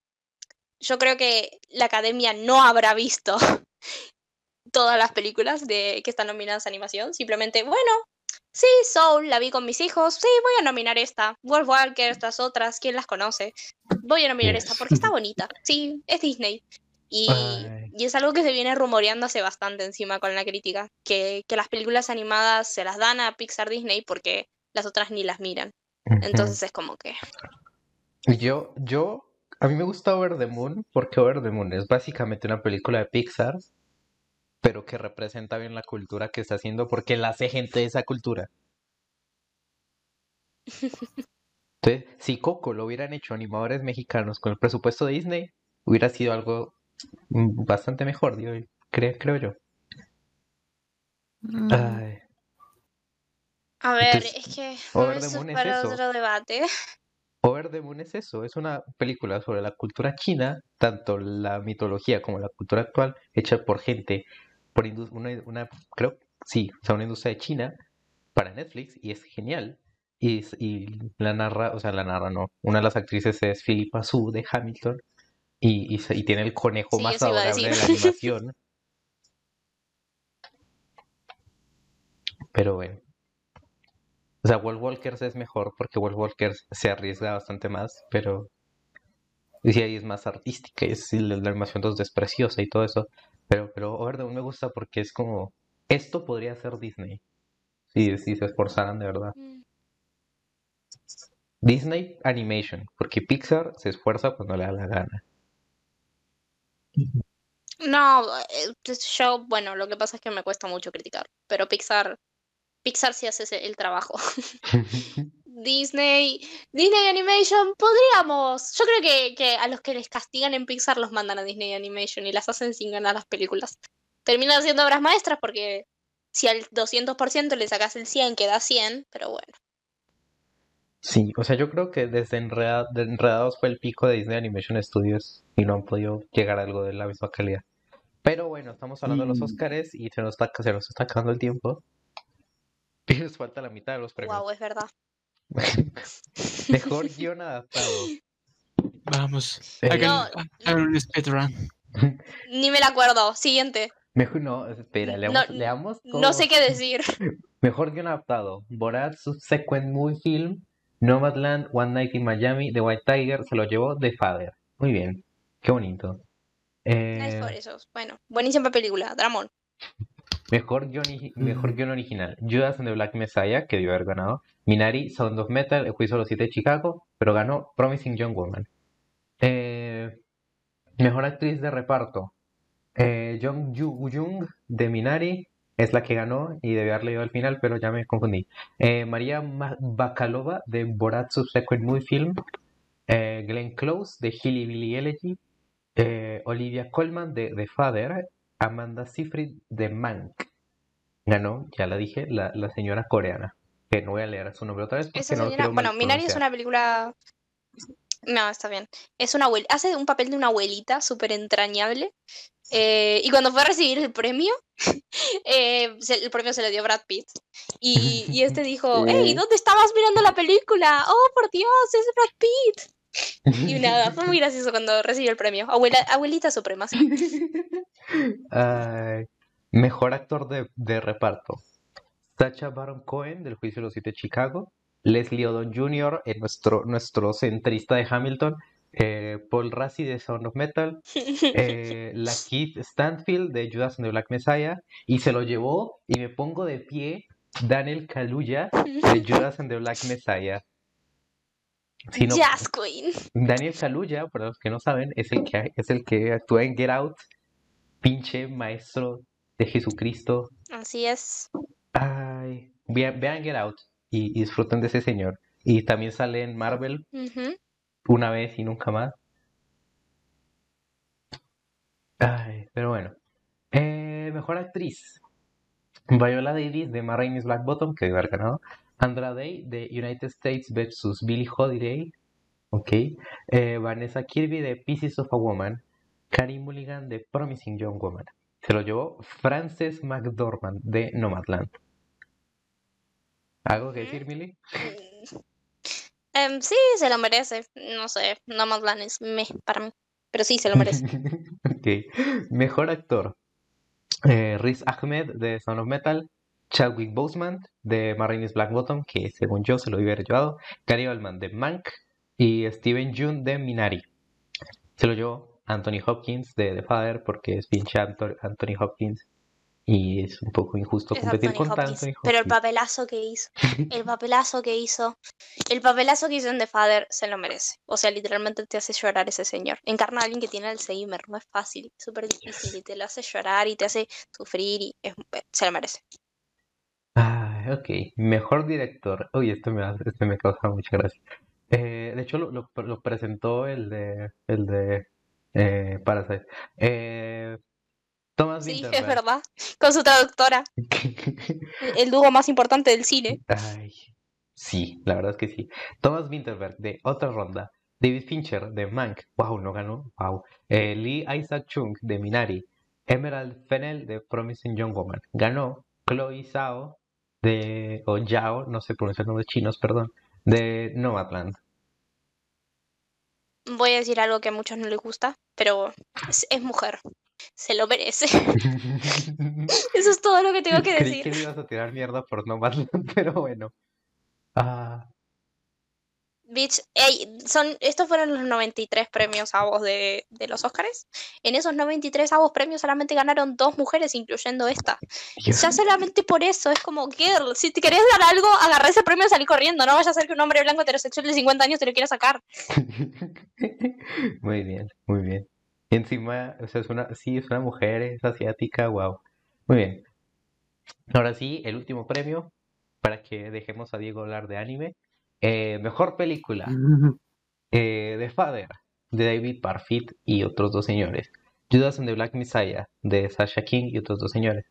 yo creo que la academia no habrá visto (laughs) todas las películas de que están nominadas a animación, simplemente, bueno, sí, Soul, la vi con mis hijos, sí, voy a nominar esta, Wolf Walker, estas otras, ¿quién las conoce? Voy a nominar esta porque está (laughs) bonita, sí, es Disney. Y, y es algo que se viene rumoreando hace bastante encima con la crítica, que, que las películas animadas se las dan a Pixar Disney porque las otras ni las miran. Entonces es como que... Yo, yo, a mí me gusta Over the Moon porque Over the Moon es básicamente una película de Pixar, pero que representa bien la cultura que está haciendo porque la hace gente de esa cultura. (laughs) Entonces, si Coco lo hubieran hecho animadores mexicanos con el presupuesto de Disney, hubiera sido algo mm, bastante mejor, digo, creo, creo yo. Ay, A ver, Entonces, es que Over the Moon es para eso. otro debate. Over the Moon es eso, es una película sobre la cultura china, tanto la mitología como la cultura actual, hecha por gente, por una, una- creo, sí, o sea, una industria de China para Netflix y es genial. Y, y la narra, o sea, la narra no, una de las actrices es Philippa Su de Hamilton y, y, tiene el conejo Sí, más adorable de la (laughs) animación. Pero bueno, sea, World Walkers es mejor porque World Walkers se arriesga bastante más, pero y sí, ahí es más artística y es, la, la animación 2D es preciosa y todo eso. Pero, pero Overdose me gusta porque es como, esto podría ser Disney. Si, si se esforzaran de verdad. Mm. Disney Animation, porque Pixar se esfuerza cuando le da la gana. No, eh, pues yo, bueno, lo que pasa es que me cuesta mucho criticar, pero Pixar, Pixar sí hace el trabajo. (laughs) (laughs) Disney, Disney Animation, podríamos. Yo creo que, que a los que les castigan en Pixar los mandan a Disney Animation y las hacen sin ganar las películas. Terminan siendo obras maestras porque si al 200% le sacas el 100 queda 100, pero bueno. Sí, o sea, yo creo que desde Enreda- de Enredados fue el pico de Disney Animation Studios y no han podido llegar a algo de la misma calidad. Pero bueno, estamos hablando de los Mm. Oscars y se nos está, se nos está acabando el tiempo. (laughs) Y nos falta la mitad de los premios. Wow, es verdad. (laughs) Mejor guion adaptado. Vamos. Hagan, No, hagan un speedrun. Ni me la acuerdo. Siguiente. Mejor no, espera, No, leamos, No sé qué decir. (laughs) Mejor guion adaptado. Borat Subsequent Movie Film, Nomadland, One Night in Miami, The White Tiger se lo llevó The Father. Muy bien, qué bonito. Eh, por esos. Bueno, buenísima película. Dramón. Mejor guion, mejor guion original. Judas and the Black Messiah, que debió haber ganado. Minari, Sound of Metal, El Juicio de los Siete de Chicago, pero ganó Promising Young Woman. Eh, mejor actriz de reparto. Eh, Jung Yu Jung de Minari es la que ganó y debió haberle ido al final, pero ya me confundí. Eh, María Ma- Bakalova de Borat Subsequent Movie Film. Eh, Glenn Close de Hilly Billy Elegy. Olivia Colman de The Father. Amanda Seyfried de Mank. Ganó, ya la dije, la, la señora coreana. Que no voy a leer su nombre otra vez porque Esa no lo señora, bueno, Minari es una película. No, está bien. Es una hace un papel de una abuelita súper entrañable. Eh, y cuando fue a recibir el premio, (laughs) eh, el premio se le dio a Brad Pitt. Y, y este dijo, (laughs) hey. ¿dónde estabas mirando la película? Oh, por Dios, es Brad Pitt. Y nada, fue muy gracioso cuando recibió el premio. Abuela, abuelita suprema. (laughs) mejor actor de, de reparto. Sacha Baron Cohen del Juicio de los Siete de Chicago. Leslie Odom Jr., eh, nuestro, nuestro centrista de Hamilton. eh, Paul Rassi de Sound of Metal. (laughs) eh, la Keith Stanfield de Judas and the Black Messiah. Y se lo llevó, y me pongo de pie, Daniel Kaluuya de (laughs) Judas and the Black Messiah. Si no- Jazz Queen. Daniel Kaluuya, para los que no saben, es el que, es el que actúa en Get Out, pinche maestro de Jesucristo. Así es. Ay, vean, vean Get Out y, y disfruten de ese señor. Y también sale en Marvel una vez y nunca más. Ay, pero bueno. Eh, mejor actriz. Viola Davis de Ma Rainey's Black Bottom, que haber ganado. Andra Day de United States vs. Billie Holiday. Ok. Eh, Vanessa Kirby de Pieces of a Woman. Carey Mulligan de Promising Young Woman. Se lo llevó Frances McDormand de Nomadland. ¿Algo que decir, Millie? Mm. Em, sí, se lo merece. No sé, no más es meh para mí. Pero sí, se lo merece. (laughs) Ok. Mejor actor. Eh, Riz Ahmed de Sound of Metal. Chadwick Boseman de Marines Black Bottom, que según yo se lo hubiera llevado. Gary Oldman de Mank. Y Steven Yeun de Minari. Se lo llevó Anthony Hopkins de The Father porque es pinche Anthony Hopkins. Y es un poco injusto Es competir Anthony contra Hopkins. Anthony Pero el papelazo que hizo, (laughs) el papelazo que hizo, el papelazo que hizo en The Father se lo merece. O sea, literalmente te hace llorar ese señor. Encarna a alguien que tiene Alzheimer, no es fácil, súper difícil y te lo hace llorar y te hace sufrir y es- se lo merece. Ah, ok. Mejor director. Uy, este me, hace- me causa mucha gracia. Eh, de hecho, lo, lo- lo presentó el de, el de eh, Parasite. Eh, Thomas Sí, es verdad. Con su traductora, (laughs) el dúo más importante del cine. Ay, sí, la verdad es que sí. Thomas Vinterberg de otra ronda. David Fincher de Mank. Wow, no ganó. Wow. Eh, Lee Isaac Chung de Minari. Emerald Fennell de Promising Young Woman. Ganó Chloe Zhao de. O Zhao, no sé pronunciar nombres chinos, perdón. De Nomadland. Voy a decir algo que a muchos no les gusta, pero es, es mujer. Se lo merece. (laughs) Eso es todo lo que tengo que Creí decir. que le ibas a tirar mierda por Nomadland, (laughs) pero bueno. Ah, Bitch, ey, son, estos fueron los 93 premios avos de, de los Oscars. En esos 93 avos premios solamente ganaron dos mujeres, incluyendo esta. Dios. Ya solamente por eso, es como, girl, si te querés dar algo, agarrá ese premio y salí corriendo. No vaya a ser que un hombre blanco heterosexual de 50 años te lo quiera sacar. (laughs) Muy bien, muy bien. Y encima, o sea, es una, sí, es una mujer, es asiática, wow. Muy bien. Ahora sí, el último premio, para que dejemos a Diego hablar de anime. Eh, mejor película, eh, The Father, de David Parfit y otros dos señores. Judas and the Black Messiah, de Sasha King y otros dos señores.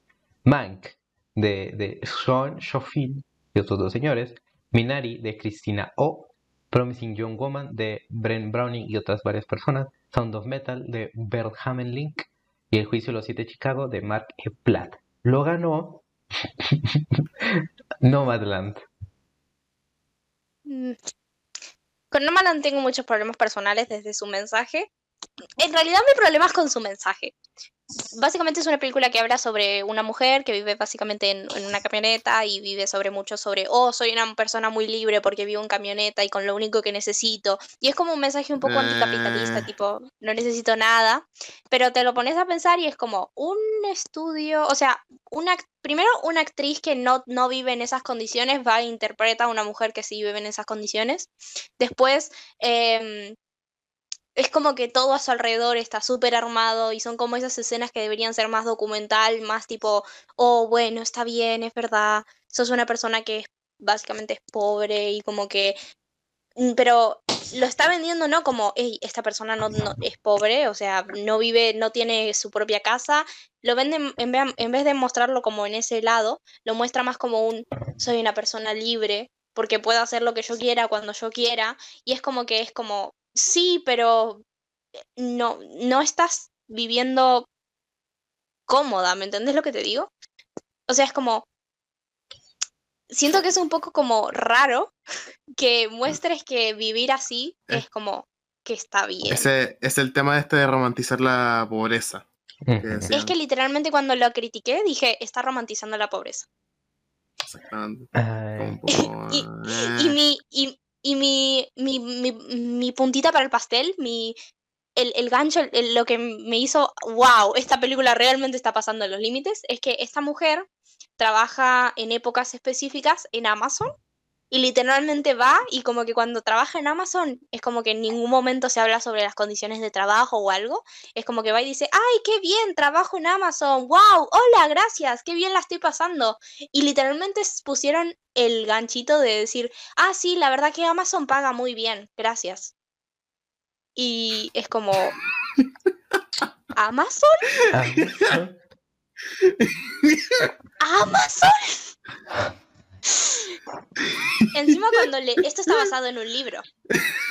Mank, de, de Sean Schofield y otros dos señores. Minari, de Christina O. Promising Young Woman, de Brent Browning y otras varias personas. Sound of Metal, de Bert Hamelink. Y El Juicio de los Siete de Chicago, de Mark E. Platt. Lo ganó (laughs) Nomadland. Mm. Con Nomadland tengo muchos problemas personales desde su mensaje. En realidad mi problema es con su mensaje. Básicamente es una película que habla sobre una mujer que vive básicamente en, en una camioneta y vive sobre mucho sobre, oh, soy una persona muy libre porque vivo en camioneta y con lo único que necesito. Y es como un mensaje un poco anticapitalista, Ah. tipo, no necesito nada. Pero te lo pones a pensar y es como un estudio, o sea, una, primero una actriz que no, no vive en esas condiciones va e interpreta a una mujer que sí vive en esas condiciones. Después, em, es como que todo a su alrededor está súper armado y son como esas escenas que deberían ser más documental, más tipo, oh, bueno, está bien, es verdad, sos una persona que básicamente es pobre y como que, mm, pero lo está vendiendo no como, "Ey, esta persona no, no- es pobre, o sea, no vive, no tiene su propia casa, lo venden, en vez de mostrarlo como en ese lado, lo muestra más como un, soy una persona libre, porque puedo hacer lo que yo quiera cuando yo quiera, y es como que es como, sí, pero no, no estás viviendo cómoda, ¿me entendés lo que te digo? O sea, es como, siento que es un poco como raro que muestres que vivir así Eh. es como que está bien. Ese es el tema este de romantizar la pobreza. Es que literalmente cuando lo critiqué dije, está romantizando la pobreza. Exactamente. Poco, (laughs) Y eh, mi, y, y mi, mi, mi, mi puntita para el pastel, mi, el, el gancho, el- lo que me hizo, wow, esta película realmente está pasando los límites, es que esta mujer trabaja en épocas específicas en Amazon y literalmente va y como que cuando trabaja en Amazon es como que en ningún momento se habla sobre las condiciones de trabajo o algo, es como que va y dice, ay, qué bien, trabajo en Amazon, wow, hola, gracias, qué bien la estoy pasando. Y literalmente pusieron el ganchito de decir, ah, sí, la verdad que Amazon paga muy bien, gracias. Y es como, ¿Amazon? ah, ¿Amazon? (laughs) Encima cuando le... Esto está basado en un libro.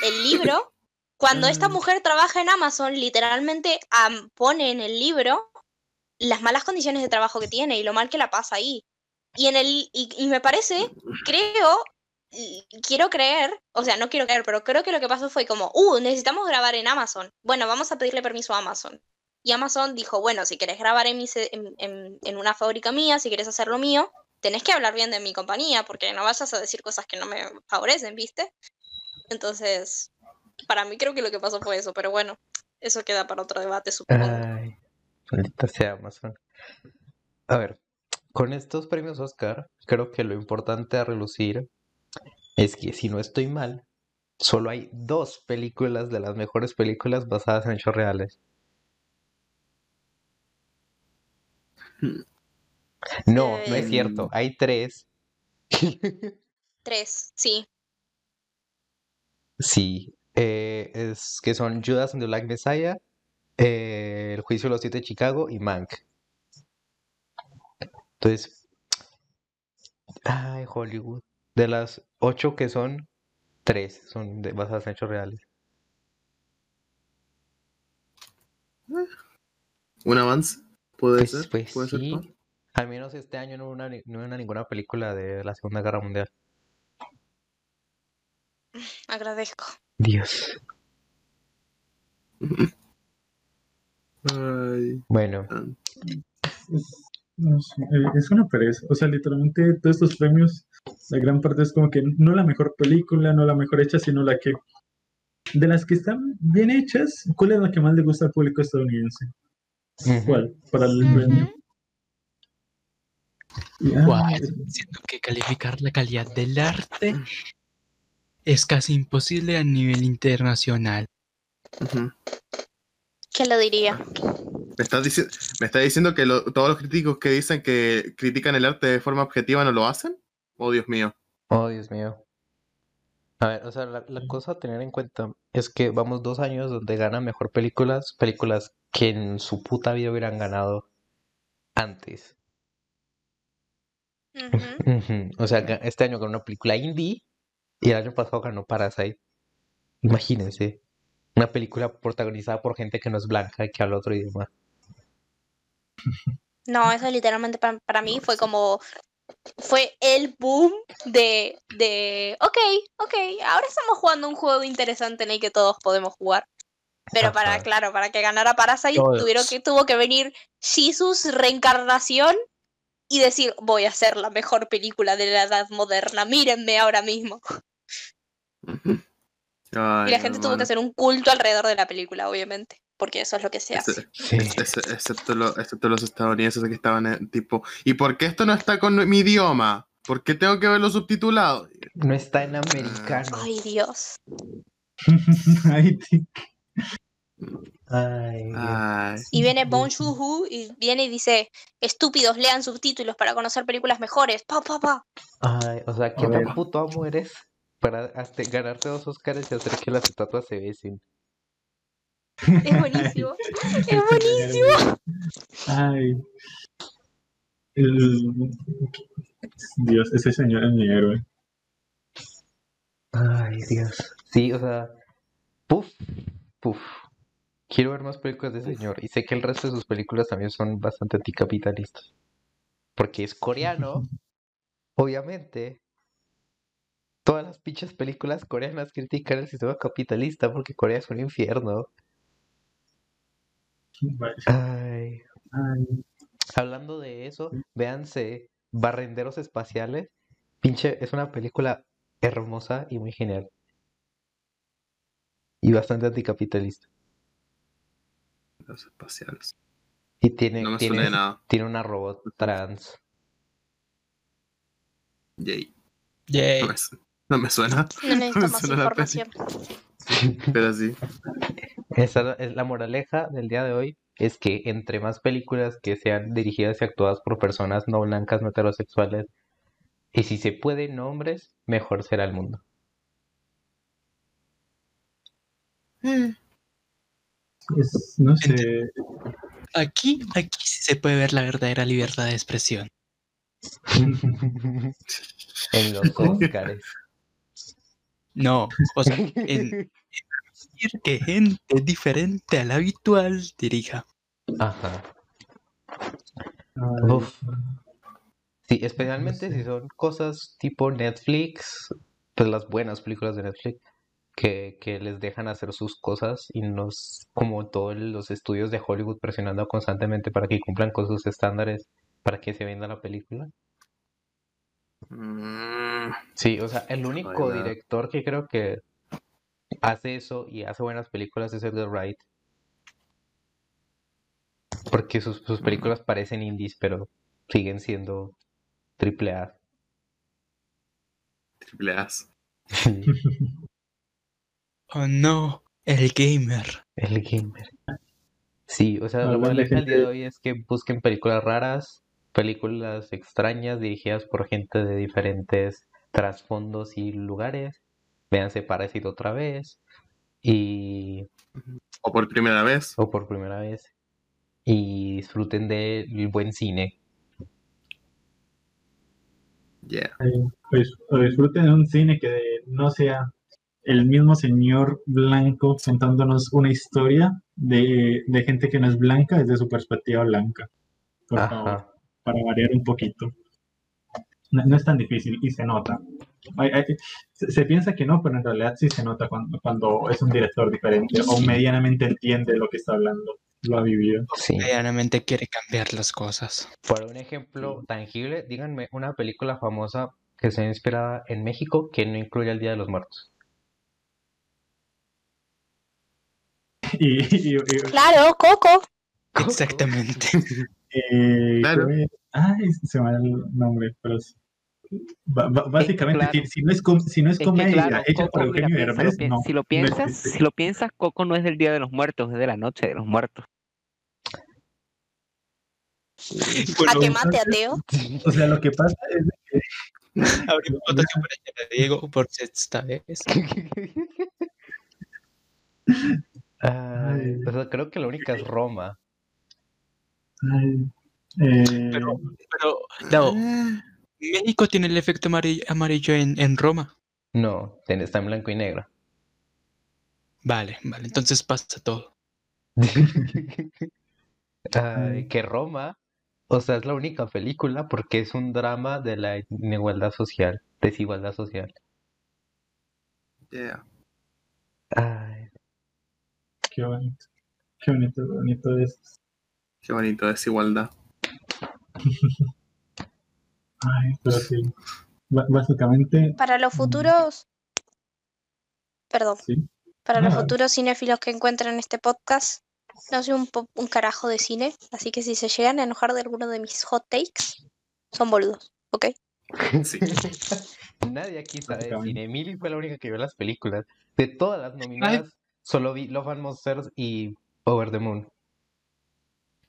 El libro, cuando esta mujer trabaja en Amazon, literalmente pone en el libro las malas condiciones de trabajo que tiene y lo mal que la pasa ahí. Y en el y, y me parece, creo, y quiero creer, o sea, no quiero creer, pero creo que lo que pasó fue como, uh, necesitamos grabar en Amazon. Bueno, vamos a pedirle permiso a Amazon. Y Amazon dijo, bueno, si querés grabar en, mi en, en- en una fábrica mía, si querés hacer lo mío, tenés que hablar bien de mi compañía, porque no vayas a decir cosas que no me favorecen, ¿viste? Entonces, para mí creo que lo que pasó fue eso, pero bueno, eso queda para otro debate, supongo. ay, maldita sea Amazon. A ver, con estos premios Oscar, creo que lo importante a relucir es que si no estoy mal, solo hay dos películas de las mejores películas basadas en hechos reales. No, no es cierto, hay tres. (laughs) Tres, sí. Sí, eh, es que son Judas and the Black Messiah, eh, El Juicio de los Siete de Chicago y Mank. Entonces, ay, Hollywood. De las ocho que son, tres son de- basadas en hechos reales. Un avance, puede Pues, ser. pues puede ser. Al menos este año no hubo una, ni- no hubo una- ninguna película de la Segunda Guerra Mundial. Agradezco. Dios. Ay, Bueno, Es, una pereza. O sea, literalmente todos estos premios La gran parte es como que no la mejor película, no la mejor hecha, sino la que... De las que están bien hechas, ¿cuál es la que más le gusta al público estadounidense? Ujú. ¿Cuál? Para el premio. Siento que calificar la calidad del arte es casi imposible a nivel internacional. ¿Quién lo diría? ¿Me estás, dici- me estás diciendo que lo- todos los críticos que dicen que critican el arte de forma objetiva no lo hacen? Oh, Dios mío. Oh, Dios mío. A ver, o sea, la, la cosa a tener en cuenta es que vamos dos años donde ganan mejor películas, películas que en su puta vida hubieran ganado antes. O sea, este año ganó una película indie y el año pasado ganó Parasite. Imagínense, una película protagonizada por gente que no es blanca y que habla otro idioma. No, eso literalmente para, para mí fue como. Fue el boom de, de. Ok, ok, ahora estamos jugando un juego interesante en el que todos podemos jugar. Pero para, Ajá. claro, para que ganara Parasite, tuvieron que, tuvo que venir Jesus reencarnación y decir, voy a hacer la mejor película de la edad moderna, mírenme ahora mismo. (laughs) Y la gente tuvo que hacer un culto alrededor de la película, obviamente, porque eso es lo que se hace. Sí. excepto, lo- excepto los estadounidenses que estaban en tipo, ¿y por qué esto no está con mi idioma? ¿Por qué tengo que verlo subtitulado? No está en americano. Ay, Dios. (laughs) Ay. Ay, Y viene Bong Joon-ho y viene y dice, estúpidos, lean subtítulos para conocer películas mejores. Pa, pa, pa. Ay, o sea, ¿qué tan ver. puto amo eres para hasta ganarte dos Oscars y hacer que las estatuas se besen? Es buenísimo. (laughs) Es buenísimo. Ay. Dios, ese señor es mi héroe. Ay, Dios. Sí, o sea, puf, puf. Quiero ver más películas de ese señor. Y sé que el resto de sus películas también son bastante anticapitalistas. Porque es coreano, (laughs) obviamente. Todas las pinches películas coreanas critican el sistema capitalista porque Corea es un infierno. Ay, Hablando de eso, véanse Barrenderos Espaciales. Pinche, es una película hermosa y muy genial. Y bastante anticapitalista. Espaciales. Y tiene, No me tiene, suena de nada. tiene una robot trans. Yay. Yay. No me, su- no me suena, No (laughs) necesito más Suena la (laughs) pero sí. Esa es la moraleja del día de hoy. Es que entre más películas que sean dirigidas y actuadas por personas no blancas, no heterosexuales, y si se puede, no hombres, mejor será el mundo. Es- no sé. Aquí, aquí sí se puede ver la verdadera libertad de expresión. (laughs) En los (laughs) Óscares. No, o sea, en, en decir que gente diferente al habitual dirija. Ajá. Uf. Sí, especialmente si son cosas tipo Netflix, pues las buenas películas de Netflix, que, que les dejan hacer sus cosas y nos, como todos los estudios de Hollywood presionando constantemente para que cumplan con sus estándares para que se venda la película. Mm, Sí, o sea, el único director que creo que hace eso y hace buenas películas es Edgar Wright. Porque sus, sus películas parecen indies, pero siguen siendo triple A. triple As. (laughs) Oh no, el gamer. El gamer. Sí, o sea, de moraleja del día de gente- hoy es que busquen películas raras, películas extrañas dirigidas por gente de diferentes trasfondos y lugares. Véanse Parásito otra vez y O por primera vez. o por primera vez y disfruten del buen cine. Yeah. Pues o disfruten de un cine que no sea el mismo señor blanco contándonos una historia de, de gente que no es blanca desde su perspectiva blanca. Por favor, para variar un poquito. No, no es tan difícil y se nota. Hay- hay- se, se piensa que no, pero en realidad sí se nota cuando, cuando es un director diferente o medianamente entiende lo que está hablando, lo ha vivido. Sí. Medianamente quiere cambiar las cosas. Por un ejemplo tangible, díganme una película famosa que sea inspirada en México que no incluya el Día de los Muertos. (laughs) Y, y- y- Claro, Coco. (laughs) Exactamente. (laughs) eh, Claro. Ay, se me va el nombre, pero sí. Básicamente, claro. si, si no es com- si no es Es que comedia claro, hecha Coco, por mira, Eugenio piénsalo, Derbez, pi- no. si lo piensas, existe. si lo piensas, Coco no es del Día de los Muertos, es de la Noche de los Muertos. A que mate ateo. O sea, lo que pasa es Abrimos votación para Diego por sexta vez. Ay, o sea, creo que la única es Roma. ay, eh, Pero, pero, no, México tiene el efecto amarillo, en, en Roma. No, está en blanco y negro. Vale, vale, entonces pasa todo. (laughs) Ay, que Roma, o sea, es la única película porque es un drama de la inigualdad social, desigualdad social. Yeah. Ay, qué bonito. Qué bonito, bonito es. Qué bonito, desigualdad. (laughs) Ay, pero sí. Básicamente, Para los futuros. Perdón. sí. Para los futuros cinéfilos que encuentran este podcast, no soy un, po- un carajo de cine, así que si se llegan a enojar de alguno de mis hot takes, son boludos, ¿ok? (laughs) Sí. (laughs) nadie aquí sabe de cine. Emily fue la única que vio las películas. De todas las nominadas, solo vi Love and Monsters y Over the Moon.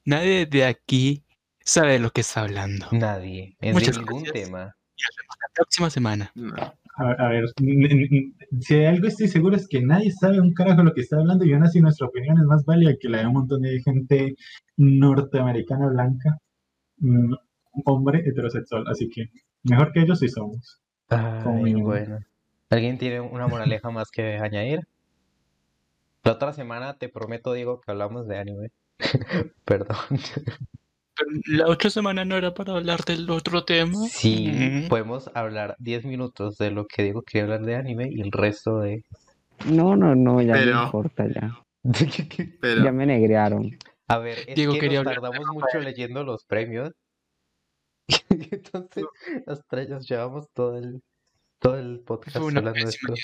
Nadie de aquí sabe de lo que está hablando. Nadie, es Muchas de ningún gracias. tema. La próxima semana. No. A, a ver, si hay algo estoy seguro es que nadie sabe un carajo lo que está hablando y aún así nuestra opinión es más válida que la de un montón de gente norteamericana blanca, mm, hombre heterosexual, así que mejor que ellos sí somos. Ay, bueno. ¿Alguien tiene una moraleja más que añadir? La otra semana te prometo, Diego, que hablamos de anime. (laughs) Perdón. La otra semana no era para hablar del otro tema. Sí, Mm. podemos hablar 10 minutos de lo que Diego quería hablar de anime y el resto de... No, no, no, ya Pero- no importa, ya. (laughs) Pero Ya me negrearon. A ver, es Diego que quería nos de tardamos mucho leyendo los premios. (laughs) Entonces, nos, llevamos todo el, todo el podcast hablando de esto. idea.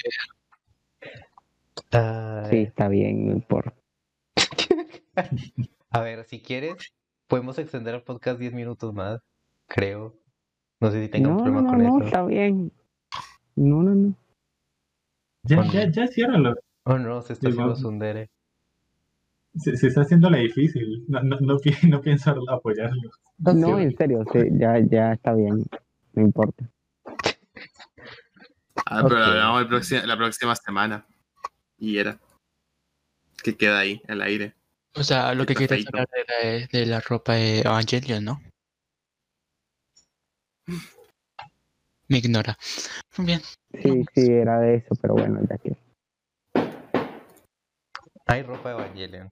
Sí, está bien, no importa. (laughs) a ver, si quieres, podemos extender el podcast 10 minutos más, creo. No sé si tenga un No, no, problema no, con no, eso. está bien. No, no, no. Ya, Bueno. ya, ya ciérralo. Oh no, se está haciendo. Sundere. Se, se está haciendo la difícil. No, no, no, pi- no pienso apoyarlo. No, en serio, sí, ya, ya está bien. No importa. Ah, pero lo hablamos la próxima semana. Y era. Que queda ahí, en el aire. O sea, lo que feito. hablar era de, de la ropa de Evangelion, ¿no? Me ignora. Bien. Sí, sí, era de eso, pero bueno, ya que. Hay ropa de Evangelion.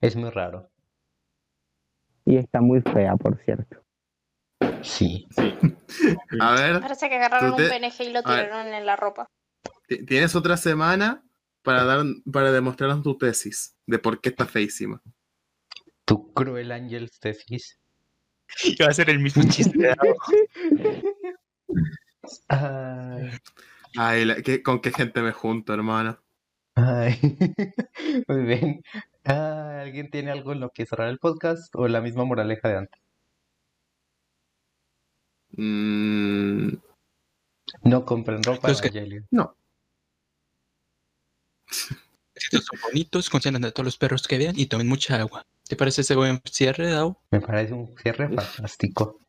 Es muy raro. Y está muy fea, por cierto. Sí. Sí. (laughs) A ver, Parece que agarraron te- un PNG y lo tiraron en la ropa. ti- tienes otra semana para dar para demostrarnos tu tesis de por qué está feísima. Tu cruel ángel tesis. Iba a ser el mismo chiste. de abajo. (laughs) Ay, Ay, la- ¿qué- ¿con qué gente me junto, hermano? ay. (laughs) Muy bien. Ah, ¿Alguien tiene algo en lo que cerrar el podcast o la misma moraleja de antes? Mm, No compren ropa que- Evangelion. Estos son bonitos, consientan a todos los perros que vean y tomen mucha agua. ¿Te parece ese buen cierre, Dao? Me parece un cierre fantástico.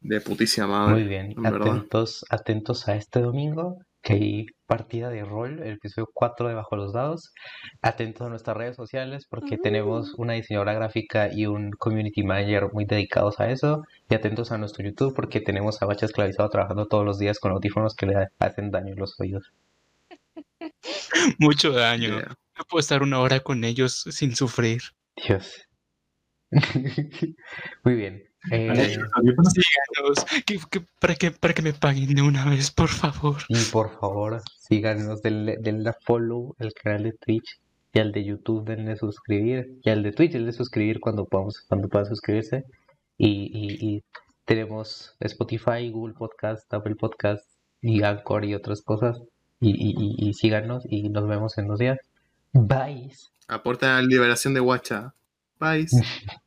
de putísima madre. Muy bien. verdad. Atentos, atentos a este domingo, que hay partida de rol, el episodio 4 de Bajo los Dados. Atentos a nuestras redes sociales porque tenemos una diseñadora gráfica y un community manager muy dedicados a eso. Y atentos a nuestro YouTube porque tenemos a Bacha esclavizado trabajando todos los días con audífonos que le hacen daño en los oídos. (laughs) Mucho daño. Yeah. No puedo estar una hora con ellos sin sufrir. Dios. (laughs) Muy bien. Eh. Síganos, que, que- para, que, para que me paguen de una vez, por favor. y por favor, síganos, denle, denle a follow al canal de Twitch y al de YouTube, denle suscribir. Y al de Twitch, denle suscribir cuando podamos, cuando puedan suscribirse. Y, y, y tenemos Spotify, Google Podcast, Apple Podcast y Anchor y otras cosas. Y, y, síganos y nos vemos en los días. Bye. Aporta a la liberación de Guacha. Bye. (laughs)